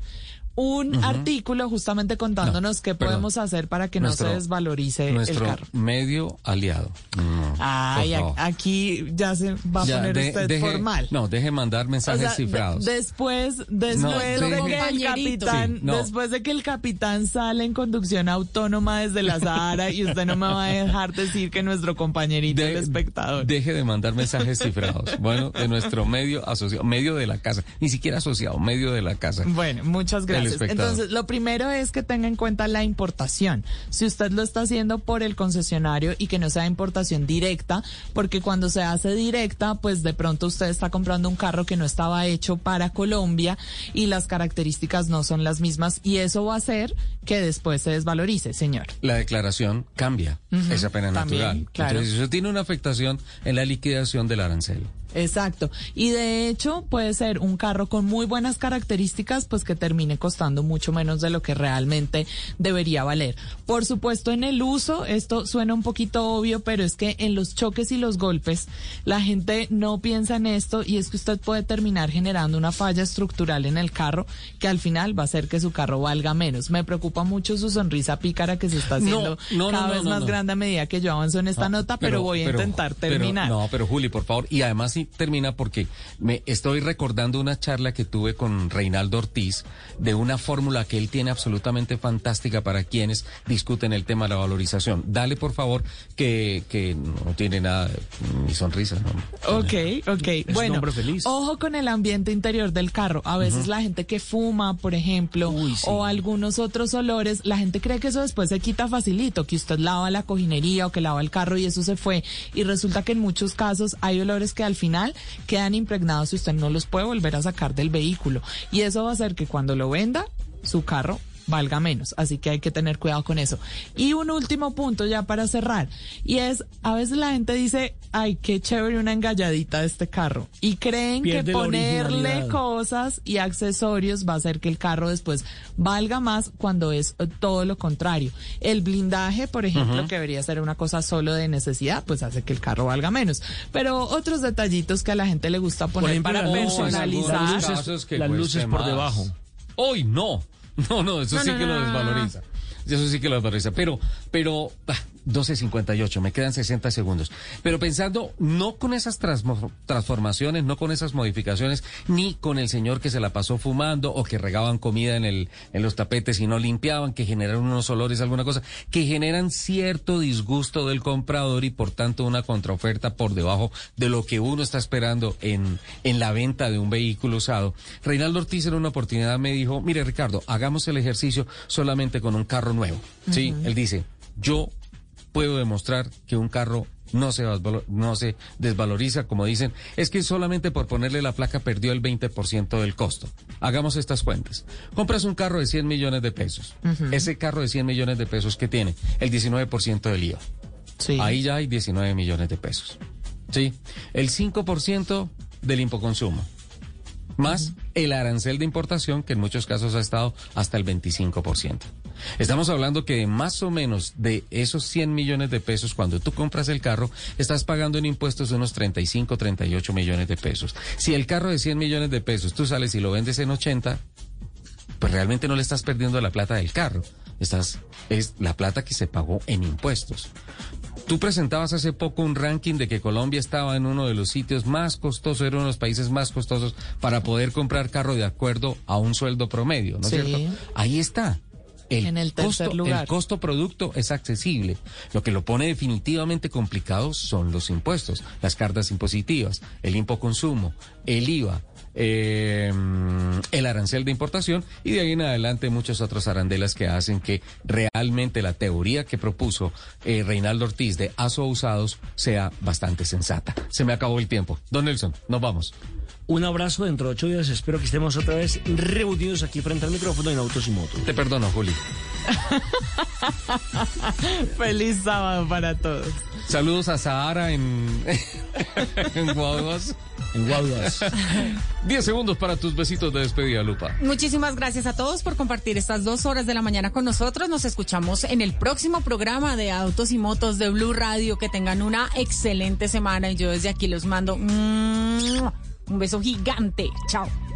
un artículo justamente contándonos qué podemos hacer para que no se desvalorice el Nuestro carro. medio aliado. No, Ay, a- aquí ya se va a poner de- usted deje- formal. No, deje mandar O mensajes de- cifrados. después, después No, de deje- que el capitán, Sí, después de que el capitán sale en conducción autónoma desde la Sahara y usted no me va a dejar decir que nuestro compañerito el espectador. Deje de mandar mensajes cifrados. Bueno, de nuestro medio asociado, medio de la casa, ni siquiera asociado, medio de la casa. Bueno, muchas El gracias. Entonces, lo primero es que tenga en cuenta la importación. Si usted lo está haciendo por el concesionario y que no sea importación directa, porque cuando se hace directa, pues de pronto usted está comprando un carro que no estaba hecho para Colombia y las características no son las mismas y eso va a hacer que después se desvalorice, señor. La declaración cambia, Ujú, es apenas natural. claro. Entonces, eso tiene una afectación en la liquidación del arancel. Exacto. Y de hecho puede ser un carro con muy buenas características, pues que termine costando mucho menos de lo que realmente debería valer. Por supuesto, en el uso, esto suena un poquito obvio, pero es que en los choques y los golpes, la gente no piensa en esto y es que usted puede terminar generando una falla estructural en el carro que al final va a hacer que su carro valga menos. Me preocupa mucho su sonrisa pícara que se está haciendo no, no, cada no, vez más grande a medida que yo avanzo en esta No, nota, pero, voy a pero- intentar pero- terminar. no, pero Juli, por favor. Y además sí termina porque me estoy recordando una charla que tuve con Reinaldo Ortiz de una fórmula que él tiene absolutamente fantástica para quienes discuten el tema de la valorización. Dale, por favor, que, que no tiene nada, de- ni sonrisa, ¿no? Ok, ok. bueno, feliz. ojo con el ambiente interior del carro. A veces la gente que fuma, por ejemplo, o algunos otros olores, la gente cree que eso después se quita facilito, que usted lava la cojinería o que lava el carro y eso se fue. Y resulta que en muchos casos hay olores que al final quedan impregnados y usted no los puede volver a sacar del vehículo. Y eso va a hacer que cuando lo venda, su carro valga menos. Así que hay que tener cuidado con eso. Y un último punto ya para cerrar. Y es, a veces la gente dice, ay, qué chévere una engalladita de este carro. Y creen Pierde que ponerle cosas y accesorios va a hacer que el carro después valga más cuando es eh, todo lo contrario. El blindaje, por ejemplo, que debería ser una cosa solo de necesidad, pues hace que el carro valga menos. Pero otros detallitos que a la gente le gusta poner ejemplo, para las luces, personalizar. las luces- las luces por más. debajo. Hoy no. No, no, eso No, sí no, que no, lo desvaloriza. Eso sí que lo desvaloriza. Pero, pero, ah, 12.58, me quedan 60 segundos. Pero pensando, no con esas transformaciones, no con esas modificaciones, ni con el señor que se la pasó fumando o que regaban comida en, el, en los tapetes y no limpiaban, que generaron unos olores, alguna cosa, que generan cierto disgusto del comprador y por tanto una contraoferta por debajo de lo que uno está esperando en, en la venta de un vehículo usado. Reinaldo Ortiz en una oportunidad me dijo, mire Ricardo, hagamos el ejercicio solamente con un carro nuevo. Sí, él dice, yo puedo demostrar que un carro no se, no se desvaloriza, como dicen, es que solamente por ponerle la placa perdió el 20% del costo. Hagamos estas cuentas. Compras un carro de 100 millones de pesos. Ese carro de 100 millones de pesos que tiene el 19% del IVA. Ahí ya hay 19 millones de pesos. Sí. El 5% del impoconsumo. Más el arancel de importación, que en muchos casos ha estado hasta el 25%. Estamos hablando que más o menos de esos 100 millones de pesos, cuando tú compras el carro, estás pagando en impuestos unos 35, 38 millones de pesos. Si el carro de 100 millones de pesos tú sales y lo vendes en 80, pues realmente no le estás perdiendo la plata del carro. Estás, es la plata que se pagó en impuestos. Tú presentabas hace poco un ranking de que Colombia estaba en uno de los sitios más costosos, era uno de los países más costosos para poder comprar carro de acuerdo a un sueldo promedio, ¿no es Sí. cierto? Ahí está. El En el tercer costo, lugar. El costo producto es accesible. Lo que lo pone definitivamente complicado son los impuestos, las cargas impositivas, el impoconsumo, el IVA, eh, el arancel de importación y de ahí en adelante muchos otros arandelas que hacen que realmente la teoría que propuso eh, Reinaldo Ortiz de ASO usados sea bastante sensata. Se me acabó el tiempo. Don Nelson, nos vamos. Un abrazo dentro de ocho días. Espero que estemos otra vez reunidos aquí frente al micrófono en Autos y Motos. Te perdono, Juli. Feliz sábado para todos. Saludos a Sahara en, en Guaduas. En Guaduas. Diez segundos para tus besitos de despedida, Lupa. Muchísimas gracias a todos por compartir estas dos horas de la mañana con nosotros. Nos escuchamos en el próximo programa de Autos y Motos de Blue Radio. Que tengan una excelente semana y yo desde aquí los mando un beso gigante. Chao.